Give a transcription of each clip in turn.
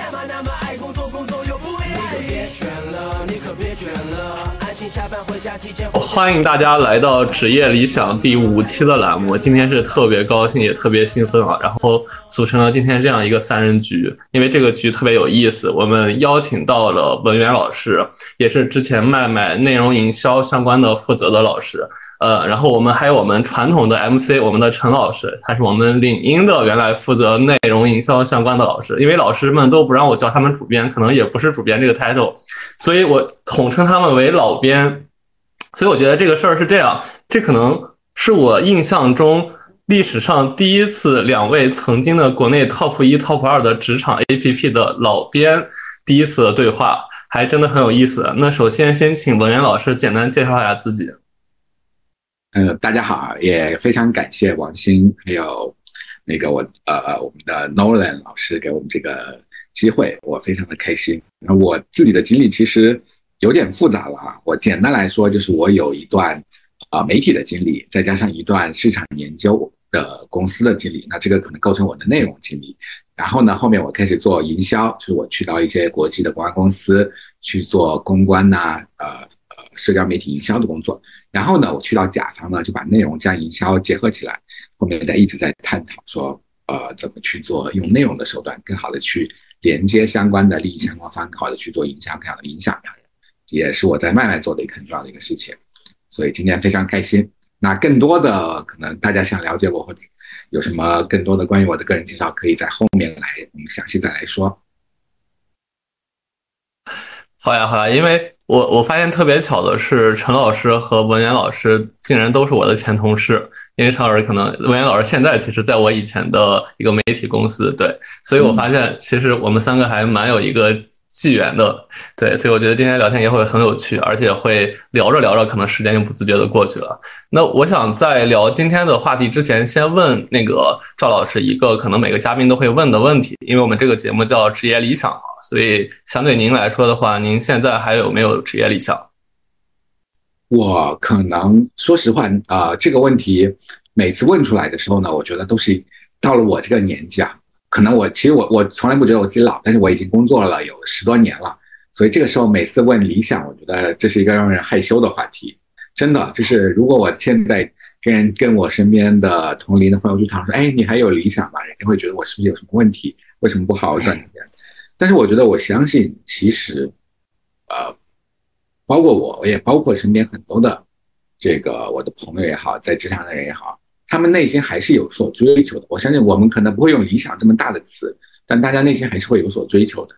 干嘛那么爱工作，工作又不会爱你？可别卷了，你可别卷了，欢迎大家来到职业理想第五期的栏目，今天是特别高兴，也特别兴奋啊！然后组成了今天这样一个三人局，因为这个局特别有意思，我们邀请到了文员老师，也是之前麦麦内容营销相关的负责的老师。呃，然后我们还有我们传统的 MC，我们的陈老师，他是我们领英的原来负责内容营销相关的老师。因为老师们都不让我叫他们主编，可能也不是主编这个 title，所以我统称他们为老编。边所以我觉得这个事儿是这样，这可能是我印象中历史上第一次两位曾经的国内 top 一、top 二的职场 APP 的老编第一次的对话，还真的很有意思。那首先先请文渊老师简单介绍一下自己。呃，大家好，也非常感谢王鑫，还有那个我呃我们的 Nolan 老师给我们这个机会，我非常的开心。那我自己的经历其实有点复杂了啊，我简单来说就是我有一段啊媒体的经历，再加上一段市场研究的公司的经历，那这个可能构成我的内容经历。然后呢，后面我开始做营销，就是我去到一些国际的公关公司去做公关呐，呃呃社交媒体营销的工作。然后呢，我去到甲方呢，就把内容加营销结合起来，后面在一直在探讨说，呃，怎么去做用内容的手段，更好的去连接相关的利益相关方，更好的去做营销，更好的影响他，也是我在麦麦做的一个很重要的一个事情。所以今天非常开心。那更多的可能大家想了解我或者有什么更多的关于我的个人介绍，可以在后面来我们详细再来说。好呀，好呀，因为。我我发现特别巧的是，陈老师和文言老师竟然都是我的前同事。因为陈老师可能文言老师现在其实在我以前的一个媒体公司，对，所以我发现其实我们三个还蛮有一个。纪元的，对，所以我觉得今天聊天也会很有趣，而且会聊着聊着，可能时间就不自觉的过去了。那我想在聊今天的话题之前，先问那个赵老师一个可能每个嘉宾都会问的问题，因为我们这个节目叫职业理想嘛，所以相对您来说的话，您现在还有没有职业理想？我可能说实话啊，这个问题每次问出来的时候呢，我觉得都是到了我这个年纪啊。可能我其实我我从来不觉得我自己老，但是我已经工作了有十多年了，所以这个时候每次问理想，我觉得这是一个让人害羞的话题。真的，就是如果我现在跟人跟我身边的同龄的朋友去谈说，哎，你还有理想吗？人家会觉得我是不是有什么问题？为什么不好好赚钱？但是我觉得我相信，其实，呃，包括我，也包括身边很多的这个我的朋友也好，在职场的人也好。他们内心还是有所追求的。我相信我们可能不会用理想这么大的词，但大家内心还是会有所追求的。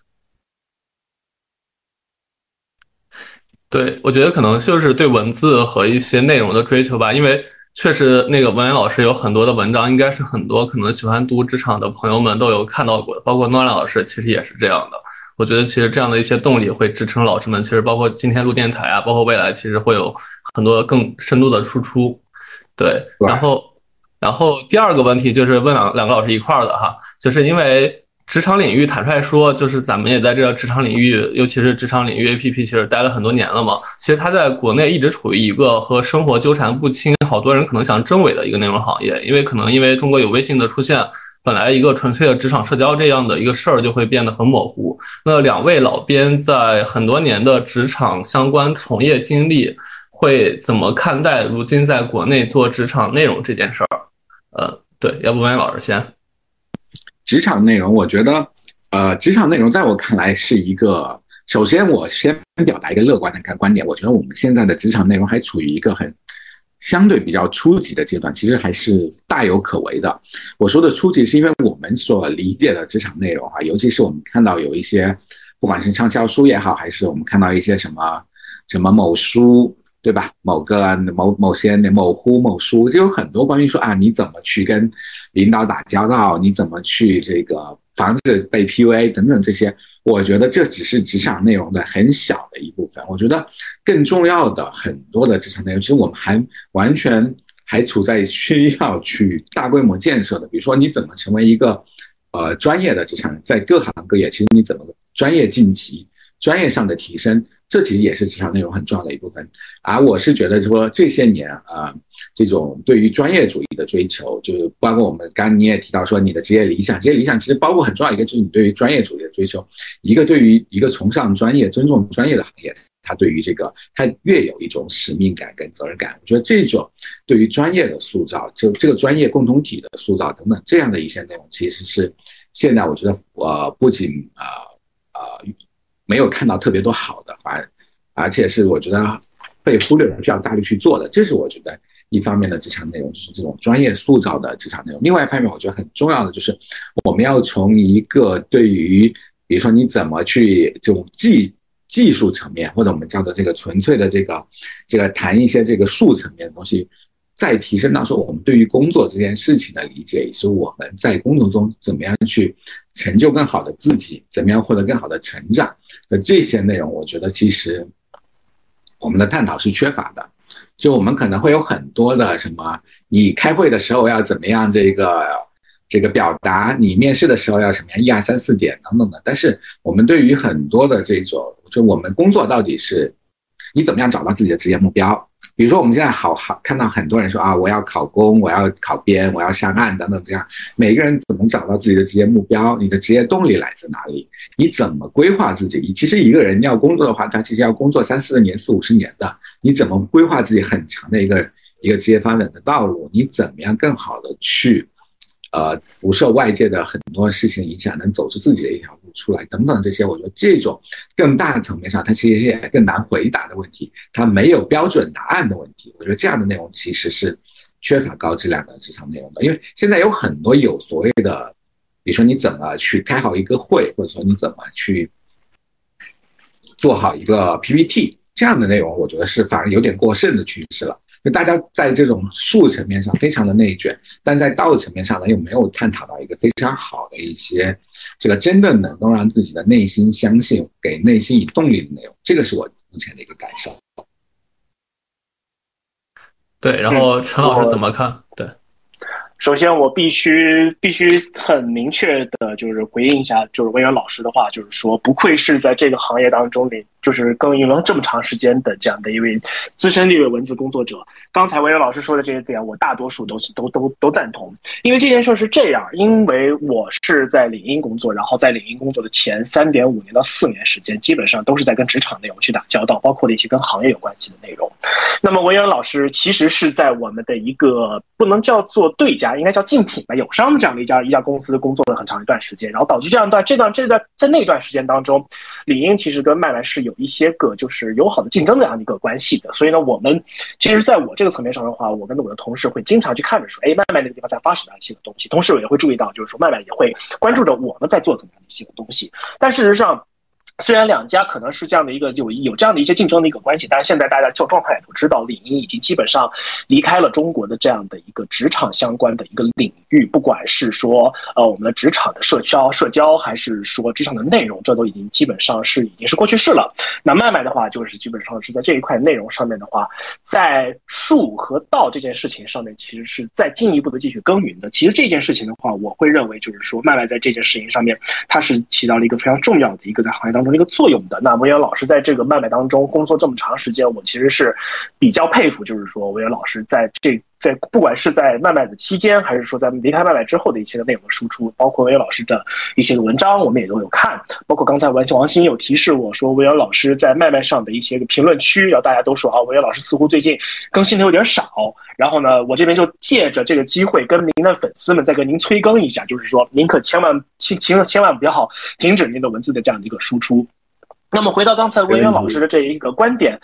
对，我觉得可能就是对文字和一些内容的追求吧。因为确实，那个文言老师有很多的文章，应该是很多可能喜欢读职场的朋友们都有看到过的。包括诺兰老师，其实也是这样的。我觉得其实这样的一些动力会支撑老师们。其实包括今天录电台啊，包括未来，其实会有很多更深度的输出。对，然后。然后第二个问题就是问两两个老师一块儿的哈，就是因为职场领域，坦率说，就是咱们也在这个职场领域，尤其是职场领域 APP，其实待了很多年了嘛。其实它在国内一直处于一个和生活纠缠不清，好多人可能想真伪的一个内容行业。因为可能因为中国有微信的出现，本来一个纯粹的职场社交这样的一个事儿就会变得很模糊。那两位老编在很多年的职场相关从业经历，会怎么看待如今在国内做职场内容这件事儿？呃，对，要不文老师先。职场内容，我觉得，呃，职场内容在我看来是一个，首先我先表达一个乐观的看观点，我觉得我们现在的职场内容还处于一个很相对比较初级的阶段，其实还是大有可为的。我说的初级，是因为我们所理解的职场内容啊，尤其是我们看到有一些，不管是畅销书也好，还是我们看到一些什么什么某书。对吧？某个某某些某乎某书就有很多关于说啊，你怎么去跟领导打交道？你怎么去这个防止被 PUA 等等这些？我觉得这只是职场内容的很小的一部分。我觉得更重要的很多的职场内容，其实我们还完全还处在需要去大规模建设的。比如说，你怎么成为一个呃专业的职场人，在各行各业，其实你怎么专业晋级、专业上的提升？这其实也是职场内容很重要的一部分。而我是觉得说这些年啊，这种对于专业主义的追求，就是包括我们刚你也提到说你的职业理想，职业理想其实包括很重要一个就是你对于专业主义的追求，一个对于一个崇尚专业、尊重专业的行业，它对于这个它越有一种使命感跟责任感。我觉得这种对于专业的塑造，就这个专业共同体的塑造等等这样的一些内容，其实是现在我觉得呃不仅啊呃没有看到特别多好的，而而且是我觉得被忽略了，需要大力去做的。这是我觉得一方面的职场内容，就是这种专业塑造的职场内容。另外一方面，我觉得很重要的就是我们要从一个对于比如说你怎么去这种技技术层面，或者我们叫做这个纯粹的这个这个谈一些这个术层面的东西，再提升到说我们对于工作这件事情的理解，以及我们在工作中怎么样去成就更好的自己，怎么样获得更好的成长的这些内容，我觉得其实我们的探讨是缺乏的。就我们可能会有很多的什么，你开会的时候要怎么样这个这个表达，你面试的时候要什么样一二三四点等等的。但是我们对于很多的这种，就我们工作到底是你怎么样找到自己的职业目标？比如说我们现在好好看到很多人说啊，我要考公，我要考编，我要上岸等等这样，每个人怎么找到自己的职业目标？你的职业动力来自哪里？你怎么规划自己？其实一个人要工作的话，他其实要工作三四十年、四五十年的。你怎么规划自己很长的一个一个职业发展的道路？你怎么样更好的去，呃，不受外界的很多事情影响，能走出自己的一条出来？等等这些，我觉得这种更大的层面上，它其实也更难回答的问题，它没有标准答案的问题。我觉得这样的内容其实是缺乏高质量的职场内容的，因为现在有很多有所谓的。比如说你怎么去开好一个会，或者说你怎么去做好一个 PPT 这样的内容，我觉得是反而有点过剩的趋势了。就大家在这种术层面上非常的内卷，但在道层面上呢，又没有探讨到一个非常好的一些这个真的能够让自己的内心相信、给内心以动力的内容。这个是我目前的一个感受。对，然后陈老师怎么看？对。首先，我必须必须很明确的，就是回应一下，就是文渊老师的话，就是说，不愧是在这个行业当中里。就是耕耘了这么长时间的这样的一位资深的一位文字工作者，刚才维维老师说的这些点，我大多数都是都都都赞同。因为这件事是这样，因为我是在领英工作，然后在领英工作的前三点五年到四年时间，基本上都是在跟职场内容去打交道，包括了一些跟行业有关系的内容。那么文渊老师其实是在我们的一个不能叫做对家，应该叫竞品吧，友商的这样的一家一家公司工作了很长一段时间，然后导致这样段这段这段在那段时间当中，领英其实跟麦麦是有。一些个就是友好的竞争的这样一个关系的，所以呢，我们其实在我这个层面上的话，我跟我的同事会经常去看着说，哎，麦麦那个地方在发什么样的一些东西，同时我也会注意到，就是说麦麦也会关注着我们在做怎么样的一些东西，但事实上。虽然两家可能是这样的一个有有这样的一些竞争的一个关系，但是现在大家就状态也都知道，李英已经基本上离开了中国的这样的一个职场相关的一个领域，不管是说呃我们的职场的社交社交，还是说职场的内容，这都已经基本上是已经是过去式了。那麦麦的话，就是基本上是在这一块内容上面的话，在术和道这件事情上面，其实是在进一步的继续耕耘的。其实这件事情的话，我会认为就是说，麦麦在这件事情上面，它是起到了一个非常重要的一个在行业当中。一个作用的。那文远老师在这个麦麦当中工作这么长时间，我其实是比较佩服，就是说文远老师在这在不管是在麦麦的期间，还是说在离开麦麦之后的一些的内容的输出，包括维远老师的一些文章，我们也都有看。包括刚才王王鑫有提示我说，维远老师在麦麦上的一些个评论区，然后大家都说啊，维远老师似乎最近更新的有点少。然后呢，我这边就借着这个机会跟您的粉丝们再跟您催更一下，就是说您可千万千千千万不要停止您的文字的这样的一个输出。那么回到刚才温渊老师的这一个观点，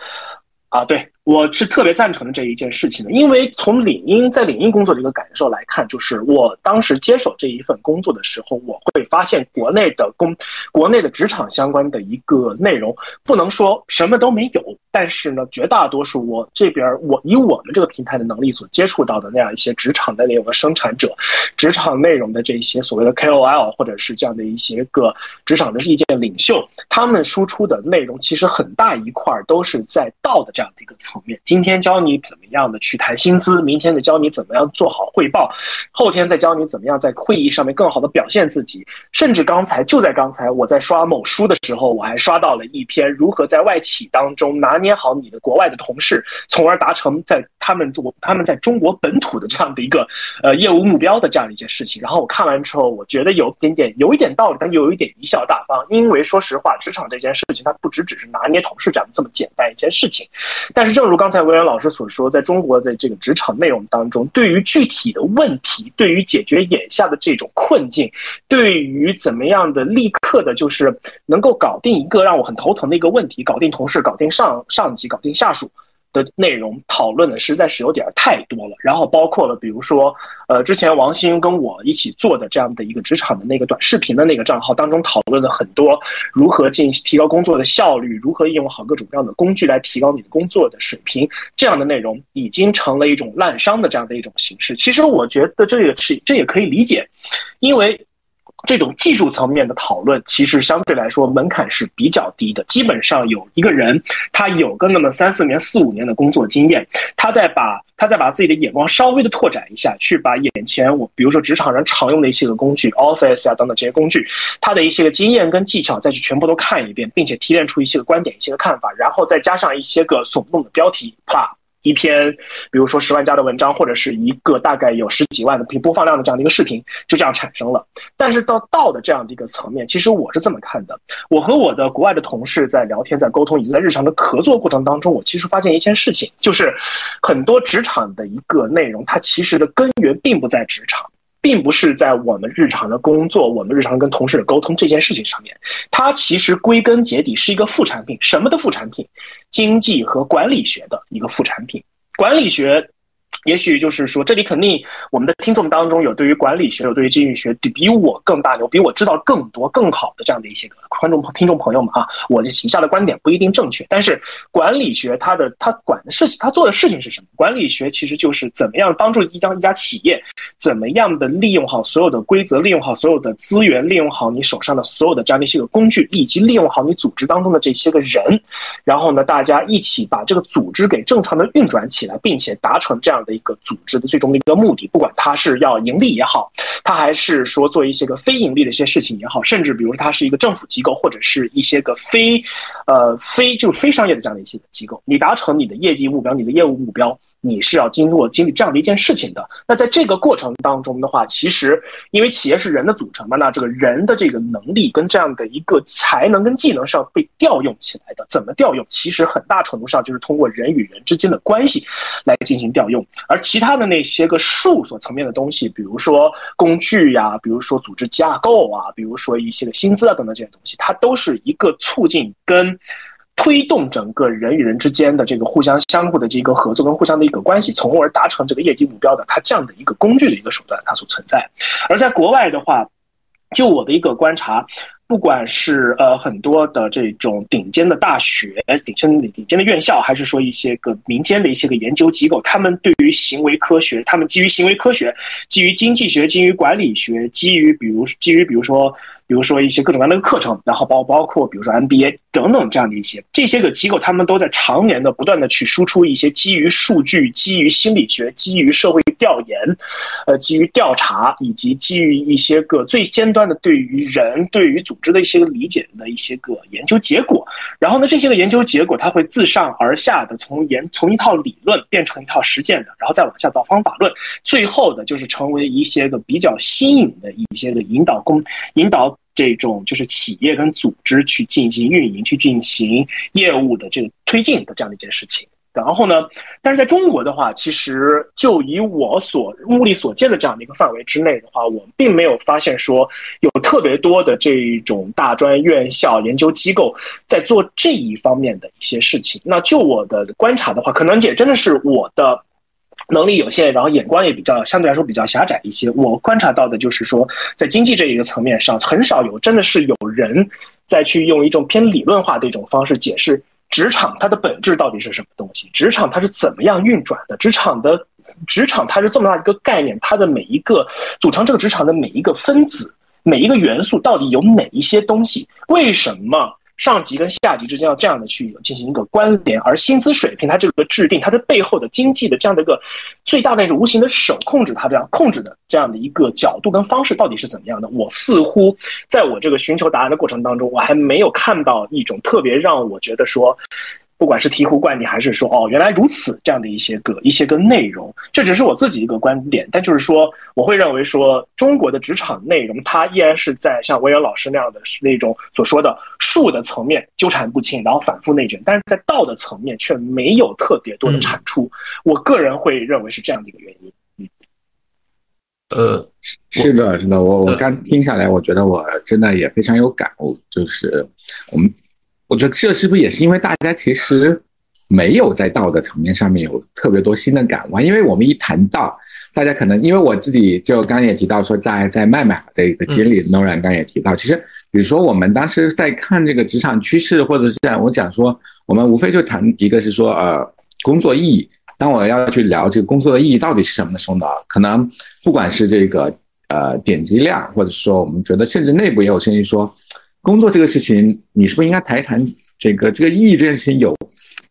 啊，对。我是特别赞成的这一件事情的，因为从领英在领英工作的一个感受来看，就是我当时接手这一份工作的时候，我会发现国内的工、国内的职场相关的一个内容，不能说什么都没有，但是呢，绝大多数我这边我以我们这个平台的能力所接触到的那样一些职场的内容的生产者、职场内容的这些所谓的 KOL 或者是这样的一些个职场的意见领袖，他们输出的内容其实很大一块都是在道的这样的一个层。今天教你怎么样的去谈薪资，明天的教你怎么样做好汇报，后天再教你怎么样在会议上面更好的表现自己。甚至刚才就在刚才，我在刷某书的时候，我还刷到了一篇如何在外企当中拿捏好你的国外的同事，从而达成在他们我他们在中国本土的这样的一个呃业务目标的这样一件事情。然后我看完之后，我觉得有点点有一点道理，但又有一点贻笑大方。因为说实话，职场这件事情它不只只是拿捏同事这样这么简单一件事情。但是正如刚才文渊老师所说，在中国的这个职场内容当中，对于具体的问题，对于解决眼下的这种困境，对于怎么样的立刻的，就是能够搞定一个让我很头疼的一个问题，搞定同事，搞定上上级，搞定下属。的内容讨论的实在是有点太多了，然后包括了，比如说，呃，之前王鑫跟我一起做的这样的一个职场的那个短视频的那个账号当中讨论了很多如何进提高工作的效率，如何应用好各种各样的工具来提高你的工作的水平，这样的内容已经成了一种滥觞的这样的一种形式。其实我觉得这也是这也可以理解，因为。这种技术层面的讨论，其实相对来说门槛是比较低的。基本上有一个人，他有个那么三四年、四五年的工作经验，他再把他再把自己的眼光稍微的拓展一下，去把眼前我比如说职场人常用的一些个工具，Office 啊等等这些工具，他的一些个经验跟技巧再去全部都看一遍，并且提炼出一些个观点、一些个看法，然后再加上一些个耸动的标题，啪。一篇，比如说十万加的文章，或者是一个大概有十几万的播播放量的这样的一个视频，就这样产生了。但是到道的这样的一个层面，其实我是这么看的。我和我的国外的同事在聊天、在沟通，以及在日常的合作过程当中，我其实发现一件事情，就是很多职场的一个内容，它其实的根源并不在职场。并不是在我们日常的工作，我们日常跟同事的沟通这件事情上面，它其实归根结底是一个副产品。什么的副产品？经济和管理学的一个副产品。管理学。也许就是说，这里肯定我们的听众当中有对于管理学、有对于经济学比我更大牛、比我知道更多、更好的这样的一些观众、听众朋友们啊。我的以下的观点不一定正确，但是管理学它的它管的事情、它做的事情是什么？管理学其实就是怎么样帮助一家一家企业，怎么样的利用好所有的规则，利用好所有的资源，利用好你手上的所有的这样的一些个工具，以及利用好你组织当中的这些个人，然后呢，大家一起把这个组织给正常的运转起来，并且达成这样。的一个组织的最终的一个目的，不管它是要盈利也好，它还是说做一些个非盈利的一些事情也好，甚至比如说它是一个政府机构或者是一些个非，呃非就是非商业的这样的一些机构，你达成你的业绩目标，你的业务目标。你是要经过经历这样的一件事情的。那在这个过程当中的话，其实因为企业是人的组成嘛，那这个人的这个能力跟这样的一个才能跟技能是要被调用起来的。怎么调用？其实很大程度上就是通过人与人之间的关系来进行调用。而其他的那些个术所层面的东西，比如说工具呀，比如说组织架构啊，比如说一些个薪资啊等等这些东西，它都是一个促进跟。推动整个人与人之间的这个互相相互的这个合作跟互相的一个关系，从而达成这个业绩目标的，它这样的一个工具的一个手段，它所存在。而在国外的话，就我的一个观察，不管是呃很多的这种顶尖的大学、顶尖顶尖的院校，还是说一些个民间的一些个研究机构，他们对于行为科学，他们基于行为科学、基于经济学、基于管理学、基于比如基于比如说。比如说一些各种各样的课程，然后包包括比如说 MBA 等等这样的一些这些个机构，他们都在常年的不断的去输出一些基于数据、基于心理学、基于社会调研，呃，基于调查以及基于一些个最尖端的对于人、对于组织的一些个理解的一些个研究结果。然后呢，这些个研究结果它会自上而下的从研从一套理论变成一套实践的，然后再往下到方法论，最后的就是成为一些个比较新颖的一些个引导工引导。这种就是企业跟组织去进行运营、去进行业务的这个推进的这样的一件事情。然后呢，但是在中国的话，其实就以我所目力所见的这样的一个范围之内的话，我并没有发现说有特别多的这种大专院校、研究机构在做这一方面的一些事情。那就我的观察的话，可能也真的是我的。能力有限，然后眼光也比较相对来说比较狭窄一些。我观察到的就是说，在经济这一个层面上，很少有真的是有人在去用一种偏理论化的一种方式解释职场它的本质到底是什么东西，职场它是怎么样运转的，职场的职场它是这么大一个概念，它的每一个组成这个职场的每一个分子、每一个元素到底有哪一些东西？为什么？上级跟下级之间要这样的去进行一个关联，而薪资水平它这个制定，它的背后的经济的这样的一个最大的一种无形的手控制它这样控制的这样的一个角度跟方式到底是怎么样的？我似乎在我这个寻求答案的过程当中，我还没有看到一种特别让我觉得说。不管是醍醐灌顶，还是说哦原来如此这样的一些个一些个内容，这只是我自己一个观点。但就是说，我会认为说中国的职场内容，它依然是在像文渊老师那样的那种所说的术的层面纠缠不清，然后反复内卷，但是在道的层面却没有特别多的产出。我个人会认为是这样的一个原因。嗯，呃，是的，是的，我我刚听下来，我觉得我真的也非常有感悟，就是我们。我觉得这是不是也是因为大家其实没有在道德层面上面有特别多新的感悟？因为我们一谈到，大家可能因为我自己就刚刚也提到说，在在麦麦这个经历，No 然刚刚也提到，其实比如说我们当时在看这个职场趋势，或者是这样，我讲说，我们无非就谈一个是说，呃，工作意义。当我要去聊这个工作的意义到底是什么的时候呢，可能不管是这个呃点击量，或者说我们觉得甚至内部也有声音说。工作这个事情，你是不是应该谈一谈这个这个意义这件事情有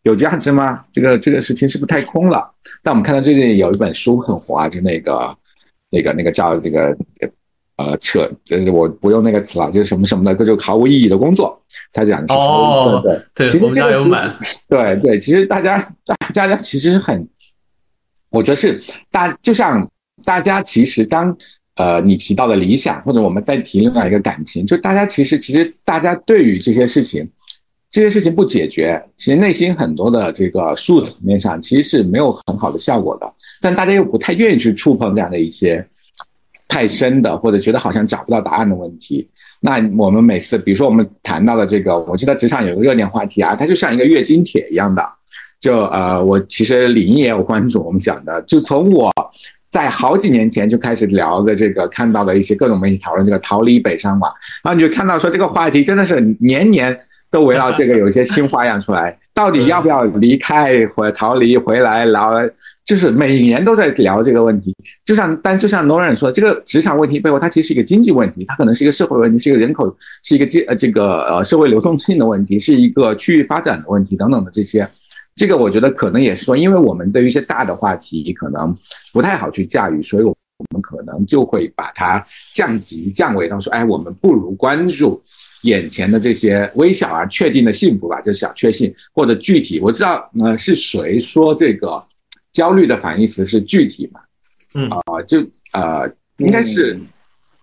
有价值吗？这个这个事情是不是太空了？但我们看到最近有一本书很火啊，就那个那个那个叫这个呃扯呃我不用那个词了，就是什么什么的，各种毫无意义的工作。他讲的是哦对对，其实这个书对对，其实大家大家其实是很，我觉得是大就像大家其实当。呃，你提到的理想，或者我们再提另外一个感情，就大家其实其实大家对于这些事情，这些事情不解决，其实内心很多的这个术层面上其实是没有很好的效果的。但大家又不太愿意去触碰这样的一些太深的，或者觉得好像找不到答案的问题。那我们每次，比如说我们谈到的这个，我记得职场有个热点话题啊，它就像一个月经帖一样的。就呃，我其实李英也有关注我们讲的，就从我。在好几年前就开始聊的这个，看到的一些各种媒体讨论这个逃离北上广，然后你就看到说这个话题真的是年年都围绕这个有一些新花样出来，到底要不要离开或逃离回来，然后就是每年都在聊这个问题。就像但就像罗人说，这个职场问题背后它其实是一个经济问题，它可能是一个社会问题，是一个人口，是一个这呃这个呃社会流动性的问题，是一个区域发展的问题等等的这些。这个我觉得可能也是说，因为我们对于一些大的话题可能不太好去驾驭，所以我们可能就会把它降级降维到说，哎，我们不如关注眼前的这些微小而确定的幸福吧，就是小确幸或者具体。我知道，呃，是谁说这个焦虑的反义词是具体嘛？嗯啊，就呃，应该是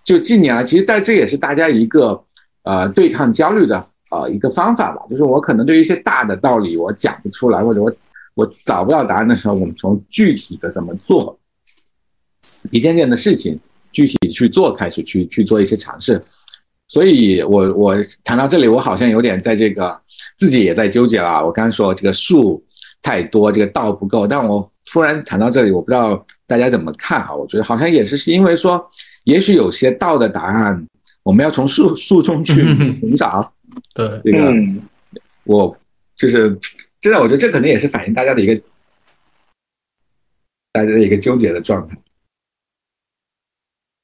就近年来，其实但这也是大家一个呃对抗焦虑的。呃，一个方法吧，就是我可能对一些大的道理我讲不出来，或者我我找不到答案的时候，我们从具体的怎么做一件件的事情，具体去做开始去去做一些尝试。所以，我我谈到这里，我好像有点在这个自己也在纠结了。我刚刚说这个数太多，这个道不够，但我突然谈到这里，我不知道大家怎么看啊？我觉得好像也是是因为说，也许有些道的答案，我们要从数数中去 寻找。对，这个我就是真的，我觉得这可能也是反映大家的一个大家的一个纠结的状态。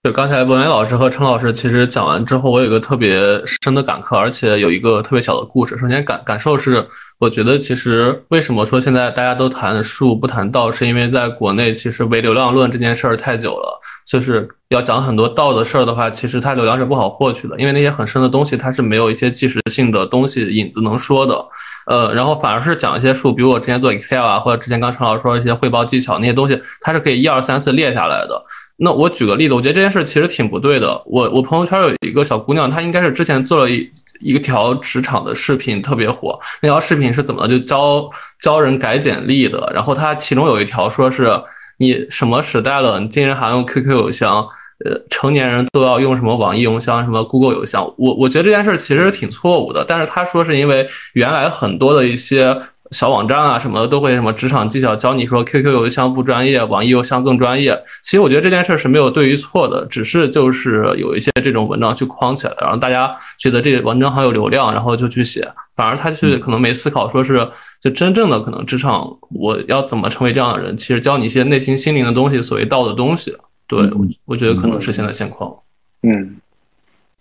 就刚才文渊老师和陈老师其实讲完之后，我有一个特别深的感慨，而且有一个特别小的故事。首先感感受是，我觉得其实为什么说现在大家都谈术不谈道，是因为在国内其实唯流量论这件事儿太久了，就是要讲很多道的事儿的话，其实它流量是不好获取的，因为那些很深的东西它是没有一些即时性的东西影子能说的。呃，然后反而是讲一些术，比如我之前做 Excel 啊，或者之前刚陈老师说一些汇报技巧那些东西，它是可以一二三四列下来的。那我举个例子，我觉得这件事其实挺不对的。我我朋友圈有一个小姑娘，她应该是之前做了一一条职场的视频，特别火。那条视频是怎么就教教人改简历的？然后她其中有一条说是你什么时代了，你竟然还用 QQ 邮箱？呃，成年人都要用什么网易邮箱、什么 Google 邮箱？我我觉得这件事其实挺错误的。但是她说是因为原来很多的一些。小网站啊，什么的都会什么职场技巧教你说 QQ 邮箱不专业，网易邮箱更专业。其实我觉得这件事是没有对与错的，只是就是有一些这种文章去框起来，然后大家觉得这文章很有流量，然后就去写，反而他去可能没思考说是就真正的可能职场我要怎么成为这样的人，其实教你一些内心心灵的东西，所谓道的东西。对，我觉得可能是现在现况。嗯。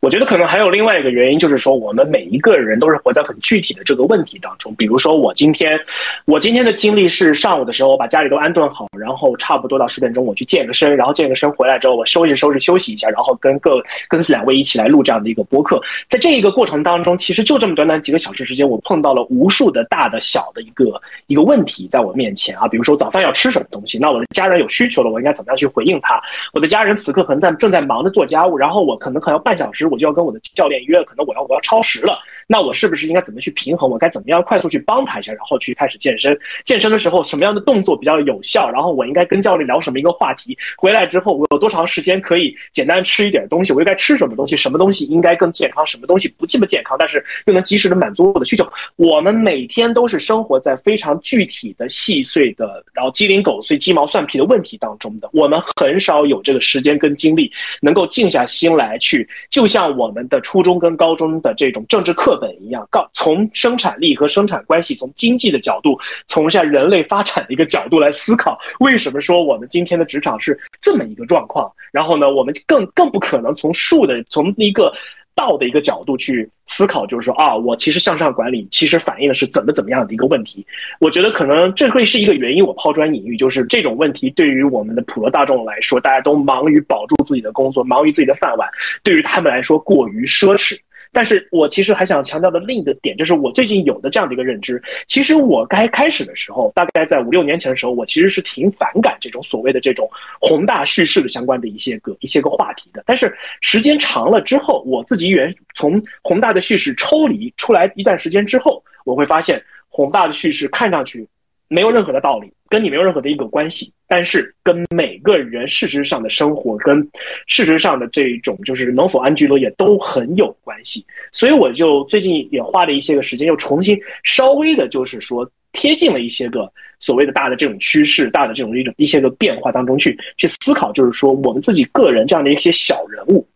我觉得可能还有另外一个原因，就是说我们每一个人都是活在很具体的这个问题当中。比如说我今天，我今天的经历是上午的时候我把家里都安顿好，然后差不多到十点钟我去健个身，然后健个身回来之后我收拾收拾休息一下，然后跟各跟两位一起来录这样的一个播客。在这一个过程当中，其实就这么短短几个小时时间，我碰到了无数的大的小的一个一个问题在我面前啊。比如说早饭要吃什么东西，那我的家人有需求了，我应该怎么样去回应他？我的家人此刻可能在正在忙着做家务，然后我可能可能要半小时。我就要跟我的教练约，可能我要我要超时了，那我是不是应该怎么去平衡？我该怎么样快速去帮他一下，然后去开始健身？健身的时候什么样的动作比较有效？然后我应该跟教练聊什么一个话题？回来之后我有多长时间可以简单吃一点东西？我应该吃什么东西？什么东西应该更健康？什么东西不这么健康，但是又能及时的满足我的需求？我们每天都是生活在非常具体的、细碎的，然后鸡零狗碎、鸡毛蒜皮的问题当中的。我们很少有这个时间跟精力，能够静下心来去，就像。像我们的初中跟高中的这种政治课本一样，告从生产力和生产关系，从经济的角度，从像人类发展的一个角度来思考，为什么说我们今天的职场是这么一个状况？然后呢，我们更更不可能从树的从一个。道的一个角度去思考，就是说啊，我其实向上管理其实反映的是怎么怎么样的一个问题。我觉得可能这会是一个原因。我抛砖引玉，就是这种问题对于我们的普罗大众来说，大家都忙于保住自己的工作，忙于自己的饭碗，对于他们来说过于奢侈。但是我其实还想强调的另一个点，就是我最近有的这样的一个认知。其实我该开始的时候，大概在五六年前的时候，我其实是挺反感这种所谓的这种宏大叙事的相关的一些个一些个话题的。但是时间长了之后，我自己原从宏大的叙事抽离出来一段时间之后，我会发现宏大的叙事看上去。没有任何的道理，跟你没有任何的一个关系，但是跟每个人事实上的生活跟事实上的这种就是能否安居乐业都很有关系。所以我就最近也花了一些个时间，又重新稍微的，就是说贴近了一些个所谓的大的这种趋势、大的这种一种一些个变化当中去去思考，就是说我们自己个人这样的一些小人物。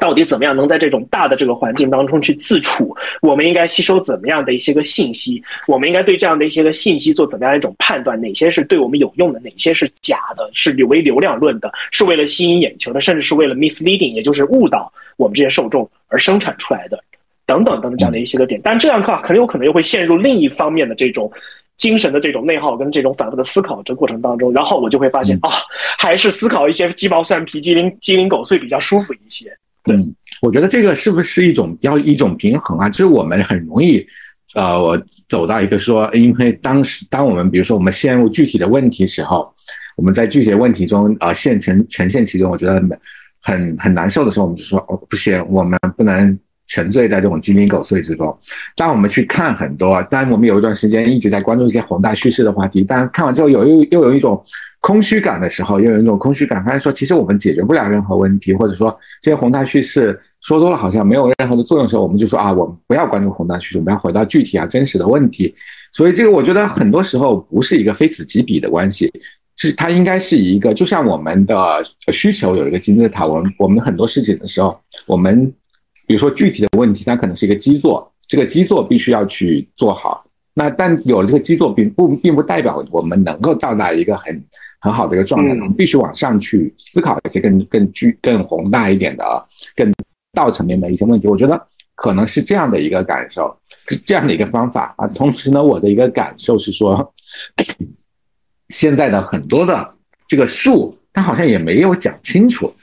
到底怎么样能在这种大的这个环境当中去自处？我们应该吸收怎么样的一些个信息？我们应该对这样的一些个信息做怎么样一种判断？哪些是对我们有用的？哪些是假的？是为流量论的？是为了吸引眼球的？甚至是为了 misleading，也就是误导我们这些受众而生产出来的？等等等等这样的一些个点。但这样看很有可能又会陷入另一方面的这种精神的这种内耗跟这种反复的思考这过程当中，然后我就会发现啊，还是思考一些鸡毛蒜皮、鸡零鸡零狗碎比较舒服一些。嗯，我觉得这个是不是一种要一种平衡啊？就是我们很容易，呃，我走到一个说，因为当时当我们比如说我们陷入具体的问题时候，我们在具体的问题中呃现呈呈现其中，我觉得很很难受的时候，我们就说哦不行，我们不能沉醉在这种鸡零狗碎之中。当我们去看很多，当我们有一段时间一直在关注一些宏大叙事的话题，但看完之后有又又有一种。空虚感的时候，又有一种空虚感，发现说其实我们解决不了任何问题，或者说这些宏大叙事说多了好像没有任何的作用的时候，我们就说啊，我们不要关注宏大叙事，我们要回到具体啊真实的问题。所以这个我觉得很多时候不是一个非此即彼的关系，是它应该是一个，就像我们的需求有一个金字塔，我们我们很多事情的时候，我们比如说具体的问题，它可能是一个基座，这个基座必须要去做好。那但有了这个基座，并不并不代表我们能够到达一个很。很好的一个状态，我们必须往上去思考一些更更具更宏大一点的、更道层面的一些问题。我觉得可能是这样的一个感受，是这样的一个方法啊。同时呢，我的一个感受是说，现在的很多的这个数，它好像也没有讲清楚。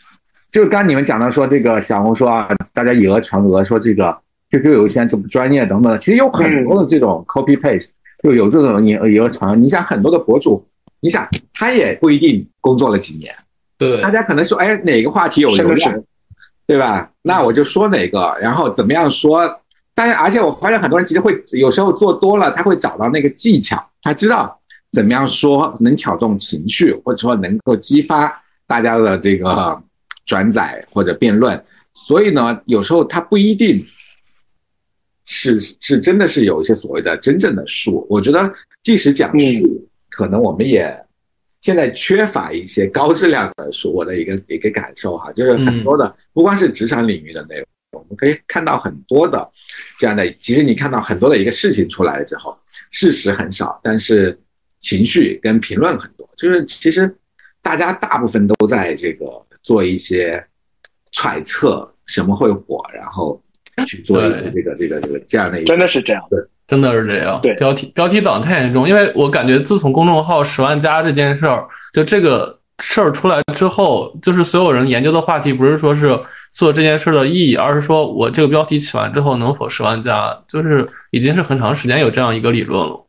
就是刚刚你们讲到说这个小红书啊，大家以讹传讹，说这个 QQ 邮箱就不专业等等，其实有很多的这种 copy paste，就有这种以讹以讹传讹。你想很多的博主。你想，他也不一定工作了几年，对，大家可能说，哎，哪个话题有流量，对吧？那我就说哪个，然后怎么样说？但是，而且我发现很多人其实会有时候做多了，他会找到那个技巧，他知道怎么样说能挑动情绪，或者说能够激发大家的这个转载或者辩论。所以呢，有时候它不一定是是真的是有一些所谓的真正的术。我觉得，即使讲术。可能我们也现在缺乏一些高质量的书，我的一个一个感受哈，就是很多的不光是职场领域的内容，我们可以看到很多的这样的。其实你看到很多的一个事情出来了之后，事实很少，但是情绪跟评论很多。就是其实大家大部分都在这个做一些揣测，什么会火，然后去做一个这个这个这个这样的一个，真的是这样，对，真的是这样。对，标题标题党太严重，因为我感觉自从公众号十万加这件事儿，就这个事儿出来之后，就是所有人研究的话题不是说是做这件事的意义，而是说我这个标题起完之后能否十万加，就是已经是很长时间有这样一个理论了。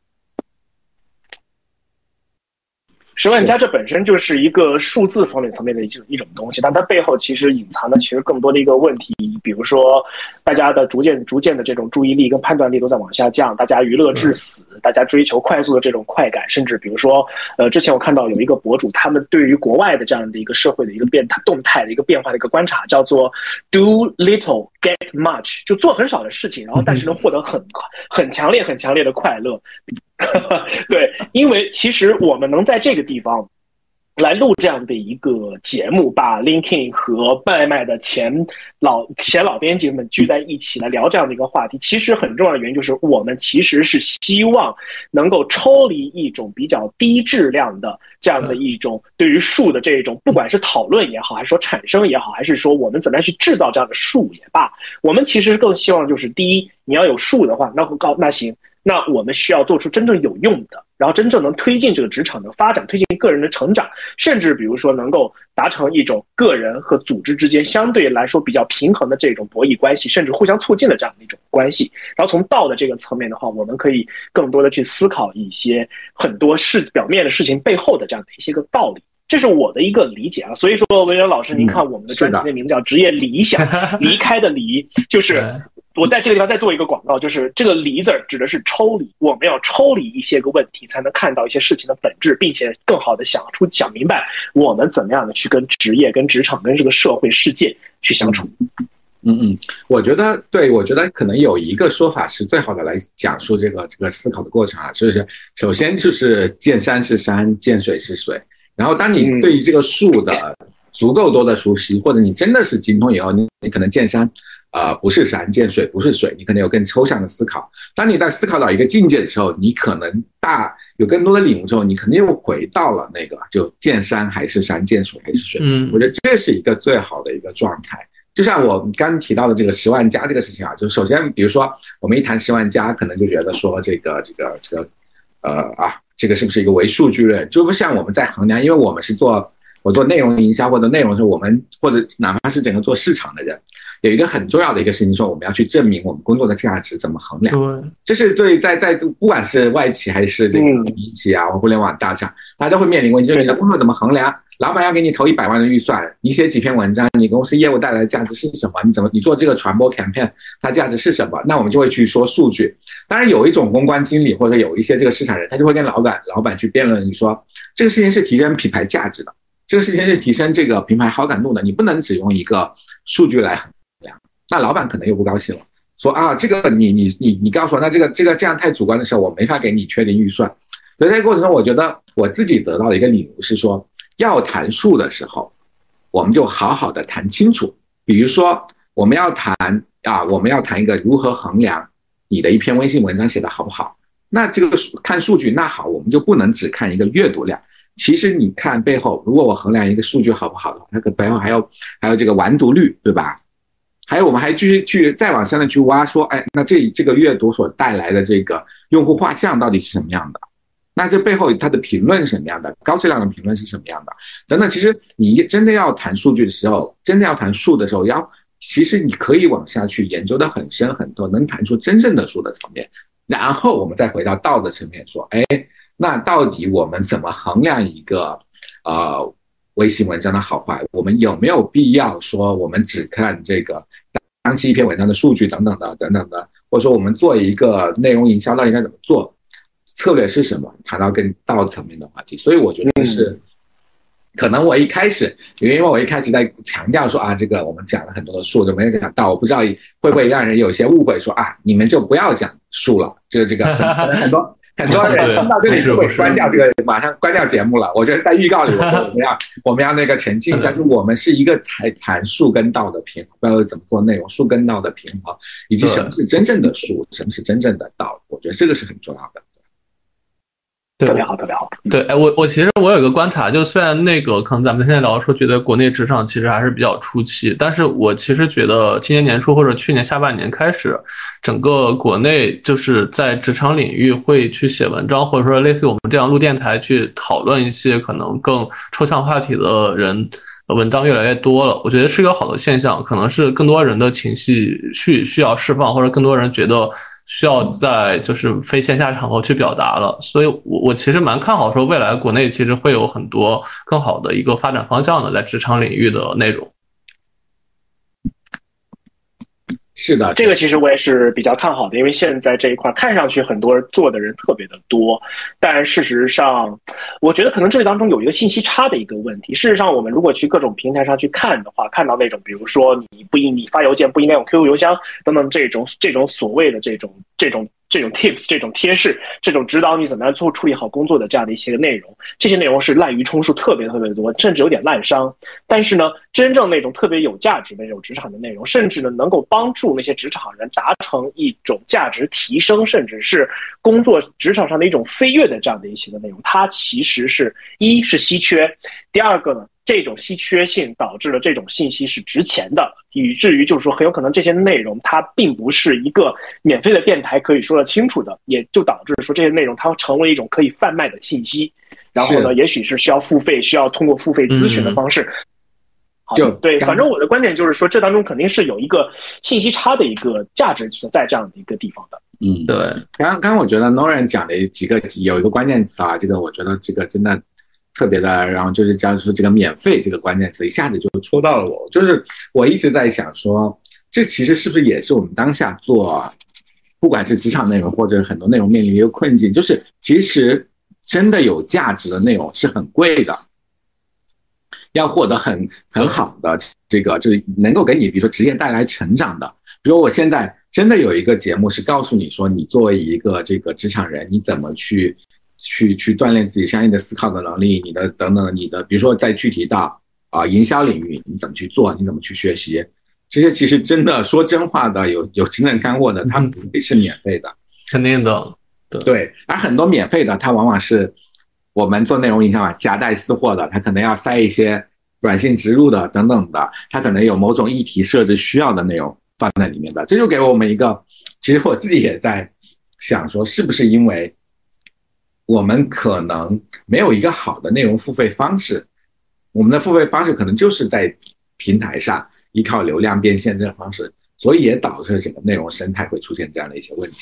十万加这本身就是一个数字方面层面的一一种东西，但它背后其实隐藏的其实更多的一个问题，比如说大家的逐渐逐渐的这种注意力跟判断力都在往下降，大家娱乐至死，大家追求快速的这种快感，甚至比如说，呃，之前我看到有一个博主，他们对于国外的这样的一个社会的一个变态动态的一个变化的一个观察，叫做 “do little get much”，就做很少的事情，然后但是能获得很很强烈很强烈的快乐。对，因为其实我们能在这个地方来录这样的一个节目，把 LinkedIn 和麦麦的前老前老编辑们聚在一起来聊这样的一个话题，其实很重要的原因就是我们其实是希望能够抽离一种比较低质量的这样的一种对于数的这种，不管是讨论也好，还是说产生也好，还是说我们怎么样去制造这样的数也罢，我们其实更希望就是第一，你要有数的话，那告那行。那我们需要做出真正有用的，然后真正能推进这个职场的发展，推进个人的成长，甚至比如说能够达成一种个人和组织之间相对来说比较平衡的这种博弈关系，甚至互相促进的这样的一种关系。然后从道的这个层面的话，我们可以更多的去思考一些很多事表面的事情背后的这样的一些个道理，这是我的一个理解啊。所以说，文渊老师，您看我们的专题的名字叫“职业理想”，离开的离就是。我在这个地方再做一个广告，就是这个“离”字指的是抽离，我们要抽离一些个问题，才能看到一些事情的本质，并且更好的想出、想明白我们怎么样的去跟职业、跟职场、跟这个社会世界去相处。嗯嗯，我觉得对，我觉得可能有一个说法是最好的来讲述这个这个思考的过程啊，就是首先就是见山是山，见水是水，然后当你对于这个树的足够多的熟悉，或者你真的是精通以后，你你可能见山。啊，不是山见水，不是水，你可能有更抽象的思考。当你在思考到一个境界的时候，你可能大有更多的领悟之后，你肯定又回到了那个就见山还是山，见水还是水。嗯，我觉得这是一个最好的一个状态。就像我刚提到的这个十万加这个事情啊，就首先比如说我们一谈十万加，可能就觉得说这个这个这个，呃啊，这个是不是一个唯数据论？就不像我们在衡量，因为我们是做我做内容营销或者内容的时候，我们或者哪怕是整个做市场的人。有一个很重要的一个事情，说我们要去证明我们工作的价值怎么衡量？对，这是对在在不管是外企还是这个民企啊，互联网大厂，大家都会面临问题，就是你的工作怎么衡量？老板要给你投一百万的预算，你写几篇文章，你公司业务带来的价值是什么？你怎么你做这个传播 campaign，它价值是什么？那我们就会去说数据。当然，有一种公关经理或者有一些这个市场人，他就会跟老板老板去辩论，你说这个事情是提升品牌价值的，这个事情是提升这个品牌好感度的，你不能只用一个数据来衡。那老板可能又不高兴了，说啊，这个你你你你告诉我，那这个这个这样太主观的时候，我没法给你确定预算。所以在过程中，我觉得我自己得到的一个领悟是说，要谈数的时候，我们就好好的谈清楚。比如说，我们要谈啊，我们要谈一个如何衡量你的一篇微信文章写的好不好。那这个数看数据，那好，我们就不能只看一个阅读量。其实你看背后，如果我衡量一个数据好不好的话，它可背后还有还有这个完读率，对吧？还有，我们还继续去再往深的去挖，说，哎，那这这个阅读所带来的这个用户画像到底是什么样的？那这背后它的评论是什么样的？高质量的评论是什么样的？等等。其实你真的要谈数据的时候，真的要谈数的时候，要其实你可以往下去研究的很深很多，能谈出真正的数的层面。然后我们再回到道的层面，说，哎，那到底我们怎么衡量一个，呃，微信文章的好坏？我们有没有必要说我们只看这个？当期一篇文章的数据等等的等等的，或者说我们做一个内容营销，到底应该怎么做？策略是什么？谈到更道层面的话题，所以我觉得是，可能我一开始，因为我一开始在强调说啊，这个我们讲了很多的数，就没有讲到，我不知道会不会让人有些误会，说啊，你们就不要讲数了，就是这个很多。很多人听到这里就会关掉这个，马上关掉节目了。我觉得在预告里，我们要我们要那个澄清一下，就我们是一个谈谈树跟道的平衡，不知道怎么做内容，树跟道的平衡，以及什么是真正的树，什么是真正的道，我觉得这个是很重要的。特别好，特别好。对，哎，我我其实我有一个观察，就虽然那个可能咱们现在聊说，觉得国内职场其实还是比较初期，但是我其实觉得今年年初或者去年下半年开始，整个国内就是在职场领域会去写文章，或者说类似于我们这样录电台去讨论一些可能更抽象话题的人。文章越来越多了，我觉得是一个好的现象，可能是更多人的情绪需需要释放，或者更多人觉得需要在就是非线下场合去表达了，所以，我我其实蛮看好说未来国内其实会有很多更好的一个发展方向的在职场领域的内容。是的，这个其实我也是比较看好的，因为现在这一块看上去很多做的人特别的多，但事实上，我觉得可能这里当中有一个信息差的一个问题。事实上，我们如果去各种平台上去看的话，看到那种比如说你不应你发邮件不应该用 QQ 邮箱等等这种这种所谓的这种这种。这种 tips、这种贴士、这种指导你怎么样做处理好工作的这样的一些内容，这些内容是滥竽充数，特别特别多，甚至有点滥觞。但是呢，真正那种特别有价值的那种职场的内容，甚至呢能够帮助那些职场人达成一种价值提升，甚至是工作职场上的一种飞跃的这样的一些的内容，它其实是一是稀缺，第二个呢。这种稀缺性导致了这种信息是值钱的，以至于就是说很有可能这些内容它并不是一个免费的电台可以说得清楚的，也就导致说这些内容它成为一种可以贩卖的信息，然后呢，也许是需要付费，需要通过付费咨询的方式。就对，反正我的观点就是说，这当中肯定是有一个信息差的一个价值存在这样的一个地方的。嗯，对。刚刚刚我觉得 Noran 讲的几个有一个关键词啊，这个我觉得这个真的。特别的，然后就是讲说这个免费这个关键词一下子就戳到了我，就是我一直在想说，这其实是不是也是我们当下做，不管是职场内容或者很多内容面临一个困境，就是其实真的有价值的内容是很贵的，要获得很很好的这个就是能够给你比如说职业带来成长的，比如我现在真的有一个节目是告诉你说，你作为一个这个职场人，你怎么去。去去锻炼自己相应的思考的能力，你的等等，你的比如说在具体到啊营销领域，你怎么去做，你怎么去学习，这些其实真的说真话的，有有真正干货的，他们不会是免费的，肯定的，对对。而很多免费的，它往往是我们做内容营销啊，夹带私货的，他可能要塞一些软性植入的等等的，他可能有某种议题设置需要的内容放在里面的，这就给我们一个，其实我自己也在想说，是不是因为。我们可能没有一个好的内容付费方式，我们的付费方式可能就是在平台上依靠流量变现这种方式，所以也导致整个内容生态会出现这样的一些问题。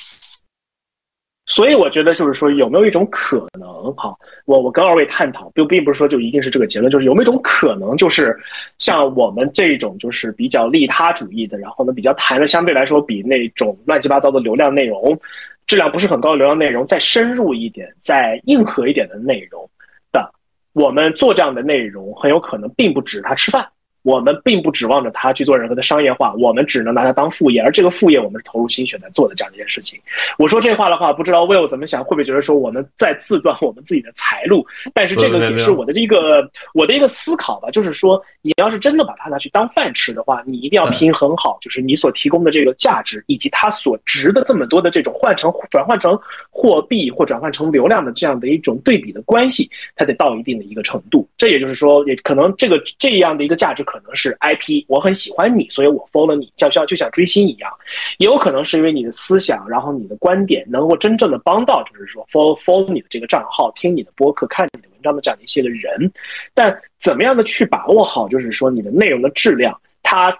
所以我觉得就是说，有没有一种可能？哈，我我跟二位探讨，并并不是说就一定是这个结论，就是有没有一种可能，就是像我们这种就是比较利他主义的，然后呢比较谈的相对来说比那种乱七八糟的流量内容。质量不是很高的流量内容，再深入一点、再硬核一点的内容的，我们做这样的内容，很有可能并不止他吃饭。我们并不指望着它去做任何的商业化，我们只能拿它当副业，而这个副业我们是投入心血在做的这样一件事情。我说这话的话，不知道 Will 怎么想，会不会觉得说我们在自断我们自己的财路？但是这个也是我的这个我的一个思考吧，就是说你要是真的把它拿去当饭吃的话，你一定要平衡好，就是你所提供的这个价值以及它所值的这么多的这种换成转换成货币或转换成流量的这样的一种对比的关系，它得到一定的一个程度。这也就是说，也可能这个这样的一个价值。可可能是 IP，我很喜欢你，所以我 follow 你，就像就像追星一样，也有可能是因为你的思想，然后你的观点能够真正的帮到，就是说 follow follow 你的这个账号，听你的播客，看你的文章的这样的一些个人。但怎么样的去把握好，就是说你的内容的质量，它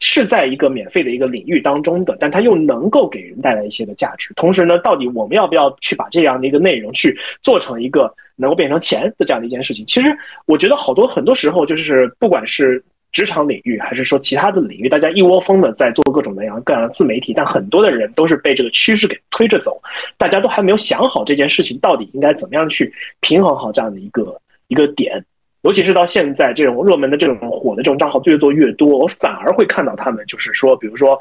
是在一个免费的一个领域当中的，但它又能够给人带来一些的价值。同时呢，到底我们要不要去把这样的一个内容去做成一个？能够变成钱的这样的一件事情，其实我觉得好多很多时候就是不管是职场领域还是说其他的领域，大家一窝蜂的在做各种各样各样的自媒体，但很多的人都是被这个趋势给推着走，大家都还没有想好这件事情到底应该怎么样去平衡好这样的一个一个点，尤其是到现在这种热门的这种火的这种账号越做越多，我反而会看到他们就是说，比如说。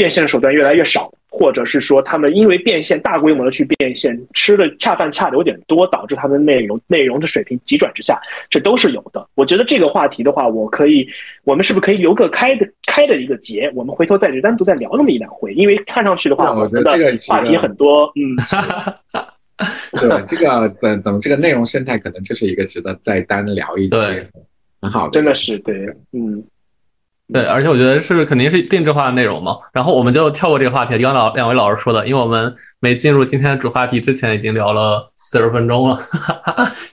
变现的手段越来越少，或者是说他们因为变现大规模的去变现，吃的恰饭恰的有点多，导致他们内容内容的水平急转直下，这都是有的。我觉得这个话题的话，我可以，我们是不是可以留个开的开的一个节？我们回头再单独再聊那么一两回，因为看上去的话，我们的话题很多，嗯。对这个怎怎么这个内容生态，可能就是一个值得再单聊一些，很好的，真的是对，嗯，对，而且我觉得是肯定是定制化的内容嘛。然后我们就跳过这个话题，刚老两位老师说的，因为我们没进入今天的主话题之前，已经聊了四十分钟了。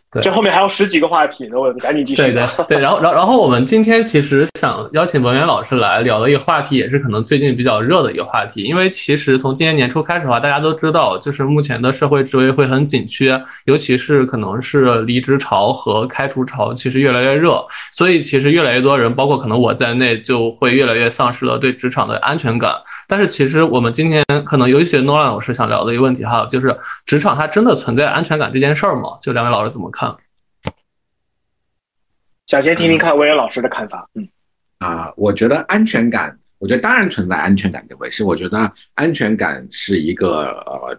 对这后面还有十几个话题呢，我们赶紧继续对对。对，然后然后然后我们今天其实想邀请文渊老师来聊的一个话题，也是可能最近比较热的一个话题。因为其实从今年年初开始的话，大家都知道，就是目前的社会职位会很紧缺，尤其是可能是离职潮和开除潮，其实越来越热。所以其实越来越多人，包括可能我在内，就会越来越丧失了对职场的安全感。但是其实我们今天可能有一些诺兰老师想聊的一个问题哈，就是职场它真的存在安全感这件事儿吗？就两位老师怎么看？想先听听看魏源老师的看法。嗯，啊、我觉得安全感，我觉得当然存在安全感这回事。我觉得安全感是一个呃，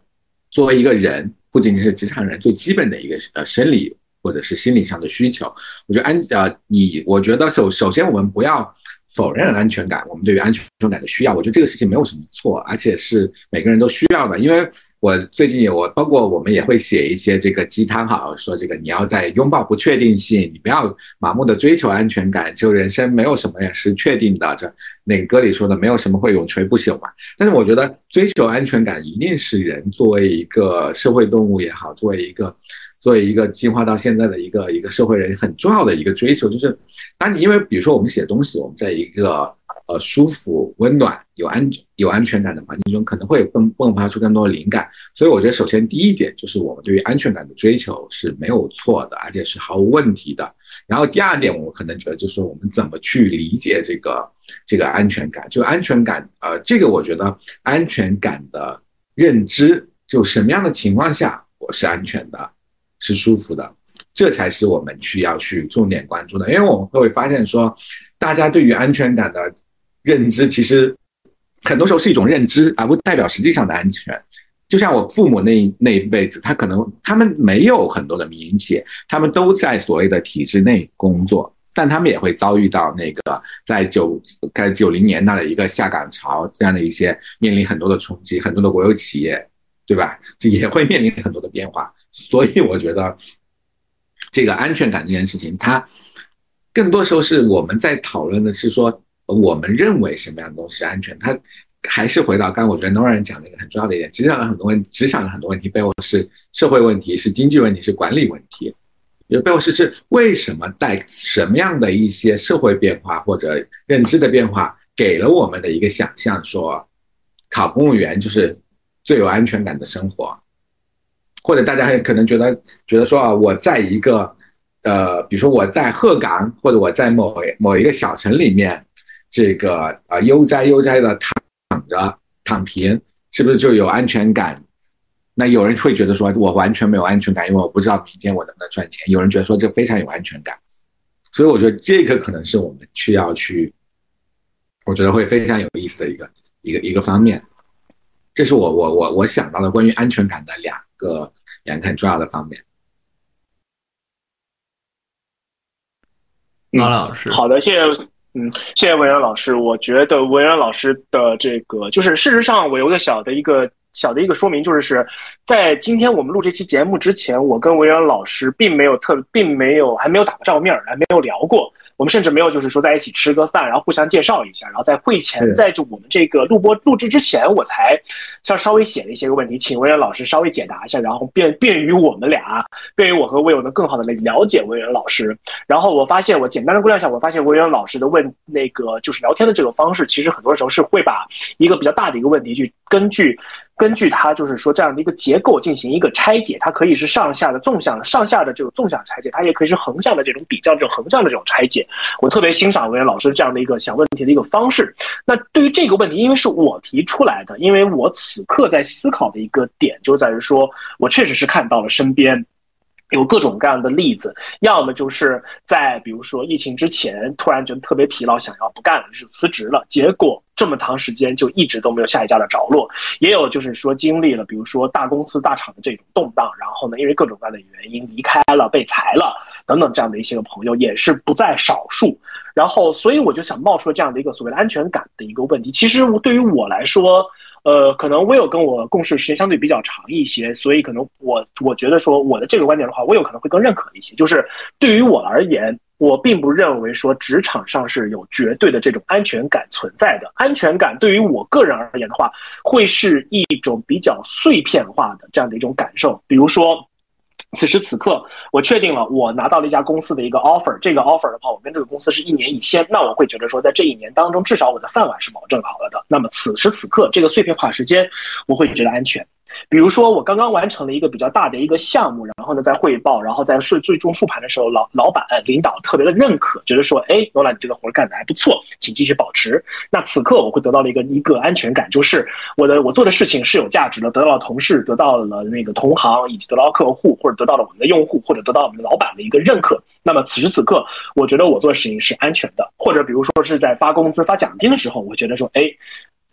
作为一个人，不仅仅是职场人最基本的一个呃生理或者是心理上的需求。我觉得安呃，你我觉得首首先我们不要否认安全感，我们对于安全感的需要，我觉得这个事情没有什么错，而且是每个人都需要的，因为。我最近我包括我们也会写一些这个鸡汤哈，说这个你要在拥抱不确定性，你不要盲目的追求安全感，就人生没有什么是确定的。这那歌里说的，没有什么会永垂不朽嘛。但是我觉得追求安全感一定是人作为一个社会动物也好，作为一个作为一个进化到现在的一个一个社会人很重要的一个追求，就是当你因为比如说我们写东西，我们在一个呃舒服、温暖、有安有安全感的环境中，可能会迸迸发出更多的灵感。所以我觉得，首先第一点就是我们对于安全感的追求是没有错的，而且是毫无问题的。然后第二点，我可能觉得就是我们怎么去理解这个这个安全感。就安全感，呃，这个我觉得安全感的认知，就什么样的情况下我是安全的，是舒服的，这才是我们需要去重点关注的。因为我们会发现说，大家对于安全感的认知，其实很多时候是一种认知，而不代表实际上的安全。就像我父母那那一辈子，他可能他们没有很多的民营企业，他们都在所谓的体制内工作，但他们也会遭遇到那个在九在九零年代的一个下岗潮这样的一些面临很多的冲击，很多的国有企业，对吧？这也会面临很多的变化。所以我觉得这个安全感这件事情，它更多时候是我们在讨论的是说，我们认为什么样的东西是安全，它。还是回到刚刚我觉得 Noran 讲的一个很重要的一点，职场的很多问职场的很多问题背后是社会问题，是经济问题，是管理问题。也背后是是为什么带什么样的一些社会变化或者认知的变化，给了我们的一个想象，说考公务员就是最有安全感的生活，或者大家还可能觉得觉得说啊，我在一个呃，比如说我在鹤岗或者我在某某一个小城里面，这个啊悠哉悠哉的躺。躺着躺平是不是就有安全感？那有人会觉得说，我完全没有安全感，因为我不知道明天我能不能赚钱。有人觉得说这非常有安全感，所以我觉得这个可能是我们需要去，我觉得会非常有意思的一个一个一个方面。这是我我我我想到的关于安全感的两个两个很重要的方面。马老师，好的，谢谢。嗯，谢谢文渊老师。我觉得文渊老师的这个，就是事实上，我有个小的一个小的一个说明，就是是在今天我们录这期节目之前，我跟文渊老师并没有特，并没有还没有打过照面，还没有聊过。我们甚至没有就是说在一起吃个饭，然后互相介绍一下，然后在会前，在就我们这个录播录制之前，我才像稍微写了一些个问题，请文渊老师稍微解答一下，然后便便于我们俩，便于我和魏友能更好的来了解文渊老师。然后我发现，我简单的估量一下，我发现文渊老师的问那个就是聊天的这个方式，其实很多时候是会把一个比较大的一个问题去根据。根据它就是说这样的一个结构进行一个拆解，它可以是上下的纵向的上下的这种纵向拆解，它也可以是横向的这种比较，这种横向的这种拆解。我特别欣赏文言老师这样的一个想问题的一个方式。那对于这个问题，因为是我提出来的，因为我此刻在思考的一个点就在于说，我确实是看到了身边。有各种各样的例子，要么就是在比如说疫情之前突然觉得特别疲劳，想要不干了，就是辞职了，结果这么长时间就一直都没有下一家的着落；也有就是说经历了比如说大公司大厂的这种动荡，然后呢因为各种各样的原因离开了、被裁了等等这样的一些个朋友也是不在少数。然后所以我就想冒出了这样的一个所谓的安全感的一个问题。其实对于我来说。呃，可能 Will 跟我共事时间相对比较长一些，所以可能我我觉得说我的这个观点的话，Will 可能会更认可一些。就是对于我而言，我并不认为说职场上是有绝对的这种安全感存在的。安全感对于我个人而言的话，会是一种比较碎片化的这样的一种感受，比如说。此时此刻，我确定了，我拿到了一家公司的一个 offer。这个 offer 的话，我跟这个公司是一年一签，那我会觉得说，在这一年当中，至少我的饭碗是保证好了的。那么此时此刻，这个碎片化时间，我会觉得安全。比如说，我刚刚完成了一个比较大的一个项目，然后呢，在汇报，然后在最最终复盘的时候，老老板领导特别的认可，觉得说，哎，罗兰，你这个活干的还不错，请继续保持。那此刻我会得到了一个一个安全感，就是我的我做的事情是有价值的，得到了同事，得到了那个同行，以及得到客户，或者得到了我们的用户，或者得到我们的老板的一个认可。那么此时此刻，我觉得我做的事情是安全的，或者比如说是在发工资、发奖金的时候，我觉得说，哎。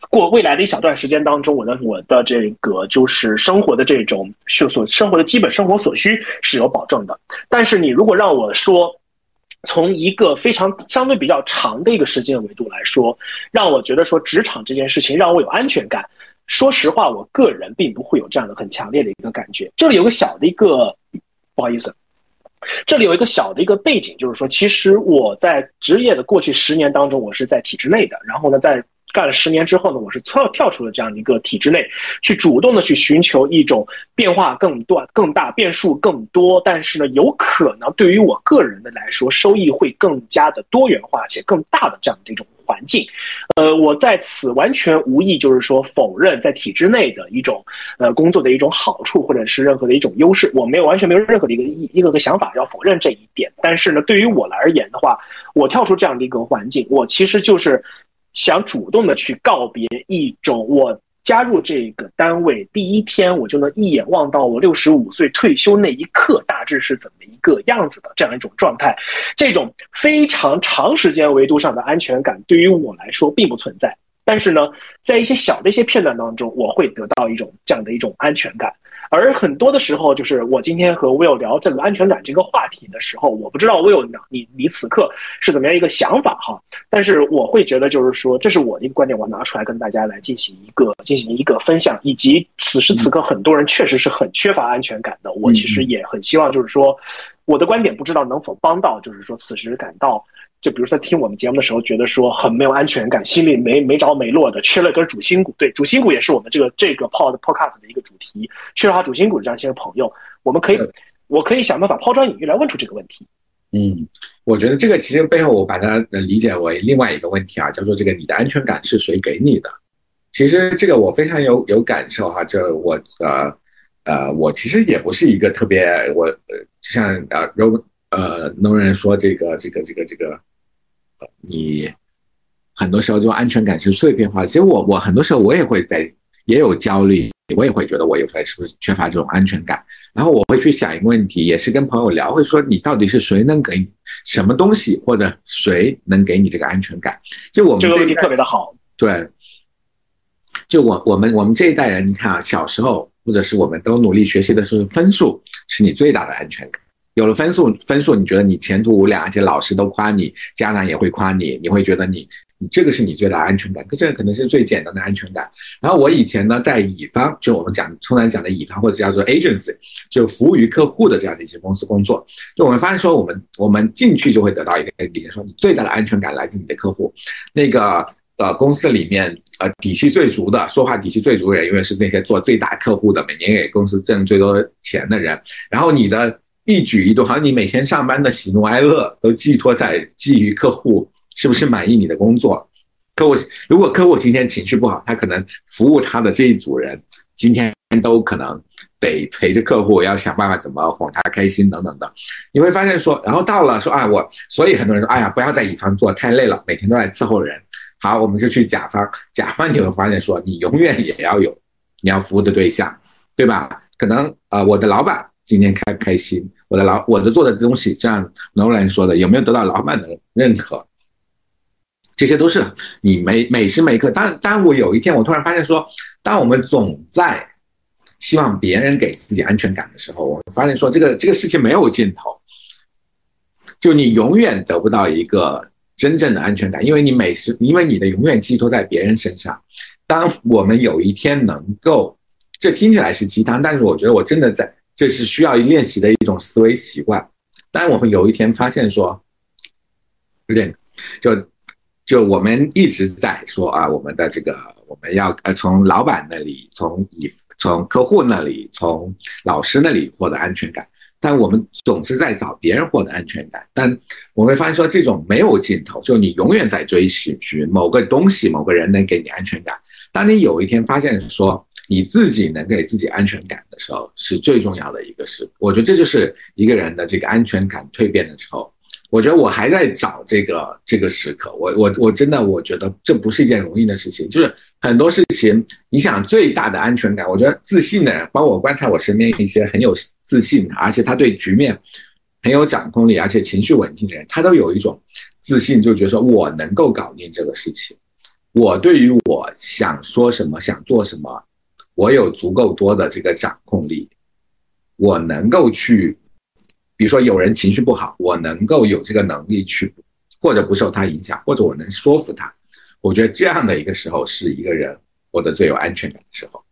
过未来的一小段时间当中，我的我的这个就是生活的这种所所生活的基本生活所需是有保证的。但是你如果让我说，从一个非常相对比较长的一个时间维度来说，让我觉得说职场这件事情让我有安全感，说实话，我个人并不会有这样的很强烈的一个感觉。这里有个小的一个不好意思，这里有一个小的一个背景，就是说，其实我在职业的过去十年当中，我是在体制内的，然后呢，在。干了十年之后呢，我是跳跳出了这样的一个体制内，去主动的去寻求一种变化更多、更大、变数更多，但是呢，有可能对于我个人的来说，收益会更加的多元化且更大的这样的一种环境。呃，我在此完全无意就是说否认在体制内的一种呃工作的一种好处或者是任何的一种优势，我没有完全没有任何的一个一一个个想法要否认这一点。但是呢，对于我来而言的话，我跳出这样的一个环境，我其实就是。想主动的去告别一种，我加入这个单位第一天，我就能一眼望到我六十五岁退休那一刻大致是怎么一个样子的这样一种状态，这种非常长时间维度上的安全感对于我来说并不存在。但是呢，在一些小的一些片段当中，我会得到一种这样的一种安全感。而很多的时候，就是我今天和 Will 聊这个安全感这个话题的时候，我不知道 Will 你你此刻是怎么样一个想法哈。但是我会觉得，就是说，这是我的一个观点，我拿出来跟大家来进行一个进行一个分享，以及此时此刻很多人确实是很缺乏安全感的。我其实也很希望，就是说，我的观点不知道能否帮到，就是说此时感到。就比如说听我们节目的时候，觉得说很没有安全感，心里没没着没落的，缺了根主心骨。对，主心骨也是我们这个这个 pod podcast 的一个主题，缺乏主心骨的这样一些朋友，我们可以，我可以想办法抛砖引玉来问出这个问题。嗯，我觉得这个其实背后我把它理解为另外一个问题啊，叫做这个你的安全感是谁给你的？其实这个我非常有有感受哈，这我呃呃，我其实也不是一个特别我呃，就像呃柔呃农人说这个这个这个这个。你很多时候就安全感是碎片化的。其实我我很多时候我也会在也有焦虑，我也会觉得我有时候是不是缺乏这种安全感。然后我会去想一个问题，也是跟朋友聊，会说你到底是谁能给什么东西，或者谁能给你这个安全感？就我们这个问题特别的好。对，就我我们我们这一代人，你看啊，小时候或者是我们都努力学习的时候，分数是你最大的安全感。有了分数，分数你觉得你前途无量，而且老师都夸你，家长也会夸你，你会觉得你你这个是你最大的安全感，这可能是最简单的安全感。然后我以前呢，在乙方，就我们讲通常讲的乙方或者叫做 agency，就服务于客户的这样的一些公司工作，就我们发现说，我们我们进去就会得到一个理念，说你最大的安全感来自你的客户。那个呃公司里面呃底气最足的，说话底气最足的人，永远是那些做最大客户的，每年给公司挣最多钱的人。然后你的。一举一动，好像你每天上班的喜怒哀乐都寄托在基于客户是不是满意你的工作。客户如果客户今天情绪不好，他可能服务他的这一组人今天都可能得陪着客户，要想办法怎么哄他开心等等的。你会发现说，然后到了说啊，我所以很多人说，哎呀，不要在乙方做太累了，每天都来伺候人。好，我们就去甲方，甲方你会发现说，你永远也要有你要服务的对象，对吧？可能呃，我的老板。今天开不开心？我的老我的做的东西，像 Nolan 说的，有没有得到老板的认可？这些都是你每每时每刻。当当我有一天我突然发现说，当我们总在希望别人给自己安全感的时候，我发现说这个这个事情没有尽头，就你永远得不到一个真正的安全感，因为你每时因为你的永远寄托在别人身上，当我们有一天能够，这听起来是鸡汤，但是我觉得我真的在，这是需要练习的一种思维习惯。当我们有一天发现说，有点就就我们一直在说啊，我们的这个我们要呃从老板那里，从以从客户那里，从老师那里获得安全感。但我们总是在找别人获得安全感，但我会发现说这种没有尽头，就你永远在追寻某个东西、某个人能给你安全感。当你有一天发现说你自己能给自己安全感的时候，是最重要的一个事。我觉得这就是一个人的这个安全感蜕变的时候。我觉得我还在找这个这个时刻，我我我真的我觉得这不是一件容易的事情，就是很多事情，你想最大的安全感，我觉得自信的人，包括我观察我身边一些很有自信，而且他对局面很有掌控力，而且情绪稳定的人，他都有一种自信，就觉得说我能够搞定这个事情，我对于我想说什么想做什么，我有足够多的这个掌控力，我能够去。比如说有人情绪不好，我能够有这个能力去，或者不受他影响，或者我能说服他。我觉得这样的一个时候是一个人活得最有安全感的时候。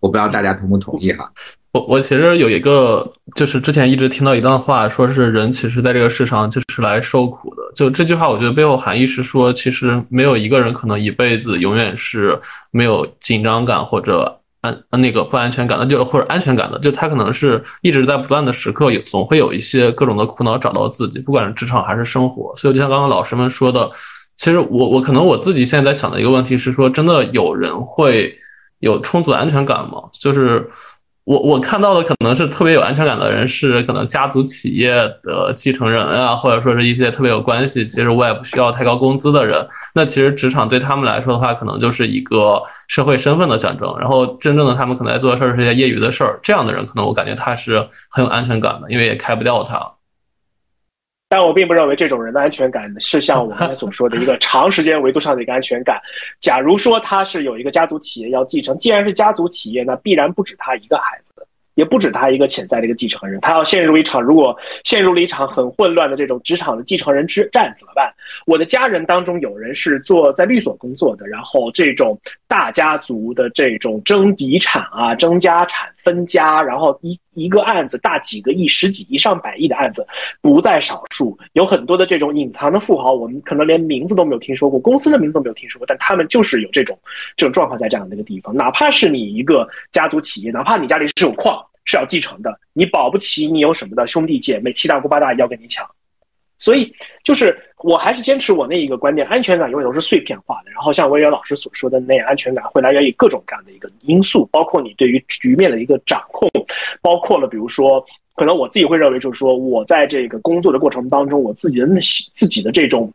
我不知道大家同不同意哈？我我其实有一个，就是之前一直听到一段话，说是人其实在这个世上就是来受苦的。就这句话，我觉得背后含义是说，其实没有一个人可能一辈子永远是没有紧张感或者。安那个不安全感的，就或者安全感的，就他可能是一直在不断的时刻有，总会有一些各种的苦恼找到自己，不管是职场还是生活。所以就像刚刚老师们说的，其实我我可能我自己现在在想的一个问题是说，真的有人会有充足的安全感吗？就是。我我看到的可能是特别有安全感的人，是可能家族企业的继承人啊，或者说是一些特别有关系，其实我也不需要太高工资的人。那其实职场对他们来说的话，可能就是一个社会身份的象征。然后真正的他们可能在做的事儿是一些业余的事儿。这样的人，可能我感觉他是很有安全感的，因为也开不掉他。但我并不认为这种人的安全感是像我刚才所说的一个长时间维度上的一个安全感。假如说他是有一个家族企业要继承，既然是家族企业，那必然不止他一个孩子。也不止他一个潜在的一个继承人，他要陷入一场如果陷入了一场很混乱的这种职场的继承人之战怎么办？我的家人当中有人是做在律所工作的，然后这种大家族的这种争遗产啊、争家产、分家，然后一一个案子大几个亿、十几亿、上百亿的案子不在少数，有很多的这种隐藏的富豪，我们可能连名字都没有听说过，公司的名字都没有听说过，但他们就是有这种这种状况在这样的一个地方，哪怕是你一个家族企业，哪怕你家里是有矿。是要继承的，你保不齐你有什么的兄弟姐妹七大姑八大姨要跟你抢，所以就是我还是坚持我那一个观点，安全感永远都是碎片化的。然后像威远老师所说的那样，安全感会来源于各种各样的一个因素，包括你对于局面的一个掌控，包括了比如说，可能我自己会认为就是说我在这个工作的过程当中，我自己的那自己的这种。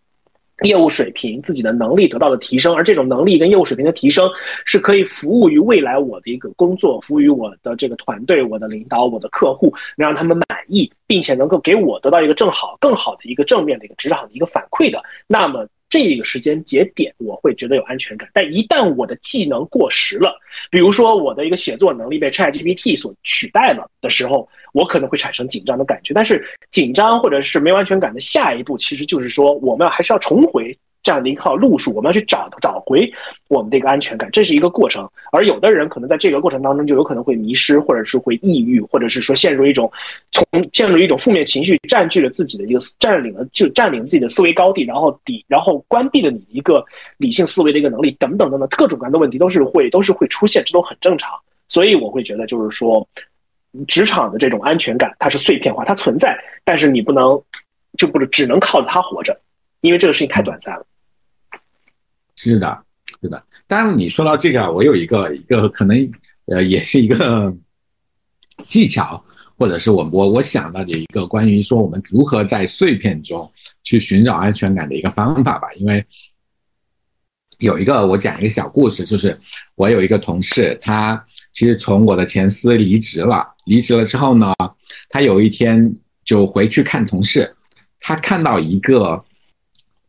业务水平、自己的能力得到了提升，而这种能力跟业务水平的提升，是可以服务于未来我的一个工作，服务于我的这个团队、我的领导、我的客户，能让他们满意，并且能够给我得到一个正好、更好的一个正面的一个职场的一个反馈的，那么。这个时间节点，我会觉得有安全感。但一旦我的技能过时了，比如说我的一个写作能力被 ChatGPT 所取代了的时候，我可能会产生紧张的感觉。但是紧张或者是没有安全感的下一步，其实就是说我们要还是要重回。这样的一套路数，我们要去找找回我们的一个安全感，这是一个过程。而有的人可能在这个过程当中就有可能会迷失，或者是会抑郁，或者是说陷入一种从陷入一种负面情绪，占据了自己的一个占领了就占领自己的思维高地，然后抵然后关闭了你一个理性思维的一个能力，等等等等，各种各样的问题都是会都是会出现，这都很正常。所以我会觉得就是说，职场的这种安全感它是碎片化，它存在，但是你不能就不能只能靠着它活着。因为这个事情太短暂了。是的，是的。当然，你说到这个，我有一个一个可能，呃，也是一个技巧，或者是我我我想到的一个关于说我们如何在碎片中去寻找安全感的一个方法吧。因为有一个，我讲一个小故事，就是我有一个同事，他其实从我的前司离职了，离职了之后呢，他有一天就回去看同事，他看到一个。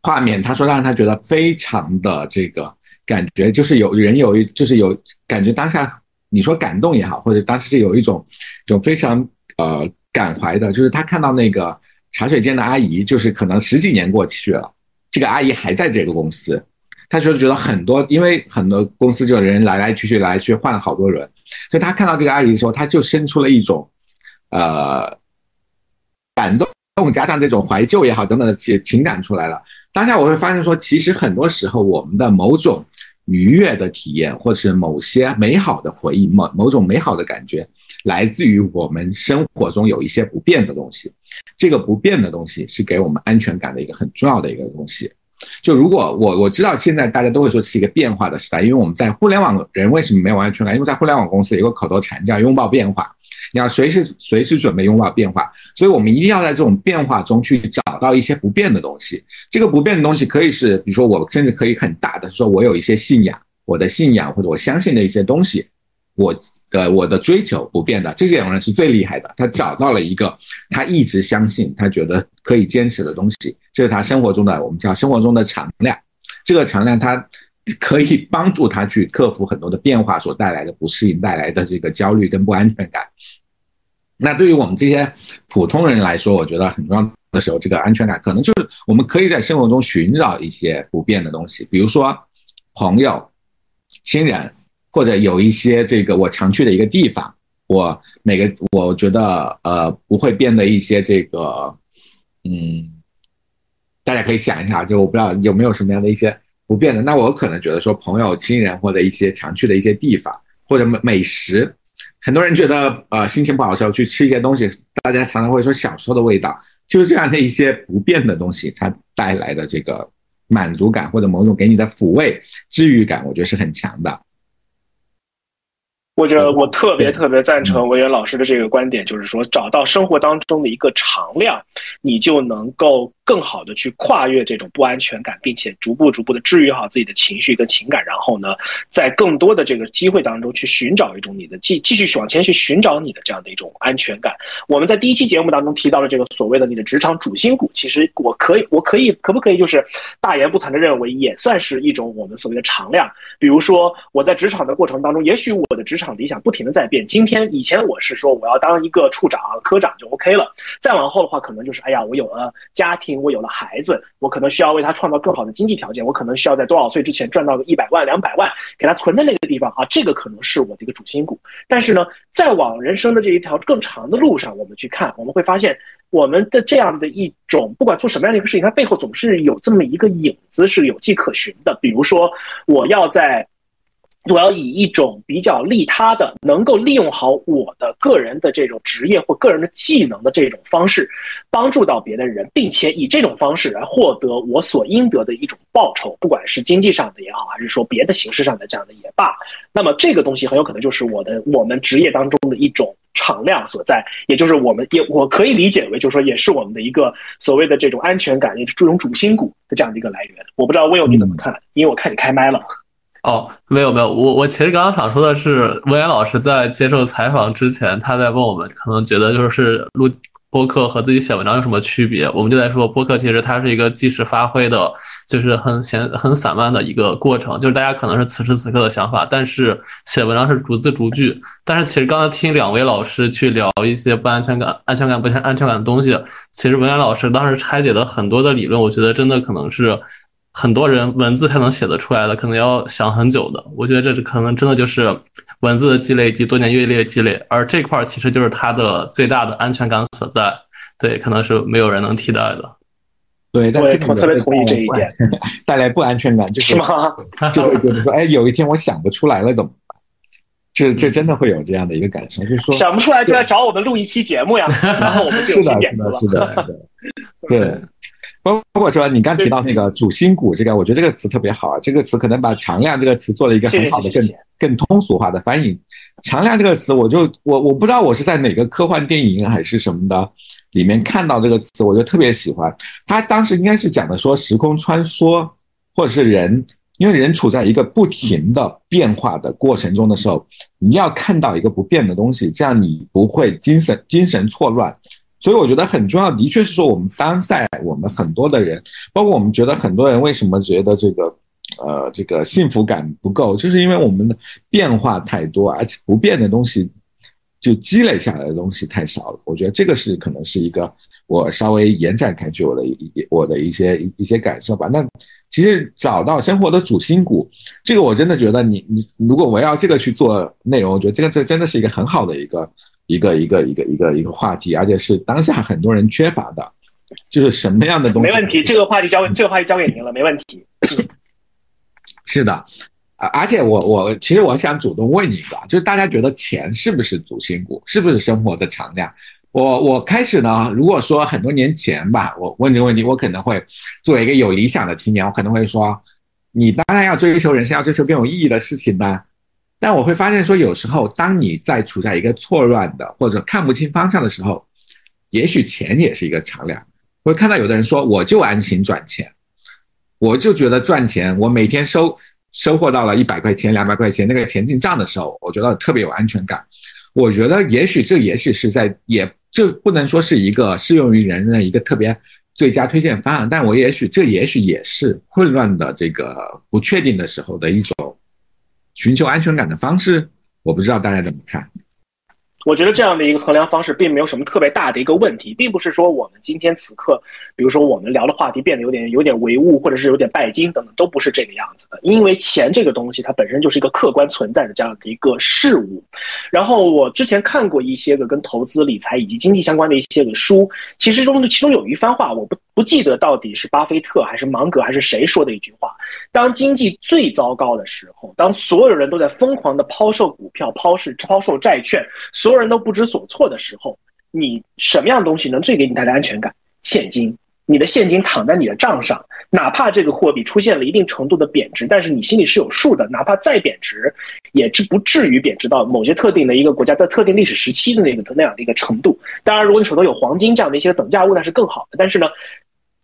画面，他说让他觉得非常的这个感觉，就是有人有一，就是有感觉当下你说感动也好，或者当时是有一种，种非常呃感怀的，就是他看到那个茶水间的阿姨，就是可能十几年过去了，这个阿姨还在这个公司，他就觉得很多，因为很多公司就人来来去去来去换了好多人，所以他看到这个阿姨的时候，他就生出了一种呃感动，加上这种怀旧也好等等的情情感出来了。当下我会发现说，其实很多时候我们的某种愉悦的体验，或是某些美好的回忆，某某种美好的感觉，来自于我们生活中有一些不变的东西。这个不变的东西是给我们安全感的一个很重要的一个东西。就如果我我知道现在大家都会说是一个变化的时代，因为我们在互联网人为什么没有安全感？因为在互联网公司有个口头禅叫拥抱变化，你要随时随时准备拥抱变化，所以我们一定要在这种变化中去找到一些不变的东西。这个不变的东西可以是，比如说我甚至可以很大的说，我有一些信仰，我的信仰或者我相信的一些东西，我的我的追求不变的。这种人是最厉害的，他找到了一个他一直相信，他觉得可以坚持的东西。这是他生活中的，我们叫生活中的常量。这个常量，它可以帮助他去克服很多的变化所带来的不适应、带来的这个焦虑跟不安全感。那对于我们这些普通人来说，我觉得很重要的时候，这个安全感可能就是我们可以在生活中寻找一些不变的东西，比如说朋友、亲人，或者有一些这个我常去的一个地方，我每个我觉得呃不会变的一些这个嗯。大家可以想一下，就我不知道有没有什么样的一些不变的。那我可能觉得说，朋友、亲人或者一些常去的一些地方，或者美美食，很多人觉得呃心情不好的时候去吃一些东西，大家常常会说小时候的味道，就是这样的一些不变的东西，它带来的这个满足感或者某种给你的抚慰、治愈感，我觉得是很强的。我觉得我特别特别赞成文渊老师的这个观点，就是说找到生活当中的一个常量，你就能够。更好的去跨越这种不安全感，并且逐步逐步的治愈好自己的情绪跟情感，然后呢，在更多的这个机会当中去寻找一种你的继继续往前去寻找你的这样的一种安全感。我们在第一期节目当中提到了这个所谓的你的职场主心骨，其实我可以我可以可不可以就是大言不惭的认为，也算是一种我们所谓的常量。比如说我在职场的过程当中，也许我的职场理想不停的在变。今天以前我是说我要当一个处长科长就 OK 了，再往后的话可能就是哎呀我有了家庭。我有了孩子，我可能需要为他创造更好的经济条件，我可能需要在多少岁之前赚到个一百万、两百万，给他存在那个地方啊，这个可能是我的一个主心骨。但是呢，再往人生的这一条更长的路上，我们去看，我们会发现，我们的这样的一种，不管做什么样的一个事情，它背后总是有这么一个影子是有迹可循的。比如说，我要在。我要以一种比较利他的，能够利用好我的个人的这种职业或个人的技能的这种方式，帮助到别的人，并且以这种方式来获得我所应得的一种报酬，不管是经济上的也好，还是说别的形式上的这样的也罢。那么这个东西很有可能就是我的我们职业当中的一种常量所在，也就是我们也我可以理解为，就是说也是我们的一个所谓的这种安全感，也是这种主心骨的这样的一个来源。我不知道威友你怎么看？因为我看你开麦了。哦，没有没有，我我其实刚刚想说的是，文言老师在接受采访之前，他在问我们，可能觉得就是录播客和自己写文章有什么区别？我们就在说，播客其实它是一个即时发挥的，就是很闲很散漫的一个过程，就是大家可能是此时此刻的想法，但是写文章是逐字逐句。但是其实刚才听两位老师去聊一些不安全感、安全感不安全感的东西，其实文言老师当时拆解了很多的理论，我觉得真的可能是。很多人文字才能写得出来的，可能要想很久的。我觉得这是可能真的就是文字的积累以及多年阅历的积累，而这块其实就是他的最大的安全感所在。对，可能是没有人能替代的。对，但这个我特别同意这一点，带来不安全感就是吗？就会觉得说，哎，有一天我想不出来了怎么办？这这真的会有这样的一个感受，就是说想不出来就来找我们录一期节目呀，然后我们就有点子了。是的，是的，对。包括说你刚提到那个主心骨这个，我觉得这个词特别好啊。这个词可能把常量这个词做了一个很好的、更更通俗化的翻译。常量这个词，我就我我不知道我是在哪个科幻电影还是什么的里面看到这个词，我就特别喜欢。他当时应该是讲的说时空穿梭，或者是人，因为人处在一个不停的变化的过程中的时候，你要看到一个不变的东西，这样你不会精神精神错乱。所以我觉得很重要，的确是说我们当代我们很多的人，包括我们觉得很多人为什么觉得这个，呃，这个幸福感不够，就是因为我们的变化太多，而且不变的东西就积累下来的东西太少了。我觉得这个是可能是一个我稍微延展开去我的一我的一些一些感受吧。那其实找到生活的主心骨，这个我真的觉得你你如果围绕这个去做内容，我觉得这个这真的是一个很好的一个一个一个一个一个一个话题，而且是当下很多人缺乏的，就是什么样的东西？没问题，这个话题交 这个话题交给您了，没问题。是的，而而且我我其实我想主动问你一个，就是大家觉得钱是不是主心骨，是不是生活的常量？我我开始呢，如果说很多年前吧，我问这个问题，我可能会作为一个有理想的青年，我可能会说，你当然要追求人生，要追求更有意义的事情呢。但我会发现说，有时候当你在处在一个错乱的或者看不清方向的时候，也许钱也是一个常量。会看到有的人说，我就安心赚钱，我就觉得赚钱，我每天收收获到了一百块钱、两百块钱，那个钱进账的时候，我觉得特别有安全感。我觉得也许这也许是在也。这不能说是一个适用于人的一个特别最佳推荐方案，但我也许这也许也是混乱的这个不确定的时候的一种寻求安全感的方式。我不知道大家怎么看。我觉得这样的一个衡量方式并没有什么特别大的一个问题，并不是说我们今天此刻，比如说我们聊的话题变得有点有点唯物，或者是有点拜金等等，都不是这个样子的。因为钱这个东西，它本身就是一个客观存在的这样的一个事物。然后我之前看过一些个跟投资理财以及经济相关的一些个书，其实中的其中有一番话，我不不记得到底是巴菲特还是芒格还是谁说的一句话。当经济最糟糕的时候，当所有人都在疯狂的抛售股票、抛售抛售债券，所有人都不知所措的时候，你什么样东西能最给你带来安全感？现金，你的现金躺在你的账上，哪怕这个货币出现了一定程度的贬值，但是你心里是有数的，哪怕再贬值，也至不至于贬值到某些特定的一个国家在特定历史时期的那个那样的一个程度。当然，如果你手头有黄金这样的一些等价物，那是更好的。但是呢，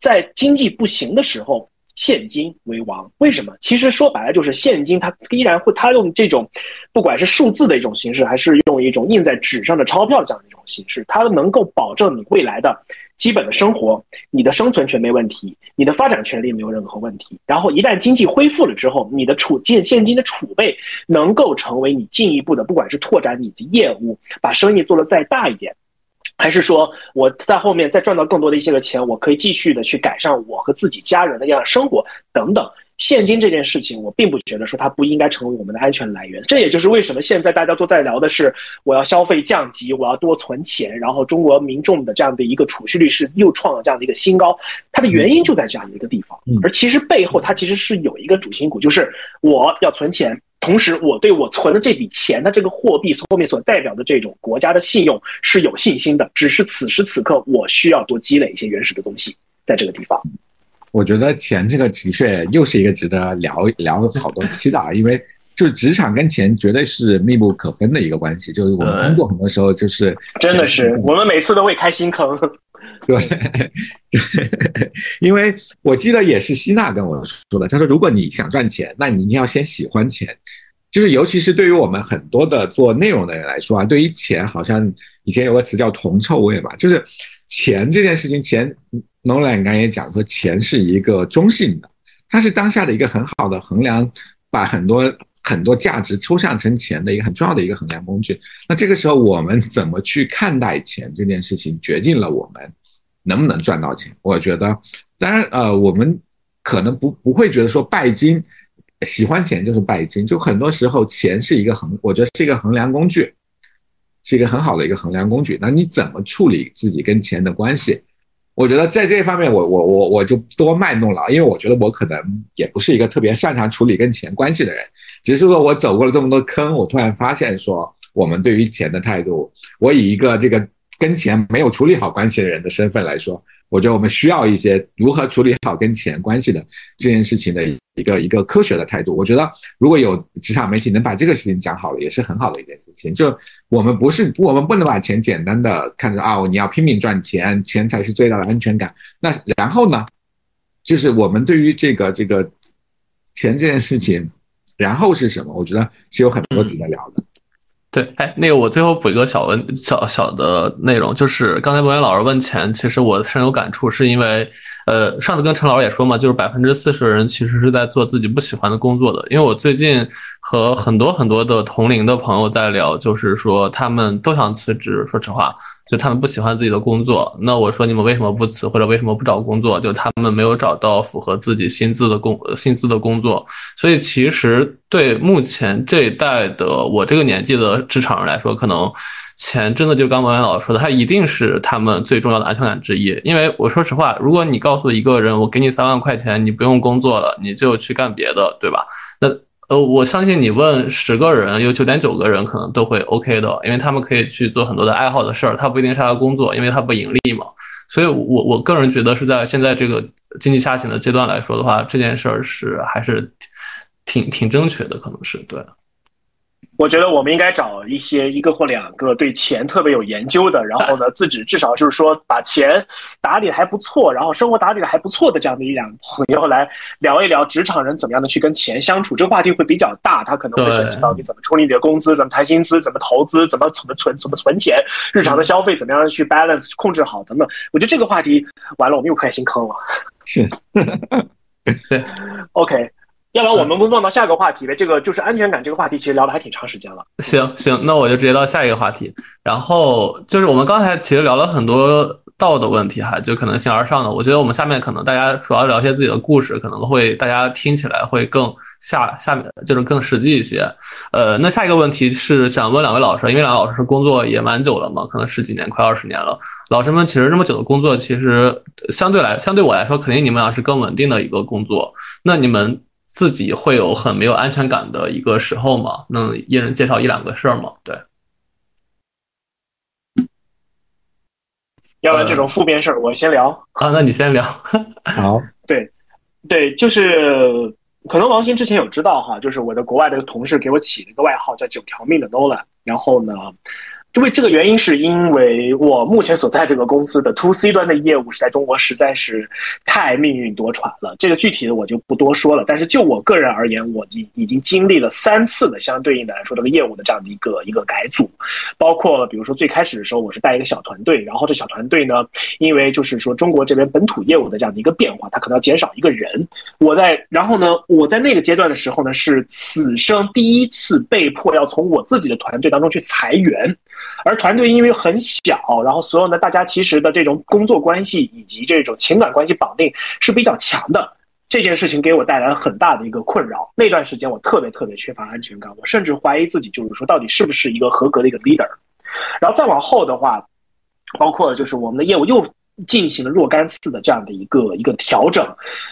在经济不行的时候。现金为王，为什么？其实说白了就是现金，它依然会，它用这种，不管是数字的一种形式，还是用一种印在纸上的钞票这样的一种形式，它能够保证你未来的基本的生活，你的生存权没问题，你的发展权利没有任何问题。然后一旦经济恢复了之后，你的储建现金的储备能够成为你进一步的，不管是拓展你的业务，把生意做得再大一点。还是说我在后面再赚到更多的一些个钱，我可以继续的去改善我和自己家人的这样生活等等。现金这件事情，我并不觉得说它不应该成为我们的安全来源。这也就是为什么现在大家都在聊的是我要消费降级，我要多存钱，然后中国民众的这样的一个储蓄率是又创了这样的一个新高。它的原因就在这样的一个地方，而其实背后它其实是有一个主心骨，就是我要存钱。同时，我对我存的这笔钱的这个货币后面所代表的这种国家的信用是有信心的。只是此时此刻，我需要多积累一些原始的东西，在这个地方。我觉得钱这个的确又是一个值得聊聊好多期的，因为就是职场跟钱绝对是密不可分的一个关系。就是我们工作很多时候就是真的是，我们每次都会开新坑。对，因为我记得也是希娜跟我说的，他说如果你想赚钱，那你一定要先喜欢钱，就是尤其是对于我们很多的做内容的人来说啊，对于钱好像以前有个词叫铜臭味吧，就是钱这件事情，钱农兰刚也讲说，钱是一个中性的，它是当下的一个很好的衡量，把很多很多价值抽象成钱的一个很重要的一个衡量工具。那这个时候我们怎么去看待钱这件事情，决定了我们。能不能赚到钱？我觉得，当然，呃，我们可能不不会觉得说拜金，喜欢钱就是拜金。就很多时候，钱是一个衡，我觉得是一个衡量工具，是一个很好的一个衡量工具。那你怎么处理自己跟钱的关系？我觉得在这方面，我我我我就多卖弄了，因为我觉得我可能也不是一个特别擅长处理跟钱关系的人。只是说我走过了这么多坑，我突然发现说，我们对于钱的态度，我以一个这个。跟钱没有处理好关系的人的身份来说，我觉得我们需要一些如何处理好跟钱关系的这件事情的一个一个科学的态度。我觉得如果有职场媒体能把这个事情讲好了，也是很好的一件事情。就我们不是我们不能把钱简单的看成啊，你要拼命赚钱，钱才是最大的安全感。那然后呢，就是我们对于这个这个钱这件事情，然后是什么？我觉得是有很多值得聊的。对，哎，那个我最后补一个小问小小的内容，就是刚才文言老师问钱，其实我深有感触，是因为，呃，上次跟陈老师也说嘛，就是百分之四十的人其实是在做自己不喜欢的工作的。因为我最近和很多很多的同龄的朋友在聊，就是说他们都想辞职，说实话。就他们不喜欢自己的工作，那我说你们为什么不辞或者为什么不找工作？就他们没有找到符合自己薪资的工薪资的工作，所以其实对目前这一代的我这个年纪的职场人来说，可能钱真的就刚王源老师说的，它一定是他们最重要的安全感之一。因为我说实话，如果你告诉一个人我给你三万块钱，你不用工作了，你就去干别的，对吧？那呃，我相信你问十个人，有九点九个人可能都会 OK 的，因为他们可以去做很多的爱好的事儿，他不一定是他的工作，因为他不盈利嘛。所以，我我个人觉得是在现在这个经济下行的阶段来说的话，这件事儿是还是挺挺正确的，可能是对。我觉得我们应该找一些一个或两个对钱特别有研究的，然后呢，自己至少就是说把钱打理还不错，然后生活打理的还不错的这样的一两个朋友来聊一聊职场人怎么样的去跟钱相处。这个话题会比较大，他可能会涉及到你怎么处理你的工资，怎么谈薪资，怎么投资，怎么怎么存怎么存钱，日常的消费怎么样去 balance 控制好等等。我觉得这个话题完了，我们又开新坑了。是，对，OK。要不然我们不放到下个话题呗？这个就是安全感这个话题，其实聊的还挺长时间了。行行，那我就直接到下一个话题。然后就是我们刚才其实聊了很多道的问题哈，就可能形而上的。我觉得我们下面可能大家主要聊一些自己的故事，可能会大家听起来会更下下面就是更实际一些。呃，那下一个问题是想问两位老师，因为两位老师工作也蛮久了嘛，可能十几年，快二十年了。老师们其实这么久的工作，其实相对来相对我来说，肯定你们俩是更稳定的一个工作。那你们。自己会有很没有安全感的一个时候嘛？能一人介绍一两个事儿吗？对，要不然这种负面事儿我先聊啊，那你先聊。好，对，对，就是可能王鑫之前有知道哈，就是我的国外的同事给我起了一个外号叫“九条命的 Nolan”，然后呢。因为这个原因，是因为我目前所在这个公司的 to C 端的业务是在中国实在是太命运多舛了。这个具体的我就不多说了。但是就我个人而言，我已已经经历了三次的相对应的来说这个业务的这样的一个一个改组，包括比如说最开始的时候我是带一个小团队，然后这小团队呢，因为就是说中国这边本土业务的这样的一个变化，它可能要减少一个人。我在然后呢，我在那个阶段的时候呢，是此生第一次被迫要从我自己的团队当中去裁员。而团队因为很小，然后所有呢大家其实的这种工作关系以及这种情感关系绑定是比较强的。这件事情给我带来了很大的一个困扰。那段时间我特别特别缺乏安全感，我甚至怀疑自己，就是说到底是不是一个合格的一个 leader。然后再往后的话，包括就是我们的业务又。进行了若干次的这样的一个一个调整，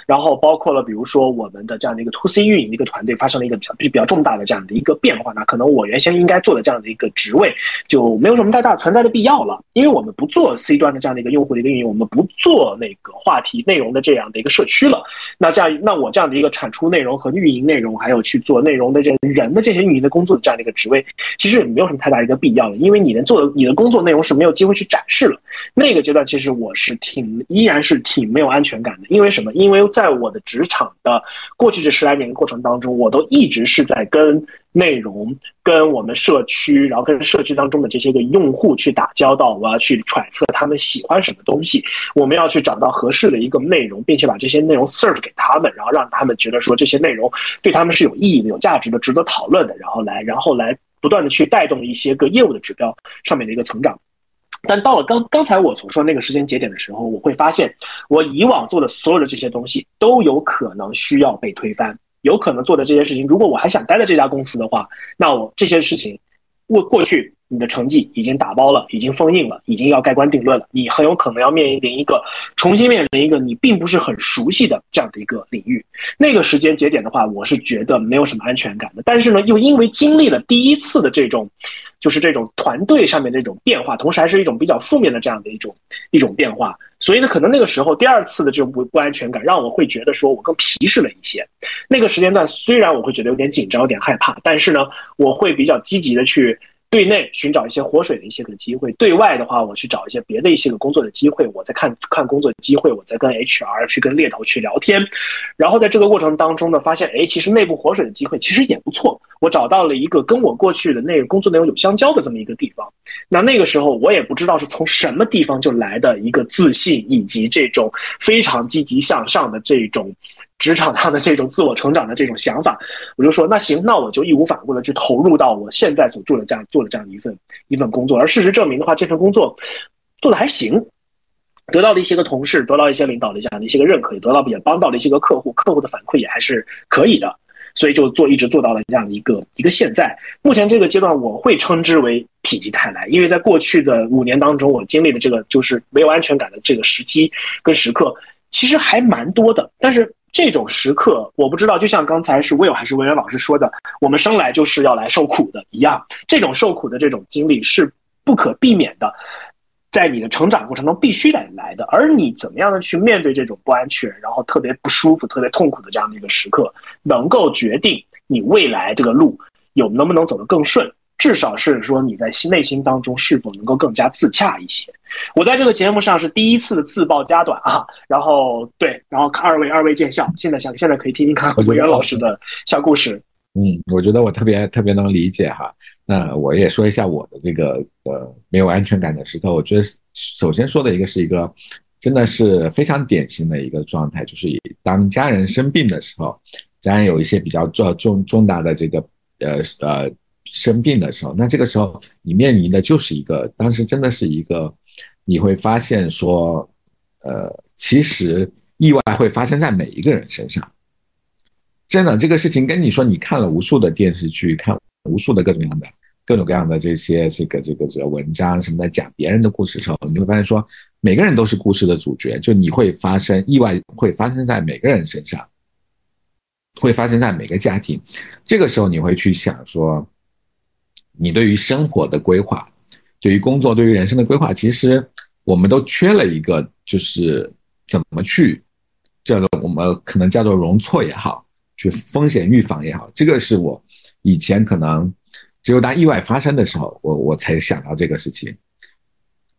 然后包括了比如说我们的这样的一个 to C 运营的一个团队发生了一个比较比较重大的这样的一个变化，那可能我原先应该做的这样的一个职位就没有什么太大存在的必要了，因为我们不做 C 端的这样的一个用户的一个运营，我们不做那个话题内容的这样的一个社区了。那这样，那我这样的一个产出内容和运营内容，还有去做内容的这人的这些运营的工作的这样的一个职位，其实也没有什么太大一个必要了，因为你能做的你的工作内容是没有机会去展示了。那个阶段，其实我。是挺依然是挺没有安全感的，因为什么？因为在我的职场的过去这十来年的过程当中，我都一直是在跟内容、跟我们社区，然后跟社区当中的这些个用户去打交道。我要去揣测他们喜欢什么东西，我们要去找到合适的一个内容，并且把这些内容 serve 给他们，然后让他们觉得说这些内容对他们是有意义的、有价值的、值得讨论的，然后来，然后来不断的去带动一些个业务的指标上面的一个成长。但到了刚刚才我所说那个时间节点的时候，我会发现，我以往做的所有的这些东西都有可能需要被推翻，有可能做的这些事情，如果我还想待在这家公司的话，那我这些事情，过过去你的成绩已经打包了，已经封印了，已经要盖棺定论了，你很有可能要面临一个重新面临一个你并不是很熟悉的这样的一个领域。那个时间节点的话，我是觉得没有什么安全感的。但是呢，又因为经历了第一次的这种。就是这种团队上面的一种变化，同时还是一种比较负面的这样的一种一种变化，所以呢，可能那个时候第二次的这种不不安全感，让我会觉得说我更皮实了一些。那个时间段虽然我会觉得有点紧张、有点害怕，但是呢，我会比较积极的去对内寻找一些活水的一些个机会，对外的话，我去找一些别的一些个工作的机会，我再看看工作的机会，我再跟 HR 去跟猎头去聊天，然后在这个过程当中呢，发现哎，其实内部活水的机会其实也不错，我找到了一个跟我过去的那个工作内容有相交的这么一个地方。那那个时候我也不知道是从什么地方就来的一个自信，以及这种非常积极向上的这种。职场上的这种自我成长的这种想法，我就说那行，那我就义无反顾的去投入到我现在所做的这样做的这样一份一份工作。而事实证明的话，这份工作做的还行，得到了一些个同事，得到一些领导的这样的一些个认可，也得到也帮到了一些个客户，客户的反馈也还是可以的，所以就做一直做到了这样的一个一个现在。目前这个阶段，我会称之为否极泰来，因为在过去的五年当中，我经历的这个就是没有安全感的这个时期跟时刻，其实还蛮多的，但是。这种时刻，我不知道，就像刚才是 Will 还是文渊老师说的，我们生来就是要来受苦的一样。这种受苦的这种经历是不可避免的，在你的成长过程中必须得来的。而你怎么样的去面对这种不安全，然后特别不舒服、特别痛苦的这样的一个时刻，能够决定你未来这个路有能不能走得更顺。至少是说你在心内心当中是否能够更加自洽一些。我在这个节目上是第一次自曝家短啊，然后对，然后看二位二位见笑。现在想现在可以听听看委员老师的小故事。嗯，我觉得我特别特别能理解哈。那我也说一下我的这个呃没有安全感的时刻。我觉得首先说的一个是一个真的是非常典型的一个状态，就是当家人生病的时候，家人有一些比较重重重大的这个呃呃。生病的时候，那这个时候你面临的就是一个，当时真的是一个，你会发现说，呃，其实意外会发生在每一个人身上。真的，这个事情跟你说，你看了无数的电视剧，看无数的各种各样的、各种各样的这些这个这个这个文章什么的，讲别人的故事的时候，你会发现说，每个人都是故事的主角，就你会发生意外，会发生在每个人身上，会发生在每个家庭。这个时候你会去想说。你对于生活的规划，对于工作，对于人生的规划，其实我们都缺了一个，就是怎么去叫做我们可能叫做容错也好，去风险预防也好，这个是我以前可能只有当意外发生的时候，我我才想到这个事情。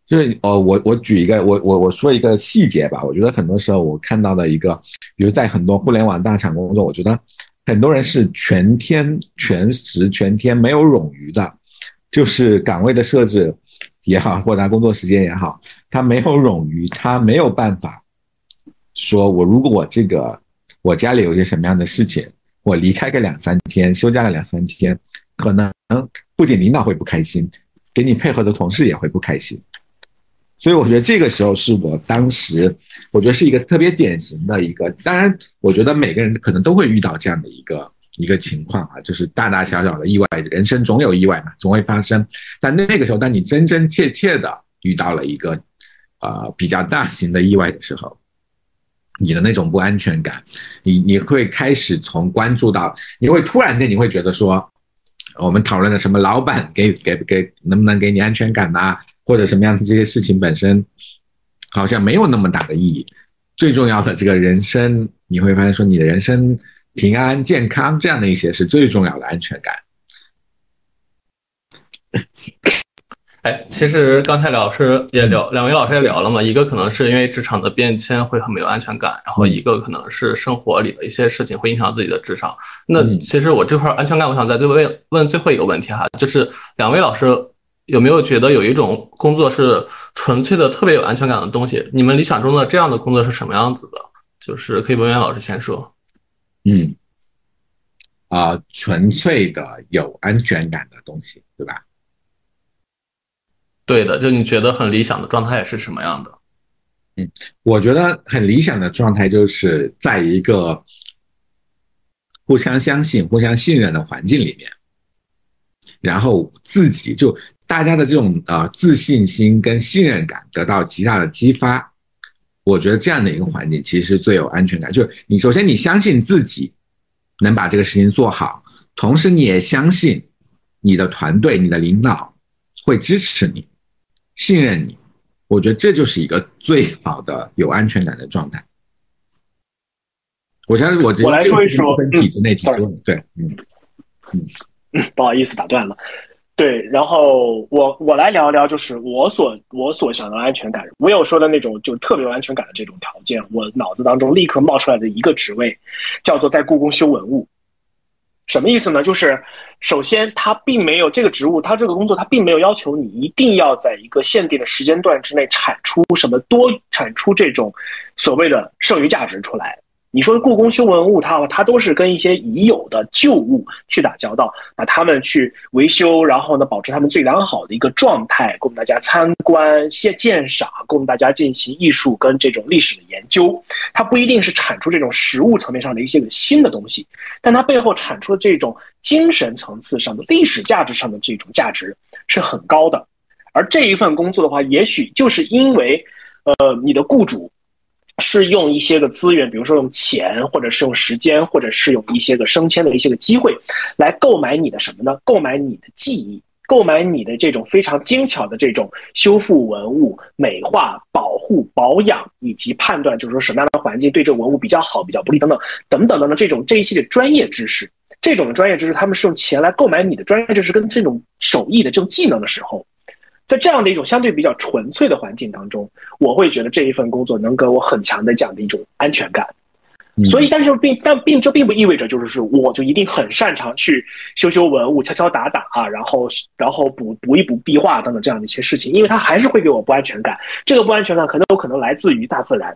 就是哦，我我举一个，我我我说一个细节吧。我觉得很多时候我看到的一个，比如在很多互联网大厂工作，我觉得。很多人是全天全时全天没有冗余的，就是岗位的设置也好，或者他工作时间也好，他没有冗余，他没有办法说，我如果我这个我家里有些什么样的事情，我离开个两三天，休假了两三天，可能不仅领导会不开心，给你配合的同事也会不开心。所以我觉得这个时候是我当时，我觉得是一个特别典型的一个。当然，我觉得每个人可能都会遇到这样的一个一个情况啊，就是大大小小的意外，人生总有意外嘛，总会发生。但那个时候，当你真真切切的遇到了一个呃比较大型的意外的时候，你的那种不安全感，你你会开始从关注到，你会突然间你会觉得说，我们讨论的什么老板给给给能不能给你安全感呐？或者什么样的这些事情本身，好像没有那么大的意义。最重要的这个人生，你会发现说，你的人生平安健康这样的一些是最重要的安全感。哎，其实刚才老师也聊，两位老师也聊了嘛。一个可能是因为职场的变迁会很没有安全感，然后一个可能是生活里的一些事情会影响自己的职场。那其实我这块安全感，我想在最后问问最后一个问题哈，就是两位老师。有没有觉得有一种工作是纯粹的、特别有安全感的东西？你们理想中的这样的工作是什么样子的？就是可以文渊老师先说。嗯，啊，纯粹的有安全感的东西，对吧？对的，就你觉得很理想的状态是什么样的？嗯，我觉得很理想的状态就是在一个互相相信、互相信任的环境里面，然后自己就。大家的这种呃自信心跟信任感得到极大的激发，我觉得这样的一个环境其实最有安全感。就是你首先你相信自己能把这个事情做好，同时你也相信你的团队、你的领导会支持你、信任你。我觉得这就是一个最好的有安全感的状态。我相信我我来说一说体制内体制外，对，嗯嗯，不好意思打断了。对，然后我我来聊一聊，就是我所我所想的安全感。我有说的那种就特别有安全感的这种条件，我脑子当中立刻冒出来的一个职位，叫做在故宫修文物。什么意思呢？就是首先，它并没有这个职务，它这个工作，它并没有要求你一定要在一个限定的时间段之内产出什么多产出这种所谓的剩余价值出来。你说故宫修文物，它它都是跟一些已有的旧物去打交道，把它们去维修，然后呢保持它们最良好的一个状态，供大家参观、鉴鉴赏，供大家进行艺术跟这种历史的研究。它不一定是产出这种实物层面上的一些个新的东西，但它背后产出的这种精神层次上的历史价值上的这种价值是很高的。而这一份工作的话，也许就是因为，呃，你的雇主。是用一些个资源，比如说用钱，或者是用时间，或者是用一些个升迁的一些个机会，来购买你的什么呢？购买你的记忆，购买你的这种非常精巧的这种修复文物、美化、保护、保养，以及判断，就是说什么样的环境对这文物比较好、比较不利等等等等等等这种这一系列专业知识，这种专业知识，他们是用钱来购买你的专业知识跟这种手艺的这种技能的时候。在这样的一种相对比较纯粹的环境当中，我会觉得这一份工作能给我很强的这样的一种安全感。所以，但是并但并这并不意味着就是说我就一定很擅长去修修文物、敲敲打打啊，然后然后补补一补壁画等等这样的一些事情，因为它还是会给我不安全感。这个不安全感可能有可能来自于大自然。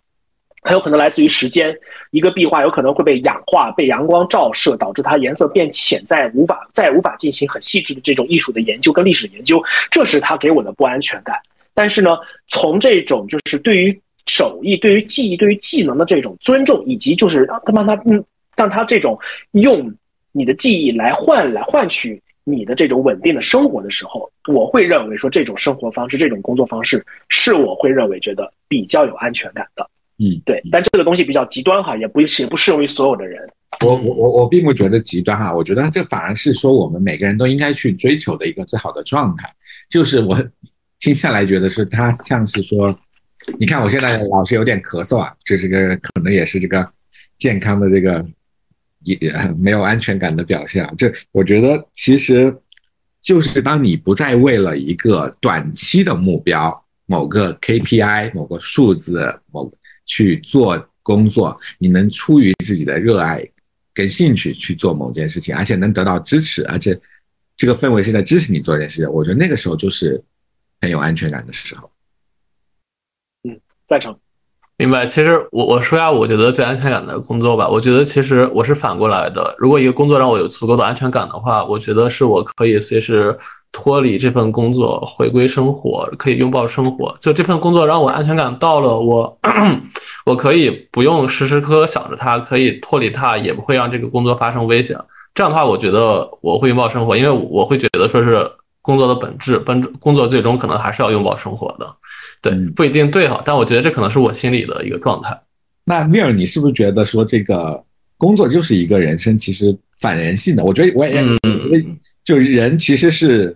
很有可能来自于时间，一个壁画有可能会被氧化、被阳光照射，导致它颜色变浅，再无法再无法进行很细致的这种艺术的研究跟历史的研究，这是它给我的不安全感。但是呢，从这种就是对于手艺、对于技艺、对于技能的这种尊重，以及就是让他他嗯，让他这种用你的记忆来换来换取你的这种稳定的生活的时候，我会认为说这种生活方式、这种工作方式是我会认为觉得比较有安全感的。嗯，对，但这个东西比较极端哈，也不也不适用于所有的人。我我我我并不觉得极端哈，我觉得这反而是说我们每个人都应该去追求的一个最好的状态。就是我听下来觉得是他像是说，你看我现在老是有点咳嗽啊，这是个可能也是这个健康的这个也没有安全感的表现啊。这我觉得其实就是当你不再为了一个短期的目标，某个 KPI、某个数字、某个去做工作，你能出于自己的热爱跟兴趣去做某件事情，而且能得到支持，而且这个氛围是在支持你做这件事情，我觉得那个时候就是很有安全感的时候。嗯，赞成。明白。其实我我说下我觉得最安全感的工作吧。我觉得其实我是反过来的。如果一个工作让我有足够的安全感的话，我觉得是我可以随时脱离这份工作，回归生活，可以拥抱生活。就这份工作让我安全感到了，我 我可以不用时时刻刻想着它，可以脱离它，也不会让这个工作发生危险。这样的话，我觉得我会拥抱生活，因为我会觉得说是。工作的本质，本工作最终可能还是要拥抱生活的，对，不一定对哈，但我觉得这可能是我心里的一个状态。那米尔，你是不是觉得说这个工作就是一个人生其实反人性的？我觉得我也，就人其实是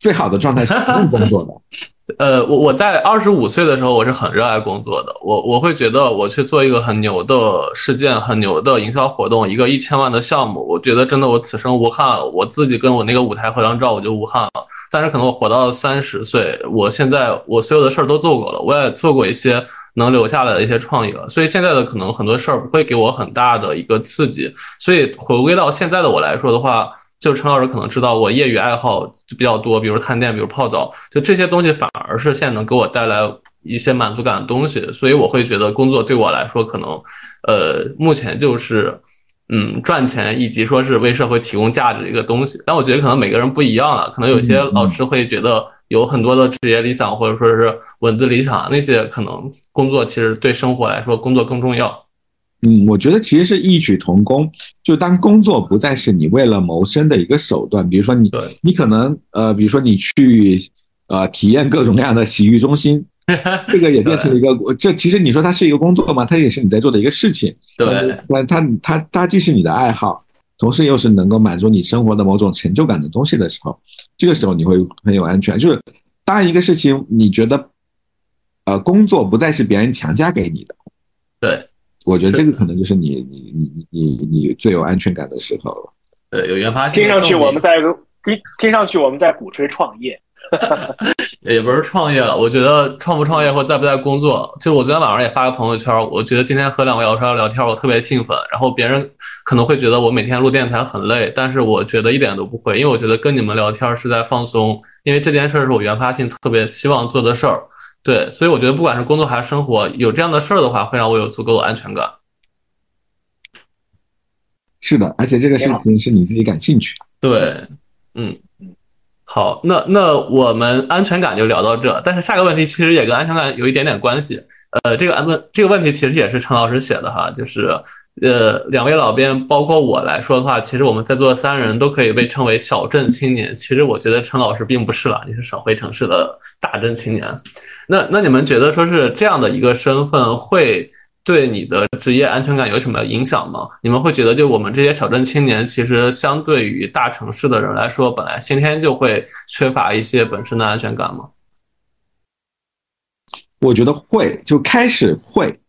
最好的状态是不用工作的。呃，我我在二十五岁的时候，我是很热爱工作的。我我会觉得，我去做一个很牛的事件，很牛的营销活动，一个一千万的项目，我觉得真的我此生无憾了。我自己跟我那个舞台合张照，我就无憾了。但是可能我活到三十岁，我现在我所有的事儿都做过了，我也做过一些能留下来的一些创意了。所以现在的可能很多事儿不会给我很大的一个刺激。所以回归到现在的我来说的话。就陈老师可能知道我业余爱好就比较多，比如探店，比如泡澡，就这些东西反而是现在能给我带来一些满足感的东西，所以我会觉得工作对我来说可能，呃，目前就是嗯赚钱以及说是为社会提供价值一个东西。但我觉得可能每个人不一样了，可能有些老师会觉得有很多的职业理想或者说是文字理想，那些可能工作其实对生活来说工作更重要。嗯，我觉得其实是异曲同工。就当工作不再是你为了谋生的一个手段，比如说你，你可能呃，比如说你去呃体验各种各样的洗浴中心，这个也变成了一个，这其实你说它是一个工作吗？它也是你在做的一个事情。对，那它它它既是你的爱好，同时又是能够满足你生活的某种成就感的东西的时候，这个时候你会很有安全。就是当一个事情你觉得呃工作不再是别人强加给你的，对。我觉得这个可能就是你你你你你你最有安全感的时候了。对，有原发性听上去我们在听听上去我们在鼓吹创业。也不是创业了，我觉得创不创业或在不在工作，就我昨天晚上也发个朋友圈，我觉得今天和两位老师聊天，我特别兴奋。然后别人可能会觉得我每天录电台很累，但是我觉得一点都不会，因为我觉得跟你们聊天是在放松，因为这件事是我原发性特别希望做的事儿。对，所以我觉得不管是工作还是生活，有这样的事儿的话，会让我有足够的安全感。是的，而且这个事情是你自己感兴趣。对，嗯。好，那那我们安全感就聊到这，但是下个问题其实也跟安全感有一点点关系。呃，这个安问这个问题其实也是陈老师写的哈，就是呃，两位老编包括我来说的话，其实我们在座三人都可以被称为小镇青年。其实我觉得陈老师并不是了，你是省会城市的大镇青年。那那你们觉得说是这样的一个身份会？对你的职业安全感有什么影响吗？你们会觉得，就我们这些小镇青年，其实相对于大城市的人来说，本来先天就会缺乏一些本身的安全感吗？我觉得会，就开始会，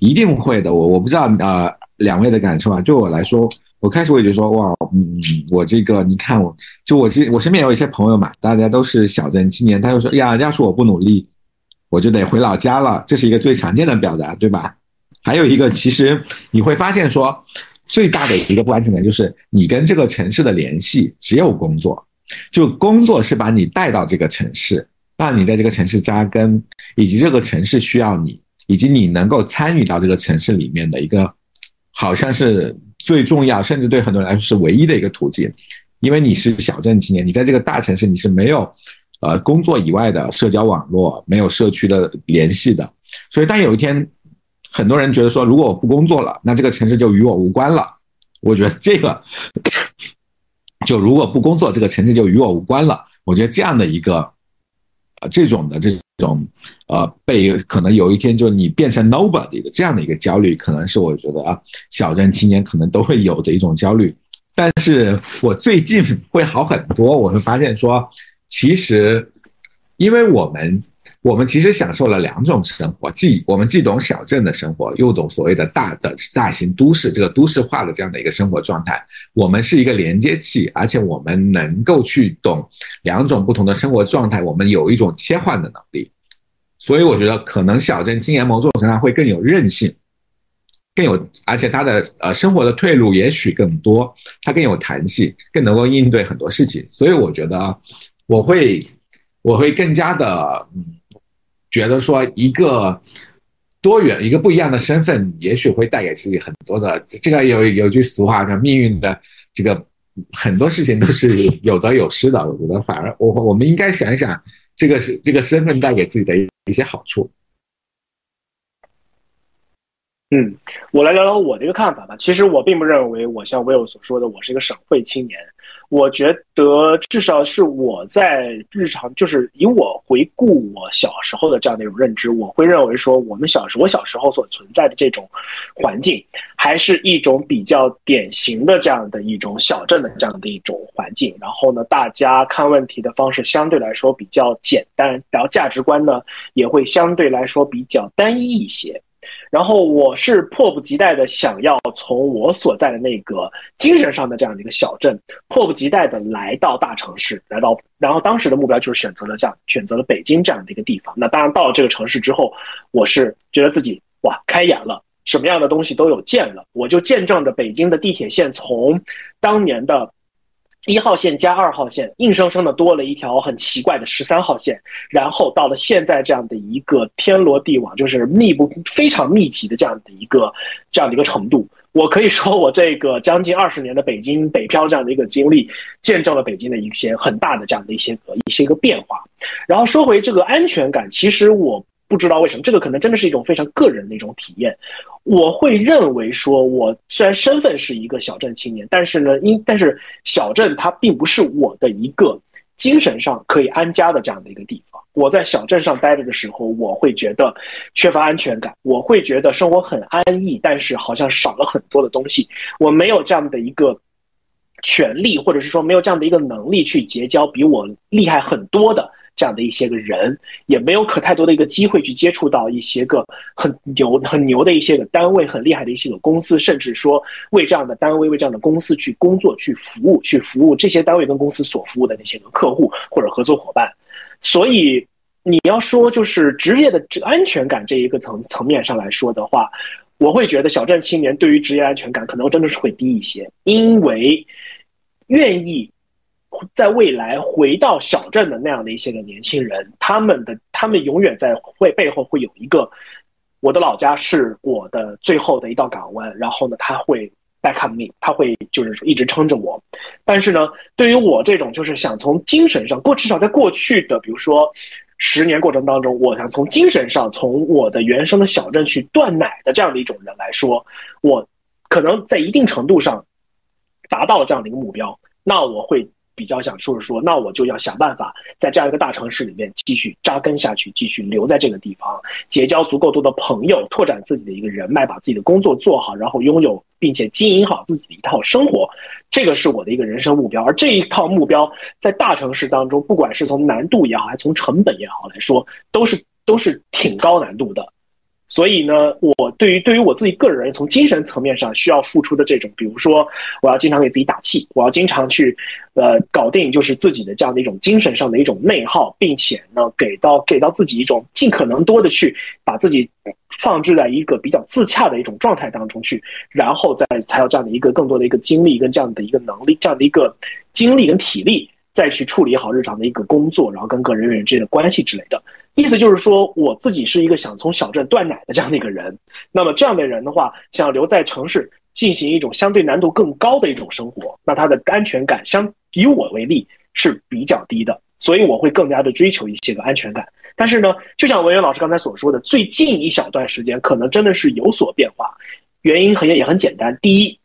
一定会的。我我不知道呃两位的感受啊。对我来说，我开始会觉得说，哇，嗯，我这个你看，我就我这我身边有一些朋友嘛，大家都是小镇青年，他就说呀，要是我不努力，我就得回老家了。这是一个最常见的表达，对吧？还有一个，其实你会发现说，最大的一个不安全感就是你跟这个城市的联系只有工作，就工作是把你带到这个城市，让你在这个城市扎根，以及这个城市需要你，以及你能够参与到这个城市里面的一个，好像是最重要，甚至对很多人来说是唯一的一个途径，因为你是小镇青年，你在这个大城市你是没有，呃，工作以外的社交网络，没有社区的联系的，所以当有一天。很多人觉得说，如果我不工作了，那这个城市就与我无关了。我觉得这个，就如果不工作，这个城市就与我无关了。我觉得这样的一个，啊这种的这种，呃，被可能有一天就你变成 nobody 的这样的一个焦虑，可能是我觉得啊，小镇青年可能都会有的一种焦虑。但是我最近会好很多，我会发现说，其实，因为我们。我们其实享受了两种生活，既我们既懂小镇的生活，又懂所谓的大的大型都市这个都市化的这样的一个生活状态。我们是一个连接器，而且我们能够去懂两种不同的生活状态，我们有一种切换的能力。所以我觉得，可能小镇青年某种程度上会更有韧性，更有，而且他的呃生活的退路也许更多，他更有弹性，更能够应对很多事情。所以我觉得，我会我会更加的嗯。觉得说一个多元、一个不一样的身份，也许会带给自己很多的。这个有有句俗话叫“命运的这个很多事情都是有得有失的”。我觉得反而我我们应该想一想，这个是这个身份带给自己的一些好处。嗯，我来聊聊我的一个看法吧。其实我并不认为我像 Will 所说的，我是一个省会青年。我觉得至少是我在日常，就是以我回顾我小时候的这样的一种认知，我会认为说，我们小时我小时候所存在的这种环境，还是一种比较典型的这样的一种小镇的这样的一种环境。然后呢，大家看问题的方式相对来说比较简单，然后价值观呢也会相对来说比较单一一些。然后我是迫不及待的想要从我所在的那个精神上的这样的一个小镇，迫不及待的来到大城市，来到，然后当时的目标就是选择了这样，选择了北京这样的一个地方。那当然到了这个城市之后，我是觉得自己哇开眼了，什么样的东西都有见了，我就见证着北京的地铁线从当年的。一号线加二号线，硬生生的多了一条很奇怪的十三号线，然后到了现在这样的一个天罗地网，就是密不非常密集的这样的一个这样的一个程度。我可以说，我这个将近二十年的北京北漂这样的一个经历，见证了北京的一些很大的这样的一些个一些个变化。然后说回这个安全感，其实我不知道为什么，这个可能真的是一种非常个人的一种体验。我会认为说，我虽然身份是一个小镇青年，但是呢，因但是小镇它并不是我的一个精神上可以安家的这样的一个地方。我在小镇上待着的时候，我会觉得缺乏安全感，我会觉得生活很安逸，但是好像少了很多的东西。我没有这样的一个权利，或者是说没有这样的一个能力去结交比我厉害很多的这样的一些个人，也没有可太多的一个机会去接触到一些个很牛很牛的一些个单位，很厉害的一些个公司，甚至说为这样的单位、为这样的公司去工作、去服务、去服务这些单位跟公司所服务的那些个客户或者合作伙伴。所以你要说就是职业的安全感这一个层层面上来说的话，我会觉得小镇青年对于职业安全感可能真的是会低一些，因为愿意。在未来回到小镇的那样的一些个年轻人，他们的他们永远在会背后会有一个，我的老家是我的最后的一道港湾，然后呢，他会 back up me，他会就是说一直撑着我。但是呢，对于我这种就是想从精神上过，至少在过去的比如说十年过程当中，我想从精神上从我的原生的小镇去断奶的这样的一种人来说，我可能在一定程度上达到了这样的一个目标，那我会。比较想说是说，那我就要想办法在这样一个大城市里面继续扎根下去，继续留在这个地方，结交足够多的朋友，拓展自己的一个人脉，把自己的工作做好，然后拥有并且经营好自己的一套生活，这个是我的一个人生目标。而这一套目标在大城市当中，不管是从难度也好，还是从成本也好来说，都是都是挺高难度的。所以呢，我对于对于我自己个人，从精神层面上需要付出的这种，比如说，我要经常给自己打气，我要经常去，呃，搞定就是自己的这样的一种精神上的一种内耗，并且呢，给到给到自己一种尽可能多的去把自己放置在一个比较自洽的一种状态当中去，然后再才有这样的一个更多的一个精力跟这样的一个能力，这样的一个精力跟体力，再去处理好日常的一个工作，然后跟个人与人之间的关系之类的。意思就是说，我自己是一个想从小镇断奶的这样的一个人。那么这样的人的话，想留在城市进行一种相对难度更高的一种生活，那他的安全感相以我为例是比较低的。所以我会更加的追求一些个安全感。但是呢，就像文渊老师刚才所说的，最近一小段时间可能真的是有所变化。原因很也很简单，第一，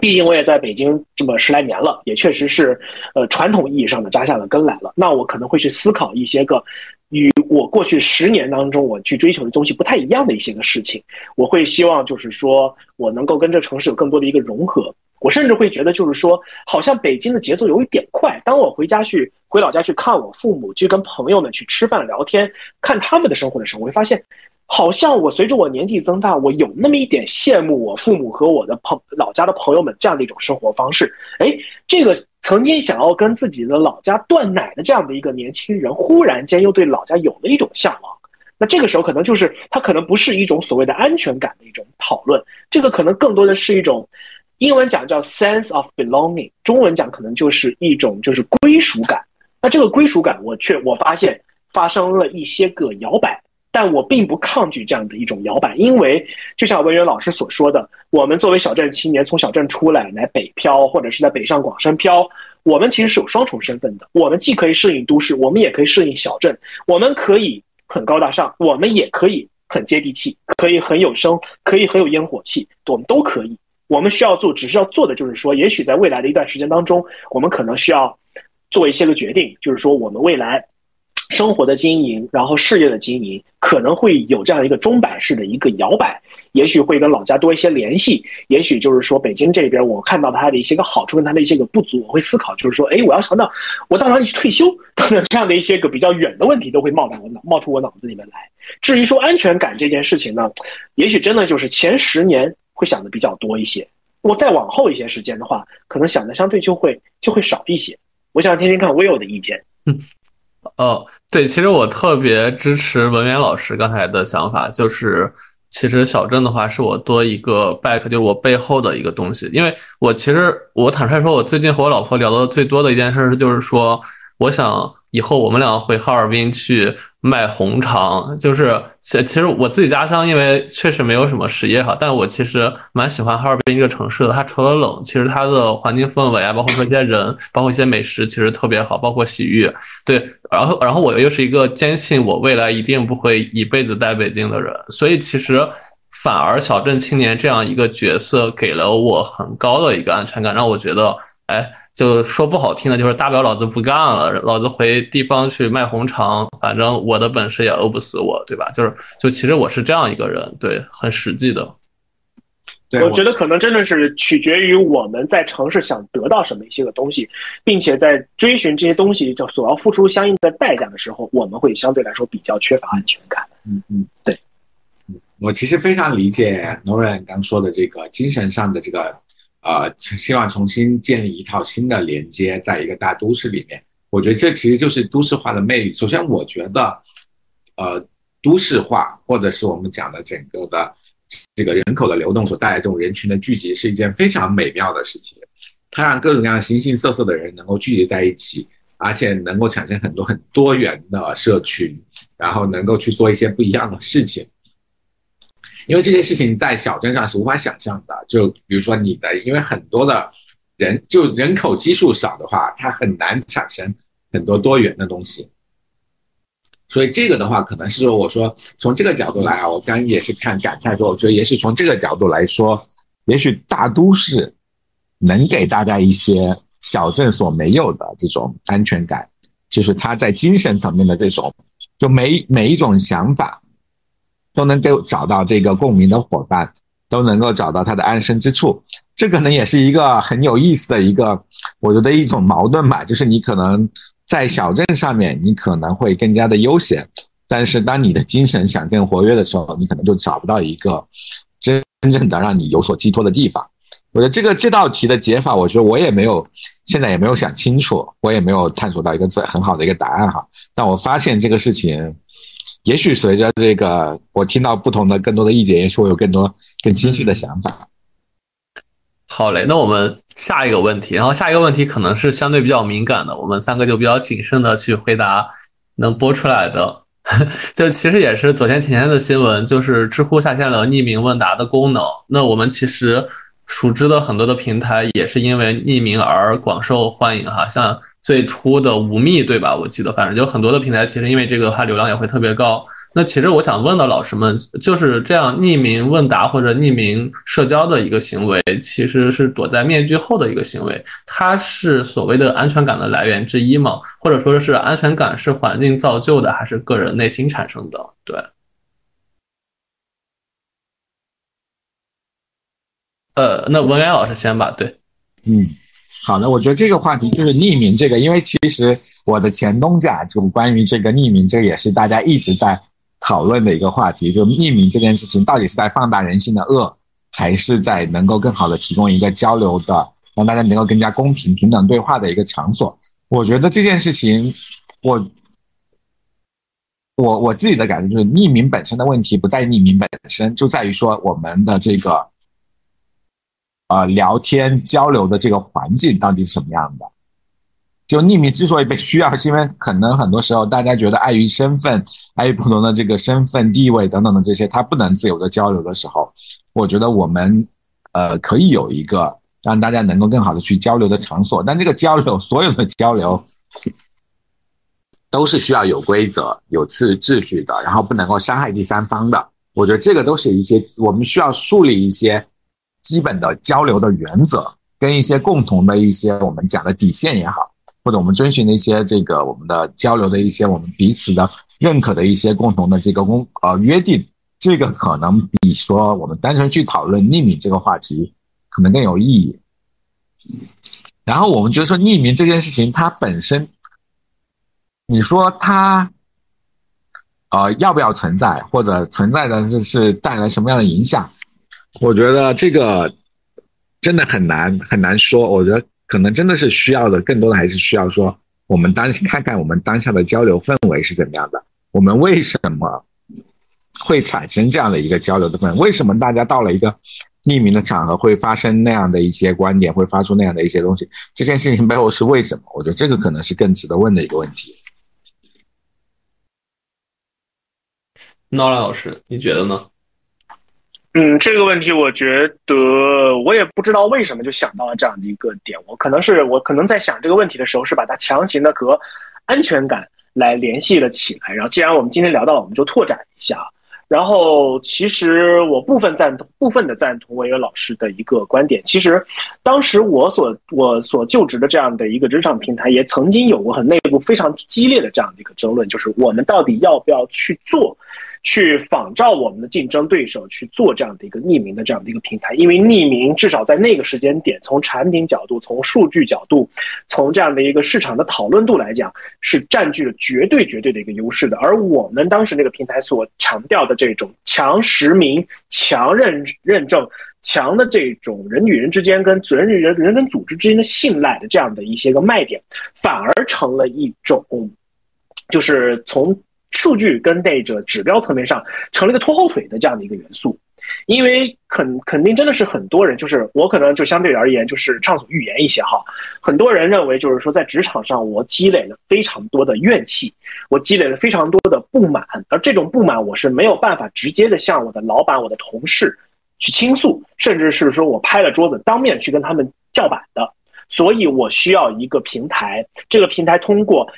毕竟我也在北京这么十来年了，也确实是呃传统意义上的扎下了根来了。那我可能会去思考一些个。与我过去十年当中我去追求的东西不太一样的一些个事情，我会希望就是说我能够跟这城市有更多的一个融合。我甚至会觉得就是说，好像北京的节奏有一点快。当我回家去回老家去看我父母，去跟朋友们去吃饭聊天，看他们的生活的时候，我会发现。好像我随着我年纪增大，我有那么一点羡慕我父母和我的朋老家的朋友们这样的一种生活方式。哎，这个曾经想要跟自己的老家断奶的这样的一个年轻人，忽然间又对老家有了一种向往。那这个时候可能就是他可能不是一种所谓的安全感的一种讨论，这个可能更多的是一种英文讲叫 sense of belonging，中文讲可能就是一种就是归属感。那这个归属感，我却我发现发生了一些个摇摆。但我并不抗拒这样的一种摇摆，因为就像文渊老师所说的，我们作为小镇青年从小镇出来来北漂，或者是在北上广深漂，我们其实是有双重身份的。我们既可以适应都市，我们也可以适应小镇。我们可以很高大上，我们也可以很接地气，可以很有声，可以很有烟火气，我们都可以。我们需要做，只是要做的就是说，也许在未来的一段时间当中，我们可能需要做一些个决定，就是说我们未来。生活的经营，然后事业的经营，可能会有这样一个钟摆式的一个摇摆，也许会跟老家多一些联系，也许就是说北京这边我看到它的一些个好处跟它的一些个不足，我会思考，就是说，哎，我要想到我到哪里去退休等等这样的一些个比较远的问题都会冒到我脑冒出我脑子里面来。至于说安全感这件事情呢，也许真的就是前十年会想的比较多一些，我再往后一些时间的话，可能想的相对就会就会少一些。我想听听看 Will 的意见。哦，对，其实我特别支持文渊老师刚才的想法，就是其实小镇的话是我多一个 back，就是我背后的一个东西。因为我其实我坦率说，我最近和我老婆聊的最多的一件事是就是说，我想。以后我们俩回哈尔滨去卖红肠，就是其其实我自己家乡，因为确实没有什么实业哈，但我其实蛮喜欢哈尔滨这个城市的。它除了冷，其实它的环境氛围啊，包括说一些人，包括一些美食，其实特别好，包括洗浴。对，然后然后我又是一个坚信我未来一定不会一辈子待北京的人，所以其实反而小镇青年这样一个角色给了我很高的一个安全感，让我觉得。哎，就说不好听的，就是大不了老子不干了，老子回地方去卖红肠，反正我的本事也饿不死我，对吧？就是，就其实我是这样一个人，对，很实际的。对，我觉得可能真的是取决于我们在城市想得到什么一些个东西，并且在追寻这些东西就所要付出相应的代价的时候，我们会相对来说比较缺乏安全感。嗯嗯，对。我其实非常理解 Noran 刚说的这个精神上的这个，呃，希望重新建立一套新的连接，在一个大都市里面。我觉得这其实就是都市化的魅力。首先，我觉得，呃，都市化或者是我们讲的整个的这个人口的流动所带来这种人群的聚集，是一件非常美妙的事情。它让各种各样形形色色的人能够聚集在一起，而且能够产生很多很多元的社群，然后能够去做一些不一样的事情。因为这些事情在小镇上是无法想象的。就比如说你的，因为很多的人就人口基数少的话，它很难产生很多多元的东西。所以这个的话，可能是说我说从这个角度来啊，我刚也是看感慨说，我觉得也是从这个角度来说，也许大都市能给大家一些小镇所没有的这种安全感，就是他在精神层面的这种，就每每一种想法。都能给找到这个共鸣的伙伴，都能够找到他的安身之处。这可能也是一个很有意思的一个，我觉得一种矛盾吧。就是你可能在小镇上面，你可能会更加的悠闲，但是当你的精神想更活跃的时候，你可能就找不到一个真正的让你有所寄托的地方。我觉得这个这道题的解法，我觉得我也没有现在也没有想清楚，我也没有探索到一个最很好的一个答案哈。但我发现这个事情。也许随着这个，我听到不同的更多的意见，也许我有更多更清晰的想法。好嘞，那我们下一个问题，然后下一个问题可能是相对比较敏感的，我们三个就比较谨慎的去回答能播出来的。就其实也是昨天前天的新闻，就是知乎下线了匿名问答的功能。那我们其实。熟知的很多的平台也是因为匿名而广受欢迎哈，像最初的无密对吧？我记得反正就很多的平台其实因为这个它流量也会特别高。那其实我想问的老师们，就是这样匿名问答或者匿名社交的一个行为，其实是躲在面具后的一个行为，它是所谓的安全感的来源之一吗？或者说是安全感是环境造就的，还是个人内心产生的？对。呃，那文渊老师先吧。对，嗯，好的，我觉得这个话题就是匿名这个，因为其实我的前东家就关于这个匿名，这个也是大家一直在讨论的一个话题，就匿名这件事情到底是在放大人性的恶，还是在能够更好的提供一个交流的，让大家能够更加公平平等对话的一个场所？我觉得这件事情，我我我自己的感觉就是，匿名本身的问题不在匿名本身，就在于说我们的这个。呃，聊天交流的这个环境到底是什么样的？就匿名之所以被需要，是因为可能很多时候大家觉得碍于身份、碍于不同的这个身份地位等等的这些，他不能自由的交流的时候，我觉得我们呃可以有一个让大家能够更好的去交流的场所。但这个交流，所有的交流都是需要有规则、有秩秩序的，然后不能够伤害第三方的。我觉得这个都是一些我们需要树立一些。基本的交流的原则，跟一些共同的一些我们讲的底线也好，或者我们遵循的一些这个我们的交流的一些我们彼此的认可的一些共同的这个公呃约定，这个可能比说我们单纯去讨论匿名这个话题可能更有意义。然后我们觉得说匿名这件事情它本身，你说它呃要不要存在，或者存在的就是带来什么样的影响？我觉得这个真的很难很难说。我觉得可能真的是需要的，更多的还是需要说，我们当看看我们当下的交流氛围是怎么样的。我们为什么会产生这样的一个交流的氛围？为什么大家到了一个匿名的场合会发生那样的一些观点，会发出那样的一些东西？这件事情背后是为什么？我觉得这个可能是更值得问的一个问题。闹兰老师，你觉得呢？嗯，这个问题我觉得我也不知道为什么就想到了这样的一个点。我可能是我可能在想这个问题的时候，是把它强行的和安全感来联系了起来。然后，既然我们今天聊到了，我们就拓展一下。然后，其实我部分赞同部分的赞同文渊老师的一个观点。其实，当时我所我所就职的这样的一个职场平台，也曾经有过很内部非常激烈的这样的一个争论，就是我们到底要不要去做。去仿照我们的竞争对手去做这样的一个匿名的这样的一个平台，因为匿名至少在那个时间点，从产品角度、从数据角度、从这样的一个市场的讨论度来讲，是占据了绝对绝对的一个优势的。而我们当时那个平台所强调的这种强实名、强认认证、强的这种人与人之间跟人与人人跟组织之间的信赖的这样的一些个卖点，反而成了一种，就是从。数据跟那个指标层面上成了一个拖后腿的这样的一个元素，因为肯肯定真的是很多人，就是我可能就相对而言就是畅所欲言一些哈。很多人认为就是说在职场上我积累了非常多的怨气，我积累了非常多的不满，而这种不满我是没有办法直接的向我的老板、我的同事去倾诉，甚至是说我拍了桌子当面去跟他们叫板的，所以我需要一个平台，这个平台通过。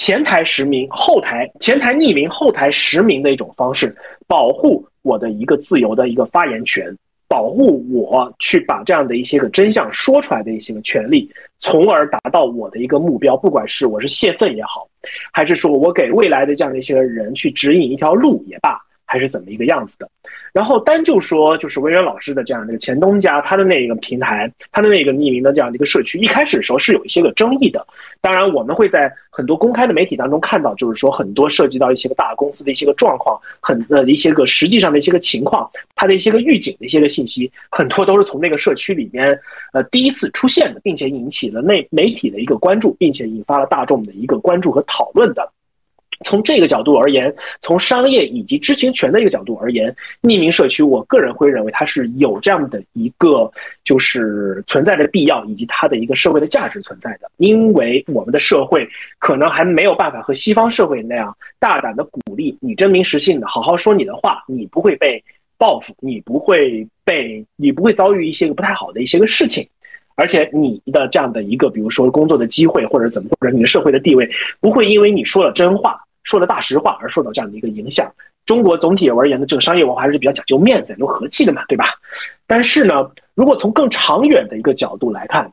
前台实名，后台前台匿名，后台实名的一种方式，保护我的一个自由的一个发言权，保护我去把这样的一些个真相说出来的一些个权利，从而达到我的一个目标。不管是我是泄愤也好，还是说我给未来的这样的一些人去指引一条路也罢。还是怎么一个样子的？然后单就说，就是文渊老师的这样的一个前东家，他的那个平台，他的那个匿名的这样的一个社区，一开始的时候是有一些个争议的。当然，我们会在很多公开的媒体当中看到，就是说很多涉及到一些个大公司的一些个状况，很呃一些个实际上的一些个情况，它的一些个预警的一些个信息，很多都是从那个社区里面呃第一次出现的，并且引起了内媒体的一个关注，并且引发了大众的一个关注和讨论的。从这个角度而言，从商业以及知情权的一个角度而言，匿名社区，我个人会认为它是有这样的一个就是存在的必要，以及它的一个社会的价值存在的。因为我们的社会可能还没有办法和西方社会那样大胆的鼓励你真名实姓的好好说你的话，你不会被报复，你不会被你不会遭遇一些个不太好的一些个事情，而且你的这样的一个比如说工作的机会或者怎么或者你的社会的地位不会因为你说了真话。说了大实话而受到这样的一个影响。中国总体而言的这个商业文化还是比较讲究面子、有和气的嘛，对吧？但是呢，如果从更长远的一个角度来看，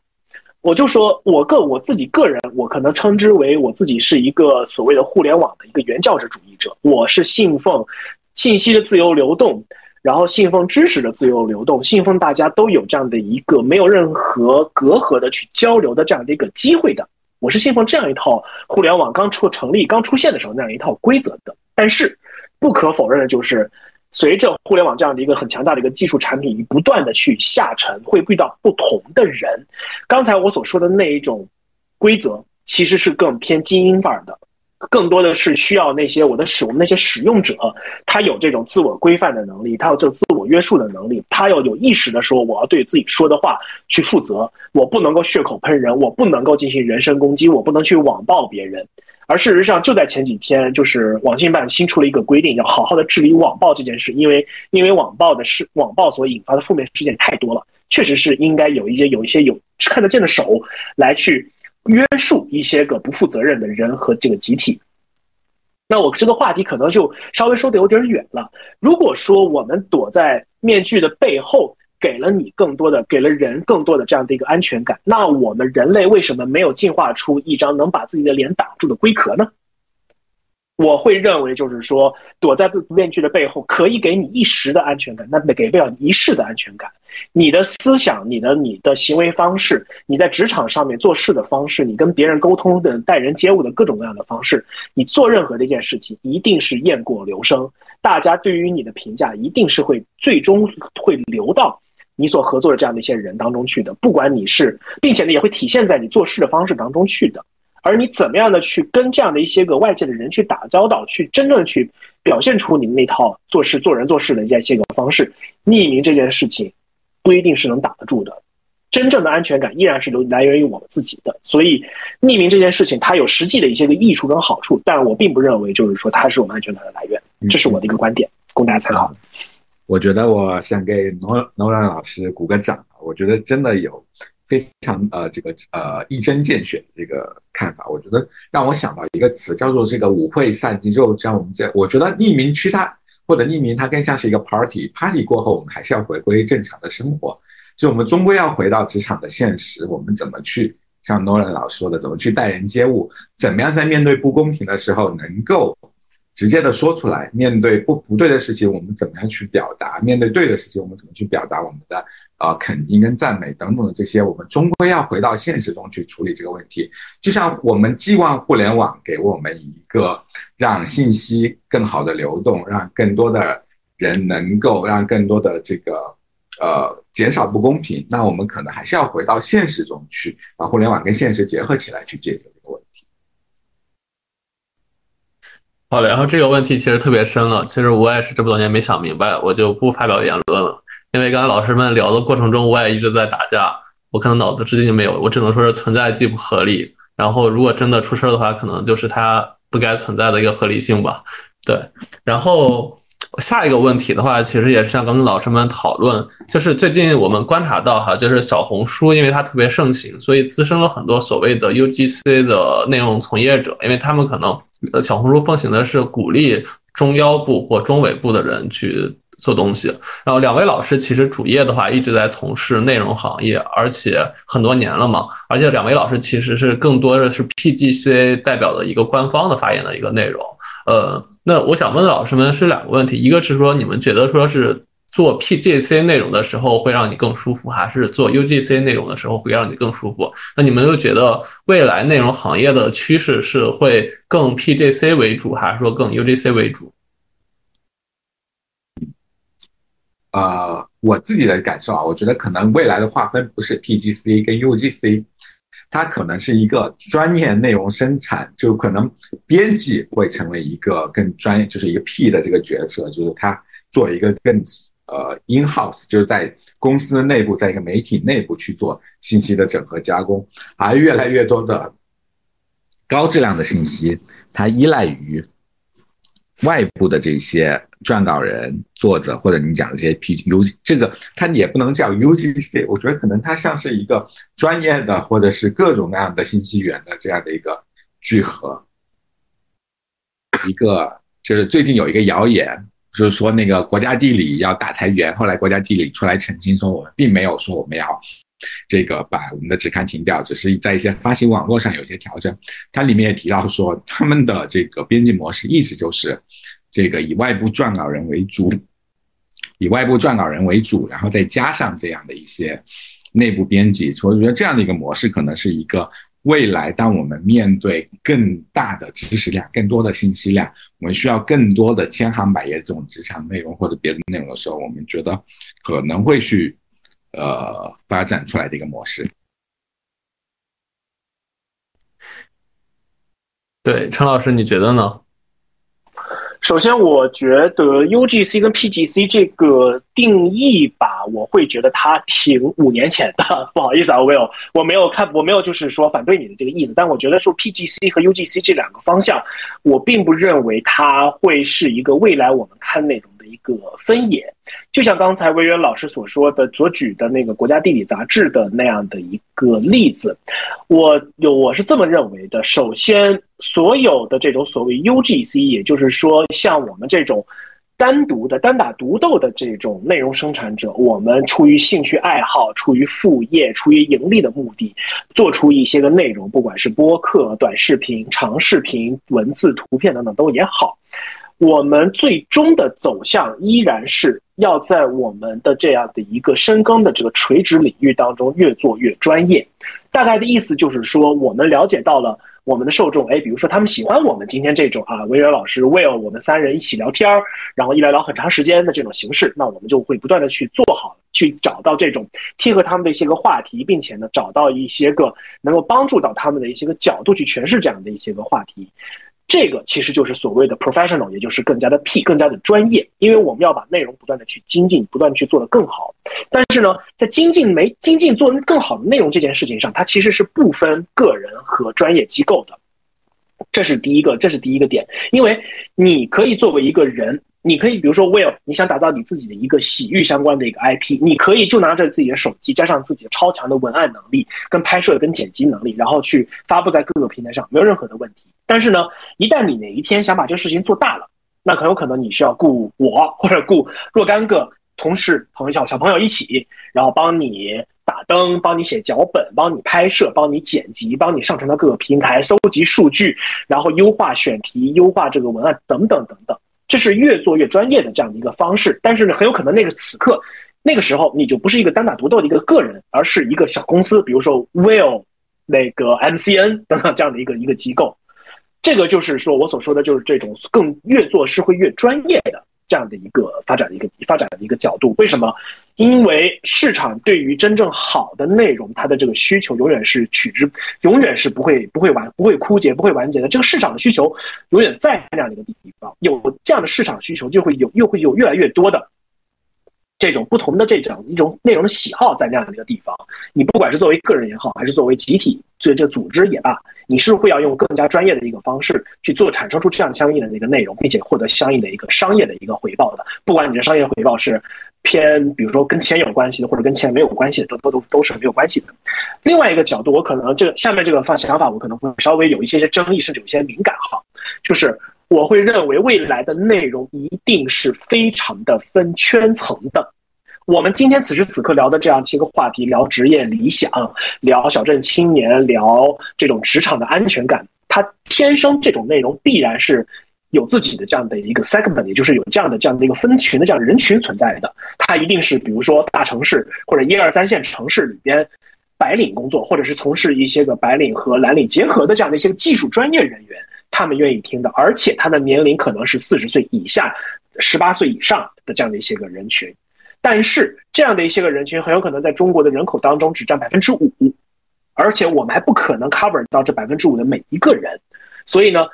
我就说我个我自己个人，我可能称之为我自己是一个所谓的互联网的一个原教旨主义者。我是信奉信息的自由流动，然后信奉知识的自由流动，信奉大家都有这样的一个没有任何隔阂的去交流的这样的一个机会的。我是信奉这样一套互联网刚出成立、刚出现的时候那样一套规则的，但是不可否认的就是，随着互联网这样的一个很强大的一个技术产品不断的去下沉，会遇到不同的人。刚才我所说的那一种规则，其实是更偏精英范儿的。更多的是需要那些我的使我们那些使用者，他有这种自我规范的能力，他有这种自我约束的能力，他要有意识的说，我要对自己说的话去负责，我不能够血口喷人，我不能够进行人身攻击，我不能去网暴别人。而事实上，就在前几天，就是网信办新出了一个规定，要好好的治理网暴这件事，因为因为网暴的事，网暴所引发的负面事件太多了，确实是应该有一些有一些有看得见的手来去。约束一些个不负责任的人和这个集体，那我这个话题可能就稍微说的有点远了。如果说我们躲在面具的背后，给了你更多的，给了人更多的这样的一个安全感，那我们人类为什么没有进化出一张能把自己的脸挡住的龟壳呢？我会认为，就是说，躲在面具的背后，可以给你一时的安全感，那给不了一世的安全感。你的思想、你的你的行为方式、你在职场上面做事的方式、你跟别人沟通的、待人接物的各种各样的方式，你做任何的一件事情，一定是雁过留声。大家对于你的评价，一定是会最终会流到你所合作的这样的一些人当中去的。不管你是，并且呢，也会体现在你做事的方式当中去的。而你怎么样的去跟这样的一些个外界的人去打交道，去真正去表现出你们那套做事、做人、做事的一些个方式，匿名这件事情不一定是能挡得住的。真正的安全感依然是由来源于我们自己的。所以，匿名这件事情它有实际的一些个益处跟好处，但我并不认为就是说它是我们安全感的来源。这是我的一个观点，供大家参考。我觉得我想给诺诺兰老师鼓个掌，我觉得真的有。非常呃，这个呃一针见血的这个看法，我觉得让我想到一个词，叫做这个舞会散尽之后，像我们在，我觉得匿名区它或者匿名它更像是一个 party，party 过后我们还是要回归正常的生活，就我们终归要回到职场的现实，我们怎么去像 Nolan 老师说的，怎么去待人接物，怎么样在面对不公平的时候能够直接的说出来。面对不不对的事情，我们怎么样去表达？面对对的事情，我们怎么去表达我们的呃肯定跟赞美等等的这些？我们终归要回到现实中去处理这个问题。就像我们寄望互联网给我们一个让信息更好的流动，让更多的人能够让更多的这个呃减少不公平，那我们可能还是要回到现实中去，把互联网跟现实结合起来去解决这个问题。好了，然后这个问题其实特别深了，其实我也是这么多年没想明白，我就不发表言论了。因为刚才老师们聊的过程中，我也一直在打架，我可能脑子至今就没有，我只能说是存在即不合理。然后如果真的出事儿的话，可能就是它不该存在的一个合理性吧。对，然后下一个问题的话，其实也是像刚刚老师们讨论，就是最近我们观察到哈，就是小红书因为它特别盛行，所以滋生了很多所谓的 UGC 的内容从业者，因为他们可能。呃，小红书奉行的是鼓励中腰部或中尾部的人去做东西。然后两位老师其实主业的话一直在从事内容行业，而且很多年了嘛。而且两位老师其实是更多的是 PGC 代表的一个官方的发言的一个内容。呃，那我想问老师们是两个问题，一个是说你们觉得说是。做 PGC 内容的时候会让你更舒服，还是做 UGC 内容的时候会让你更舒服？那你们又觉得未来内容行业的趋势是会更 PGC 为主，还是说更 UGC 为主？呃，我自己的感受啊，我觉得可能未来的划分不是 PGC 跟 UGC，它可能是一个专业内容生产，就可能编辑会成为一个更专业，就是一个 P 的这个角色，就是他做一个更。呃，in house 就是在公司内部，在一个媒体内部去做信息的整合加工，而越来越多的高质量的信息，它依赖于外部的这些撰稿人、作者或者你讲的这些 P U，这个它也不能叫 UGC，我觉得可能它像是一个专业的或者是各种各样的信息源的这样的一个聚合。一个就是最近有一个谣言。就是说，那个国家地理要大裁员，后来国家地理出来澄清说，我们并没有说我们要这个把我们的直刊停掉，只是在一些发行网络上有些调整。它里面也提到说，他们的这个编辑模式一直就是这个以外部撰稿人为主，以外部撰稿人为主，然后再加上这样的一些内部编辑。所以我觉得这样的一个模式可能是一个。未来，当我们面对更大的知识量、更多的信息量，我们需要更多的千行百业这种职场内容或者别的内容的时候，我们觉得可能会去呃发展出来的一个模式。对，陈老师，你觉得呢？首先，我觉得 UGC 跟 PGC 这个定义吧，我会觉得它挺五年前的。不好意思啊，Will，我没有看，我没有就是说反对你的这个意思。但我觉得说 PGC 和 UGC 这两个方向，我并不认为它会是一个未来我们看内容的一个分野。就像刚才维渊老师所说的，所举的那个国家地理杂志的那样的一个例子，我有我是这么认为的。首先，所有的这种所谓 UGC，也就是说像我们这种单独的单打独斗的这种内容生产者，我们出于兴趣爱好、出于副业、出于盈利的目的，做出一些个内容，不管是播客、短视频、长视频、文字、图片等等都也好。我们最终的走向依然是要在我们的这样的一个深耕的这个垂直领域当中越做越专业。大概的意思就是说，我们了解到了我们的受众，哎，比如说他们喜欢我们今天这种啊，维远老师 Will 我们三人一起聊天儿，然后一聊聊很长时间的这种形式，那我们就会不断的去做好，去找到这种贴合他们的一些个话题，并且呢，找到一些个能够帮助到他们的一些个角度去诠释这样的一些个话题。这个其实就是所谓的 professional，也就是更加的 P，更加的专业。因为我们要把内容不断的去精进，不断去做得更好。但是呢，在精进没精进做更好的内容这件事情上，它其实是不分个人和专业机构的。这是第一个，这是第一个点。因为你可以作为一个人。你可以比如说，Will，你想打造你自己的一个洗浴相关的一个 IP，你可以就拿着自己的手机，加上自己超强的文案能力、跟拍摄、跟剪辑能力，然后去发布在各个平台上，没有任何的问题。但是呢，一旦你哪一天想把这个事情做大了，那很有可能你需要雇我或者雇若干个同事、朋友、小朋友一起，然后帮你打灯，帮你写脚本，帮你拍摄，帮你剪辑，帮你上传到各个平台，收集数据，然后优化选题，优化这个文案等等等等。这是越做越专业的这样的一个方式。但是呢，很有可能那个此刻，那个时候你就不是一个单打独斗的一个个人，而是一个小公司，比如说 Will 那个 MCN 等等这样的一个一个机构。这个就是说我所说的就是这种更越做是会越专业的。这样的一个发展的一个发展的一个角度，为什么？因为市场对于真正好的内容，它的这个需求永远是取之，永远是不会不会完不会枯竭不会完结的。这个市场的需求永远在那样的一个地方，有这样的市场需求，就会有又会有越来越多的。这种不同的这种一种内容的喜好在那样的一个地方，你不管是作为个人也好，还是作为集体，这这组织也罢，你是会要用更加专业的一个方式去做，产生出这样相应的一个内容，并且获得相应的一个商业的一个回报的。不管你的商业回报是偏，比如说跟钱有关系的，或者跟钱没有关系的，都都都都是没有关系的。另外一个角度，我可能这个下面这个方想法，我可能会稍微有一些些争议，甚至有些敏感哈，就是。我会认为未来的内容一定是非常的分圈层的。我们今天此时此刻聊的这样一个话题，聊职业理想，聊小镇青年，聊这种职场的安全感，它天生这种内容必然是有自己的这样的一个 segment，也就是有这样的这样的一个分群的这样人群存在的。它一定是比如说大城市或者一二三线城市里边白领工作，或者是从事一些个白领和蓝领结合的这样的一些技术专业人员。他们愿意听的，而且他的年龄可能是四十岁以下、十八岁以上的这样的一些个人群，但是这样的一些个人群很有可能在中国的人口当中只占百分之五，而且我们还不可能 cover 到这百分之五的每一个人，所以呢，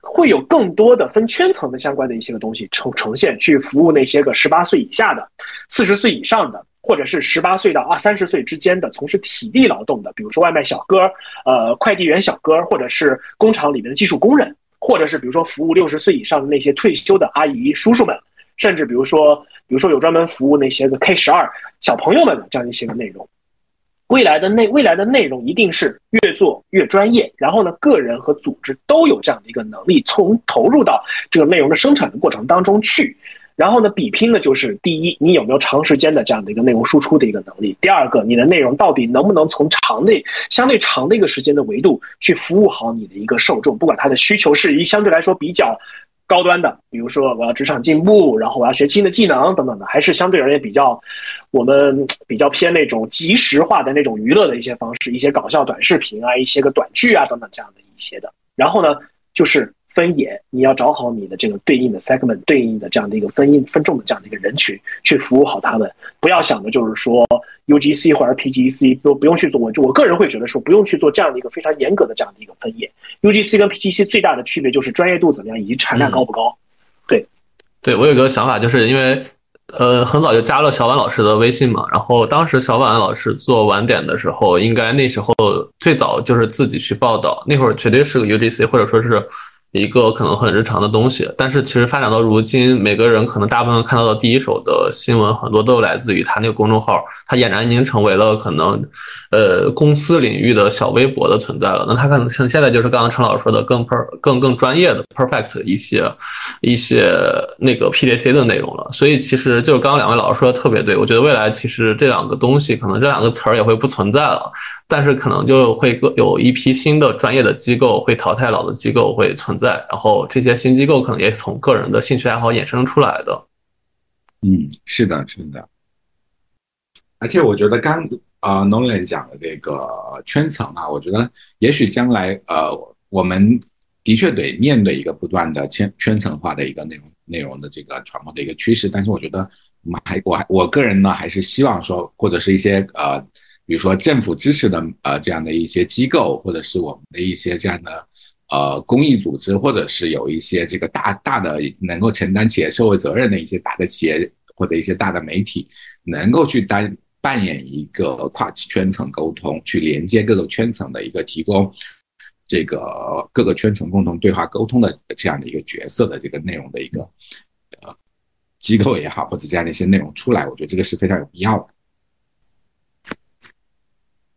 会有更多的分圈层的相关的一些个东西呈呈现，去服务那些个十八岁以下的、四十岁以上的。或者是十八岁到二三十岁之间的从事体力劳动的，比如说外卖小哥、呃快递员小哥，或者是工厂里面的技术工人，或者是比如说服务六十岁以上的那些退休的阿姨叔叔们，甚至比如说，比如说有专门服务那些个 K 十二小朋友们的这样一些个内容。未来的内未来的内容一定是越做越专业，然后呢，个人和组织都有这样的一个能力，从投入到这个内容的生产的过程当中去。然后呢，比拼的就是第一，你有没有长时间的这样的一个内容输出的一个能力；第二个，你的内容到底能不能从长内相对长的一个时间的维度去服务好你的一个受众，不管他的需求是一相对来说比较高端的，比如说我要职场进步，然后我要学新的技能等等的，还是相对而言比较我们比较偏那种即时化的那种娱乐的一些方式，一些搞笑短视频啊，一些个短剧啊等等这样的一些的。然后呢，就是。分野，你要找好你的这个对应的 segment，对应的这样的一个分分众的这样的一个人群，去服务好他们。不要想的就是说 UGC 或者 PGC 都不用去做。我就我个人会觉得说，不用去做这样的一个非常严格的这样的一个分野。UGC 跟 PGC 最大的区别就是专业度怎么样，以及产量高不高。对，对我有个想法，就是因为呃很早就加了小婉老师的微信嘛，然后当时小婉老师做晚点的时候，应该那时候最早就是自己去报道，那会儿绝对是个 UGC，或者说是。一个可能很日常的东西，但是其实发展到如今，每个人可能大部分看到的第一手的新闻，很多都来自于他那个公众号，他俨然已经成为了可能，呃，公司领域的小微博的存在了。那他可能像现在就是刚刚陈老师说的更 per 更更专业的 perfect 一些一些那个 PDC 的内容了。所以其实就是刚刚两位老师说的特别对，我觉得未来其实这两个东西，可能这两个词儿也会不存在了，但是可能就会有一批新的专业的机构会淘汰老的机构会存。在，然后这些新机构可能也从个人的兴趣爱好衍生出来的。嗯，是的，是的。而且我觉得刚啊，Nolan 讲的这个圈层啊，我觉得也许将来呃，我们的确得面对一个不断的圈圈层化的一个内容内容的这个传播的一个趋势。但是我觉得我们还我还我个人呢，还是希望说，或者是一些呃，比如说政府支持的呃这样的一些机构，或者是我们的一些这样的。呃，公益组织或者是有一些这个大大的能够承担企业社会责任的一些大的企业或者一些大的媒体，能够去担扮演一个跨圈层沟通，去连接各个圈层的一个提供这个各个圈层共同对话沟通的这样的一个角色的这个内容的一个呃机构也好，或者这样的一些内容出来，我觉得这个是非常有必要的。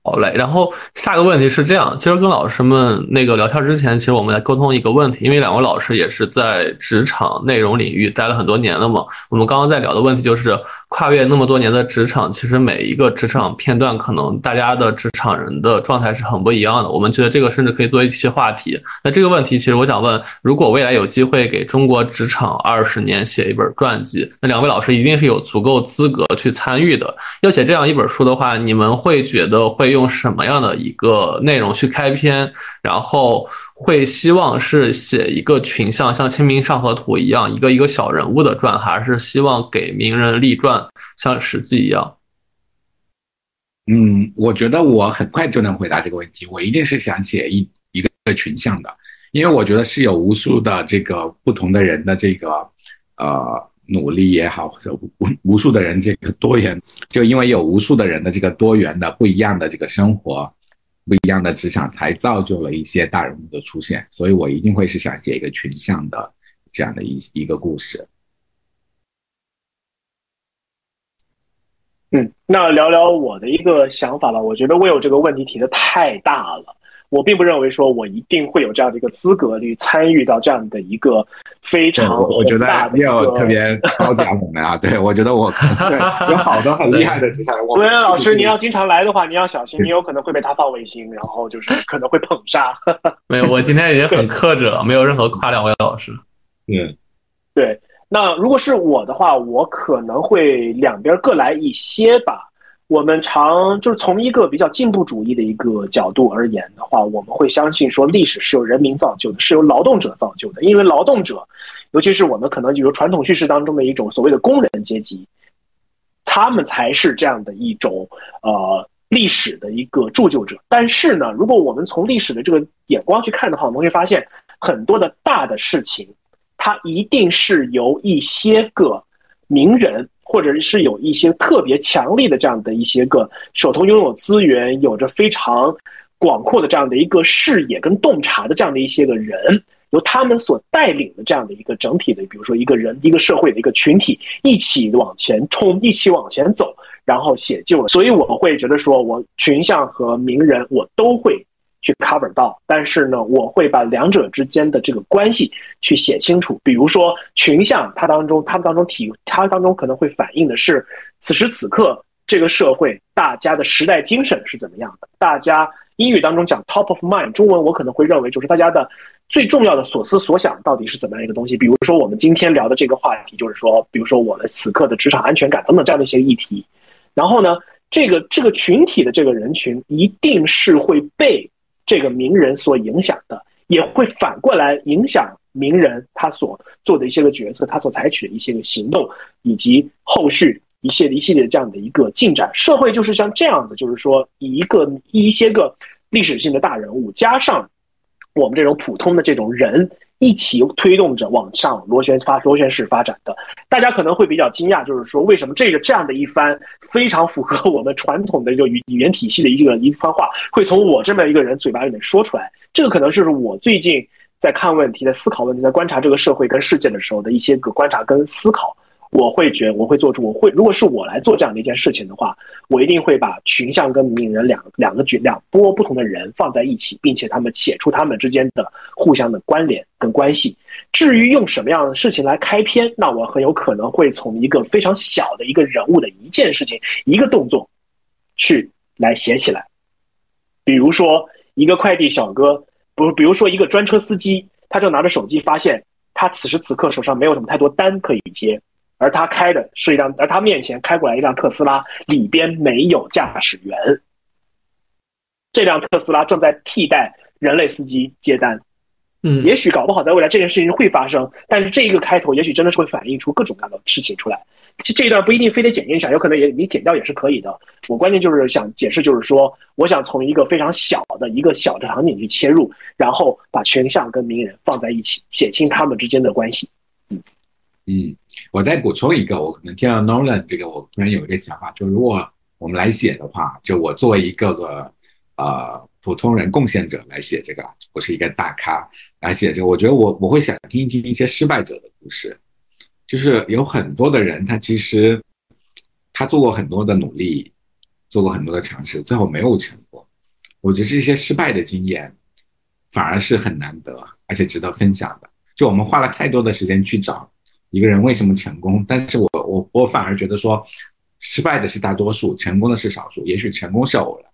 好嘞，然后下个问题是这样，今儿跟老师们那个聊天之前，其实我们在沟通一个问题，因为两位老师也是在职场内容领域待了很多年了嘛。我们刚刚在聊的问题就是，跨越那么多年的职场，其实每一个职场片段，可能大家的职场人的状态是很不一样的。我们觉得这个甚至可以做一期话题。那这个问题，其实我想问，如果未来有机会给中国职场二十年写一本传记，那两位老师一定是有足够资格去参与的。要写这样一本书的话，你们会觉得会？用什么样的一个内容去开篇，然后会希望是写一个群像，像《清明上河图》一样，一个一个小人物的传，还是希望给名人立传，像《史记》一样？嗯，我觉得我很快就能回答这个问题。我一定是想写一一个群像的，因为我觉得是有无数的这个不同的人的这个呃。努力也好，或者无无数的人这个多元，就因为有无数的人的这个多元的不一样的这个生活，不一样的职场，才造就了一些大人物的出现。所以我一定会是想写一个群像的这样的一一个故事。嗯，那聊聊我的一个想法吧。我觉得我有这个问题提的太大了。我并不认为说我一定会有这样的一个资格去参与到这样的一个非常我觉得要特别高奖我们啊！对我觉得我对有好多很厉害的职场人。文渊老师，你要经常来的话，你要小心，你有可能会被他放卫星，然后就是可能会捧杀。没有，我今天已经很克制了，没有任何夸两位老师。嗯，对。那如果是我的话，我可能会两边各来一些吧。我们常就是从一个比较进步主义的一个角度而言的话，我们会相信说历史是由人民造就的，是由劳动者造就的。因为劳动者，尤其是我们可能比如传统叙事当中的一种所谓的工人阶级，他们才是这样的一种呃历史的一个铸就者。但是呢，如果我们从历史的这个眼光去看的话，我们会发现很多的大的事情，它一定是由一些个名人。或者是有一些特别强力的这样的一些个手头拥有资源、有着非常广阔的这样的一个视野跟洞察的这样的一些个人，由他们所带领的这样的一个整体的，比如说一个人、一个社会的一个群体，一起往前冲，一起往前走，然后写就了。所以我会觉得说，我群像和名人，我都会。去 cover 到，但是呢，我会把两者之间的这个关系去写清楚。比如说群像，它当中，它当中体，它当中可能会反映的是此时此刻这个社会大家的时代精神是怎么样的。大家英语当中讲 top of mind，中文我可能会认为就是大家的最重要的所思所想到底是怎么样一个东西。比如说我们今天聊的这个话题，就是说，比如说我的此刻的职场安全感等等这样的一些议题。然后呢，这个这个群体的这个人群一定是会被。这个名人所影响的，也会反过来影响名人他所做的一些个决策，他所采取的一些个行动，以及后续一系列一系列这样的一个进展。社会就是像这样子，就是说以一个一些个历史性的大人物，加上我们这种普通的这种人。一起推动着往上螺旋发螺旋式发展的，大家可能会比较惊讶，就是说为什么这个这样的一番非常符合我们传统的一个语语言体系的一个一番话，会从我这么一个人嘴巴里面说出来？这个可能就是我最近在看问题、在思考问题、在观察这个社会跟世界的时候的一些个观察跟思考。我会觉，我会做出，我会，如果是我来做这样的一件事情的话，我一定会把群像跟名人两两个角两波不同的人放在一起，并且他们写出他们之间的互相的关联跟关系。至于用什么样的事情来开篇，那我很有可能会从一个非常小的一个人物的一件事情、一个动作，去来写起来。比如说一个快递小哥，不，比如说一个专车司机，他就拿着手机，发现他此时此刻手上没有什么太多单可以接。而他开的是一辆，而他面前开过来一辆特斯拉，里边没有驾驶员。这辆特斯拉正在替代人类司机接单。嗯，也许搞不好在未来这件事情会发生，但是这一个开头也许真的是会反映出各种各样的事情出来。这这一段不一定非得剪进去，有可能也你剪掉也是可以的。我关键就是想解释，就是说，我想从一个非常小的一个小的场景去切入，然后把群像跟名人放在一起，写清他们之间的关系。嗯。嗯，我再补充一个，我可能听到 Nolan 这个，我突然有一个想法，就如果我们来写的话，就我作为一个个呃普通人贡献者来写这个，我是一个大咖来写这个，我觉得我我会想听一听一些失败者的故事，就是有很多的人，他其实他做过很多的努力，做过很多的尝试，最后没有成功。我觉得这些失败的经验反而是很难得，而且值得分享的。就我们花了太多的时间去找一个人为什么成功，但是我我我反而觉得说，失败的是大多数，成功的是少数。也许成功是偶然。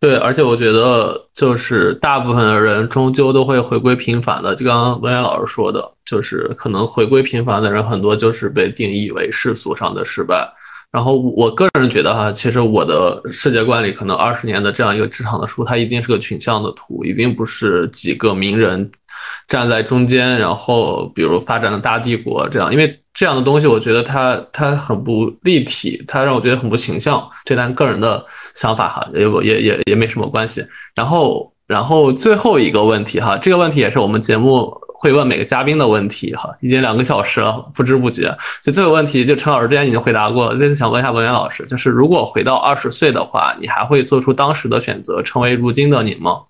对，而且我觉得就是大部分的人终究都会回归平凡的。就刚刚文渊老师说的，就是可能回归平凡的人很多就是被定义为世俗上的失败。然后我个人觉得哈，其实我的世界观里，可能二十年的这样一个职场的书，它一定是个群像的图，一定不是几个名人站在中间，然后比如发展的大帝国这样，因为这样的东西，我觉得它它很不立体，它让我觉得很不形象。这咱个人的想法哈，也也也也没什么关系。然后然后最后一个问题哈，这个问题也是我们节目。会问每个嘉宾的问题哈，已经两个小时了，不知不觉。就这个问题，就陈老师之前已经回答过，这次想问一下文渊老师，就是如果回到二十岁的话，你还会做出当时的选择，成为如今的你吗？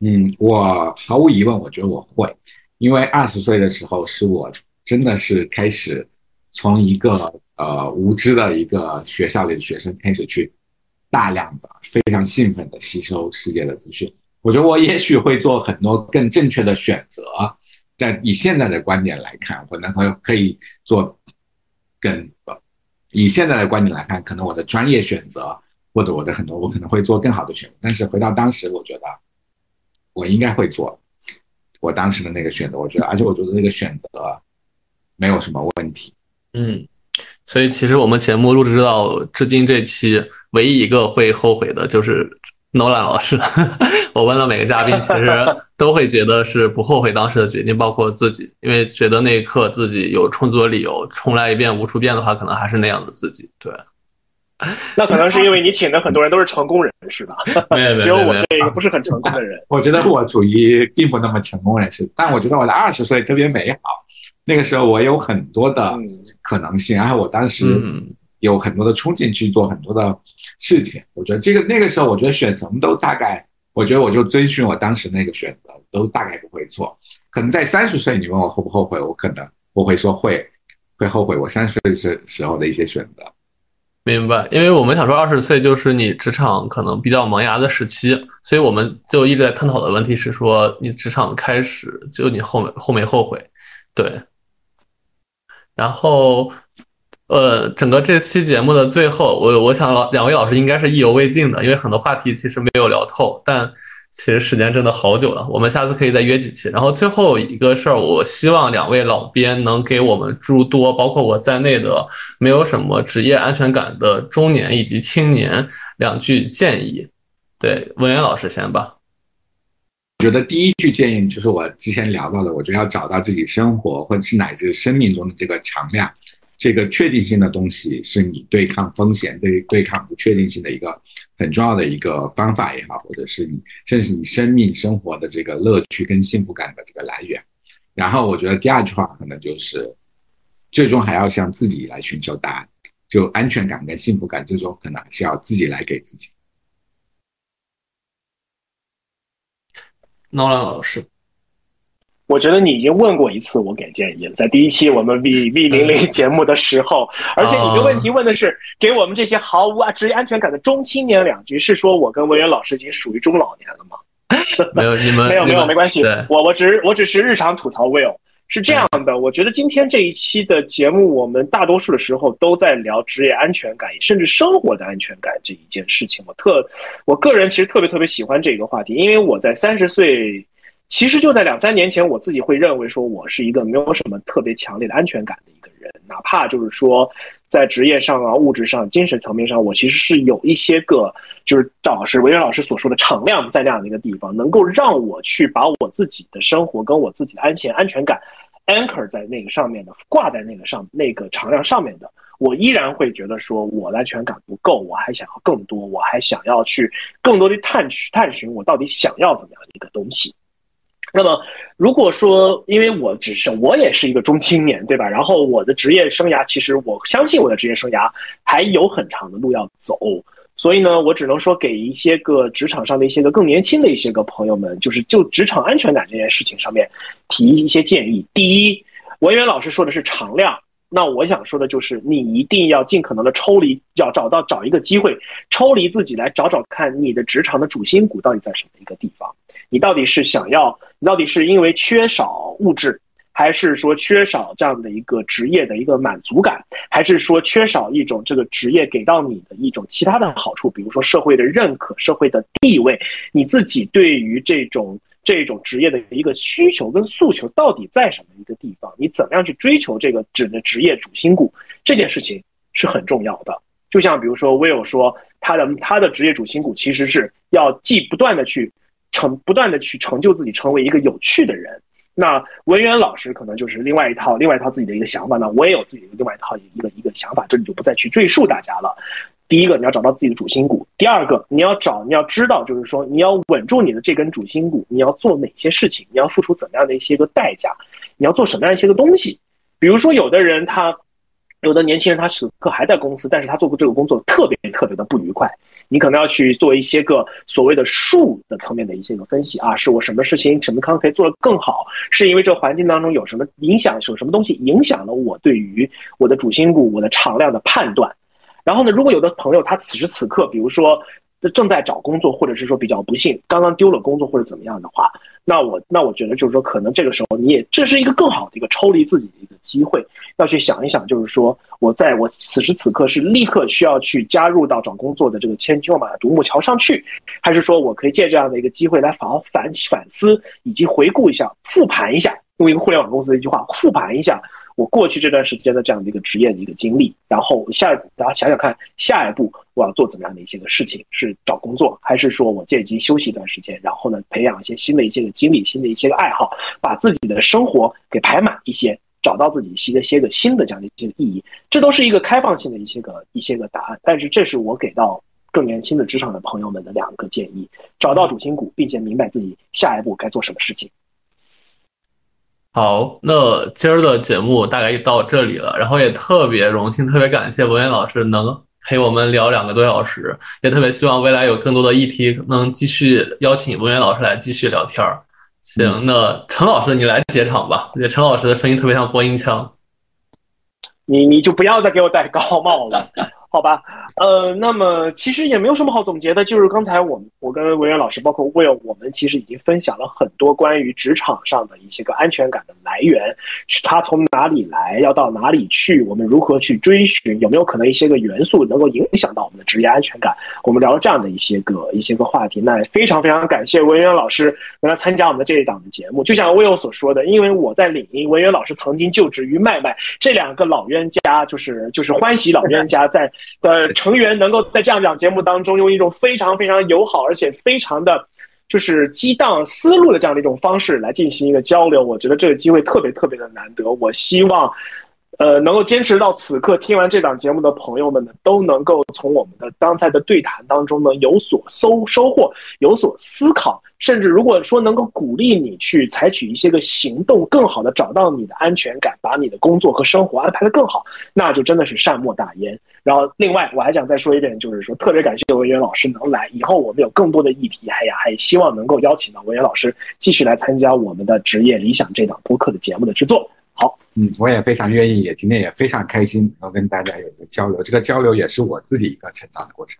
嗯，我毫无疑问，我觉得我会，因为二十岁的时候是我真的是开始从一个呃无知的一个学校里的学生开始去大量的非常兴奋的吸收世界的资讯。我觉得我也许会做很多更正确的选择。但以现在的观点来看，我能够可以做更以现在的观点来看，可能我的专业选择或者我的很多，我可能会做更好的选择。但是回到当时，我觉得我应该会做我当时的那个选择。我觉得，而且我觉得那个选择没有什么问题。嗯，所以其实我们节目录制到至今这期，唯一一个会后悔的就是。诺兰老师，我问了每个嘉宾，其实都会觉得是不后悔当时的决定，包括自己，因为觉得那一刻自己有充足的理由，重来一遍无处变的话，可能还是那样的自己。对，那可能是因为你请的很多人都是成功人士吧？只有我这个不是很成功的人。我觉得我属于并不那么成功人士，但我觉得我的二十岁特别美好，那个时候我有很多的可能性，然后我当时有很多的冲劲去做很多的。事情，我觉得这个那个时候，我觉得选什么都大概，我觉得我就遵循我当时那个选择，都大概不会错。可能在三十岁，你问我后不后悔，我可能我会说会，会后悔我三十岁时时候的一些选择。明白，因为我们想说二十岁就是你职场可能比较萌芽的时期，所以我们就一直在探讨的问题是说，你职场开始就你后后没后悔？对，然后。呃，整个这期节目的最后，我我想老两位老师应该是意犹未尽的，因为很多话题其实没有聊透，但其实时间真的好久了，我们下次可以再约几期。然后最后一个事儿，我希望两位老编能给我们诸多，包括我在内的没有什么职业安全感的中年以及青年两句建议。对，文渊老师先吧。我觉得第一句建议就是我之前聊到的，我觉得要找到自己生活或者是乃至生命中的这个常量。这个确定性的东西是你对抗风险、对对抗不确定性的一个很重要的一个方法也好，或者是你甚至你生命生活的这个乐趣跟幸福感的这个来源。然后我觉得第二句话可能就是，最终还要向自己来寻求答案，就安全感跟幸福感，最终可能还是要自己来给自己。诺兰老师。我觉得你已经问过一次我给建议了，在第一期我们 V V 零零节目的时候，而且你这问题问的是给我们这些毫无啊职业安全感的中青年两句，是说我跟文渊老师已经属于中老年了吗？没有，你们没有没有没关系，我我只我只是日常吐槽 Will 是这样的，我觉得今天这一期的节目，我们大多数的时候都在聊职业安全感，甚至生活的安全感这一件事情。我特我个人其实特别特别喜欢这个话题，因为我在三十岁。其实就在两三年前，我自己会认为说，我是一个没有什么特别强烈的安全感的一个人，哪怕就是说，在职业上啊、物质上、精神层面上，我其实是有一些个，就是赵老师、维远老师所说的敞亮在那样的一个地方，能够让我去把我自己的生活跟我自己的安全安全感 anchor 在那个上面的，挂在那个上那个敞亮上面的，我依然会觉得说，我的安全感不够，我还想要更多，我还想要去更多的探寻探寻我到底想要怎么样的一个东西。那么，如果说，因为我只是我也是一个中青年，对吧？然后我的职业生涯，其实我相信我的职业生涯还有很长的路要走，所以呢，我只能说给一些个职场上的一些个更年轻的一些个朋友们，就是就职场安全感这件事情上面提一些建议。第一，文渊老师说的是常量，那我想说的就是，你一定要尽可能的抽离，要找到找一个机会，抽离自己来找找看你的职场的主心骨到底在什么一个地方。你到底是想要，你到底是因为缺少物质，还是说缺少这样的一个职业的一个满足感，还是说缺少一种这个职业给到你的一种其他的好处，比如说社会的认可、社会的地位，你自己对于这种。这种职业的一个需求跟诉求到底在什么一个地方？你怎么样去追求这个指的职业主心骨？这件事情是很重要的。就像比如说 Will 说，他的他的职业主心骨其实是要既不断的去成不断的去成就自己，成为一个有趣的人。那文渊老师可能就是另外一套另外一套自己的一个想法呢。我也有自己的另外一套一个一个想法，这里就不再去赘述大家了。第一个，你要找到自己的主心骨；第二个，你要找，你要知道，就是说，你要稳住你的这根主心骨，你要做哪些事情，你要付出怎么样的一些个代价，你要做什么样一些个东西。比如说，有的人他，有的年轻人他此刻还在公司，但是他做过这个工作特别特别的不愉快，你可能要去做一些个所谓的术的层面的一些个分析啊，是我什么事情什么康可以做得更好，是因为这环境当中有什么影响，有什么东西影响了我对于我的主心骨、我的常量的判断。然后呢，如果有的朋友他此时此刻，比如说正在找工作，或者是说比较不幸刚刚丢了工作或者怎么样的话，那我那我觉得就是说，可能这个时候你也这是一个更好的一个抽离自己的一个机会，要去想一想，就是说我在我此时此刻是立刻需要去加入到找工作的这个千军万马的独木桥上去，还是说我可以借这样的一个机会来反反反思以及回顾一下、复盘一下，用一个互联网公司的一句话，复盘一下。我过去这段时间的这样的一个职业的一个经历，然后下，大家想想看，下一步我要做怎么样的一些个事情？是找工作，还是说我借机休息一段时间，然后呢，培养一些新的一些个经历、新的一些个爱好，把自己的生活给排满一些，找到自己一些些个新的这样的一些意义？这都是一个开放性的一些个一些个答案。但是这是我给到更年轻的职场的朋友们的两个建议：找到主心骨，并且明白自己下一步该做什么事情。好，那今儿的节目大概就到这里了。然后也特别荣幸，特别感谢文渊老师能陪我们聊两个多小时，也特别希望未来有更多的议题能继续邀请文渊老师来继续聊天儿。行，那陈老师你来接场吧。我觉得陈老师的声音特别像播音腔，你你就不要再给我戴高帽了。好吧，呃，那么其实也没有什么好总结的，就是刚才我们我跟文渊老师，包括 Will，我们其实已经分享了很多关于职场上的一些个安全感的来源，是它从哪里来，要到哪里去，我们如何去追寻，有没有可能一些个元素能够影响到我们的职业安全感？我们聊了这样的一些个一些个话题，那非常非常感谢文渊老师能来参加我们的这一档的节目。就像 Will 所说的，因为我在领英，文渊老师曾经就职于麦麦，这两个老冤家就是就是欢喜老冤家在。的成员能够在这样讲节目当中，用一种非常非常友好，而且非常的，就是激荡思路的这样的一种方式来进行一个交流，我觉得这个机会特别特别的难得。我希望，呃，能够坚持到此刻，听完这档节目的朋友们呢，都能够从我们的刚才的对谈当中呢有所收收获，有所思考。甚至如果说能够鼓励你去采取一些个行动，更好的找到你的安全感，把你的工作和生活安排的更好，那就真的是善莫大焉。然后，另外我还想再说一点，就是说特别感谢文渊老师能来，以后我们有更多的议题，还呀还希望能够邀请到文渊老师继续来参加我们的职业理想这档播客的节目的制作。好，嗯，我也非常愿意，也今天也非常开心能够跟大家有一个交流，这个交流也是我自己一个成长的过程。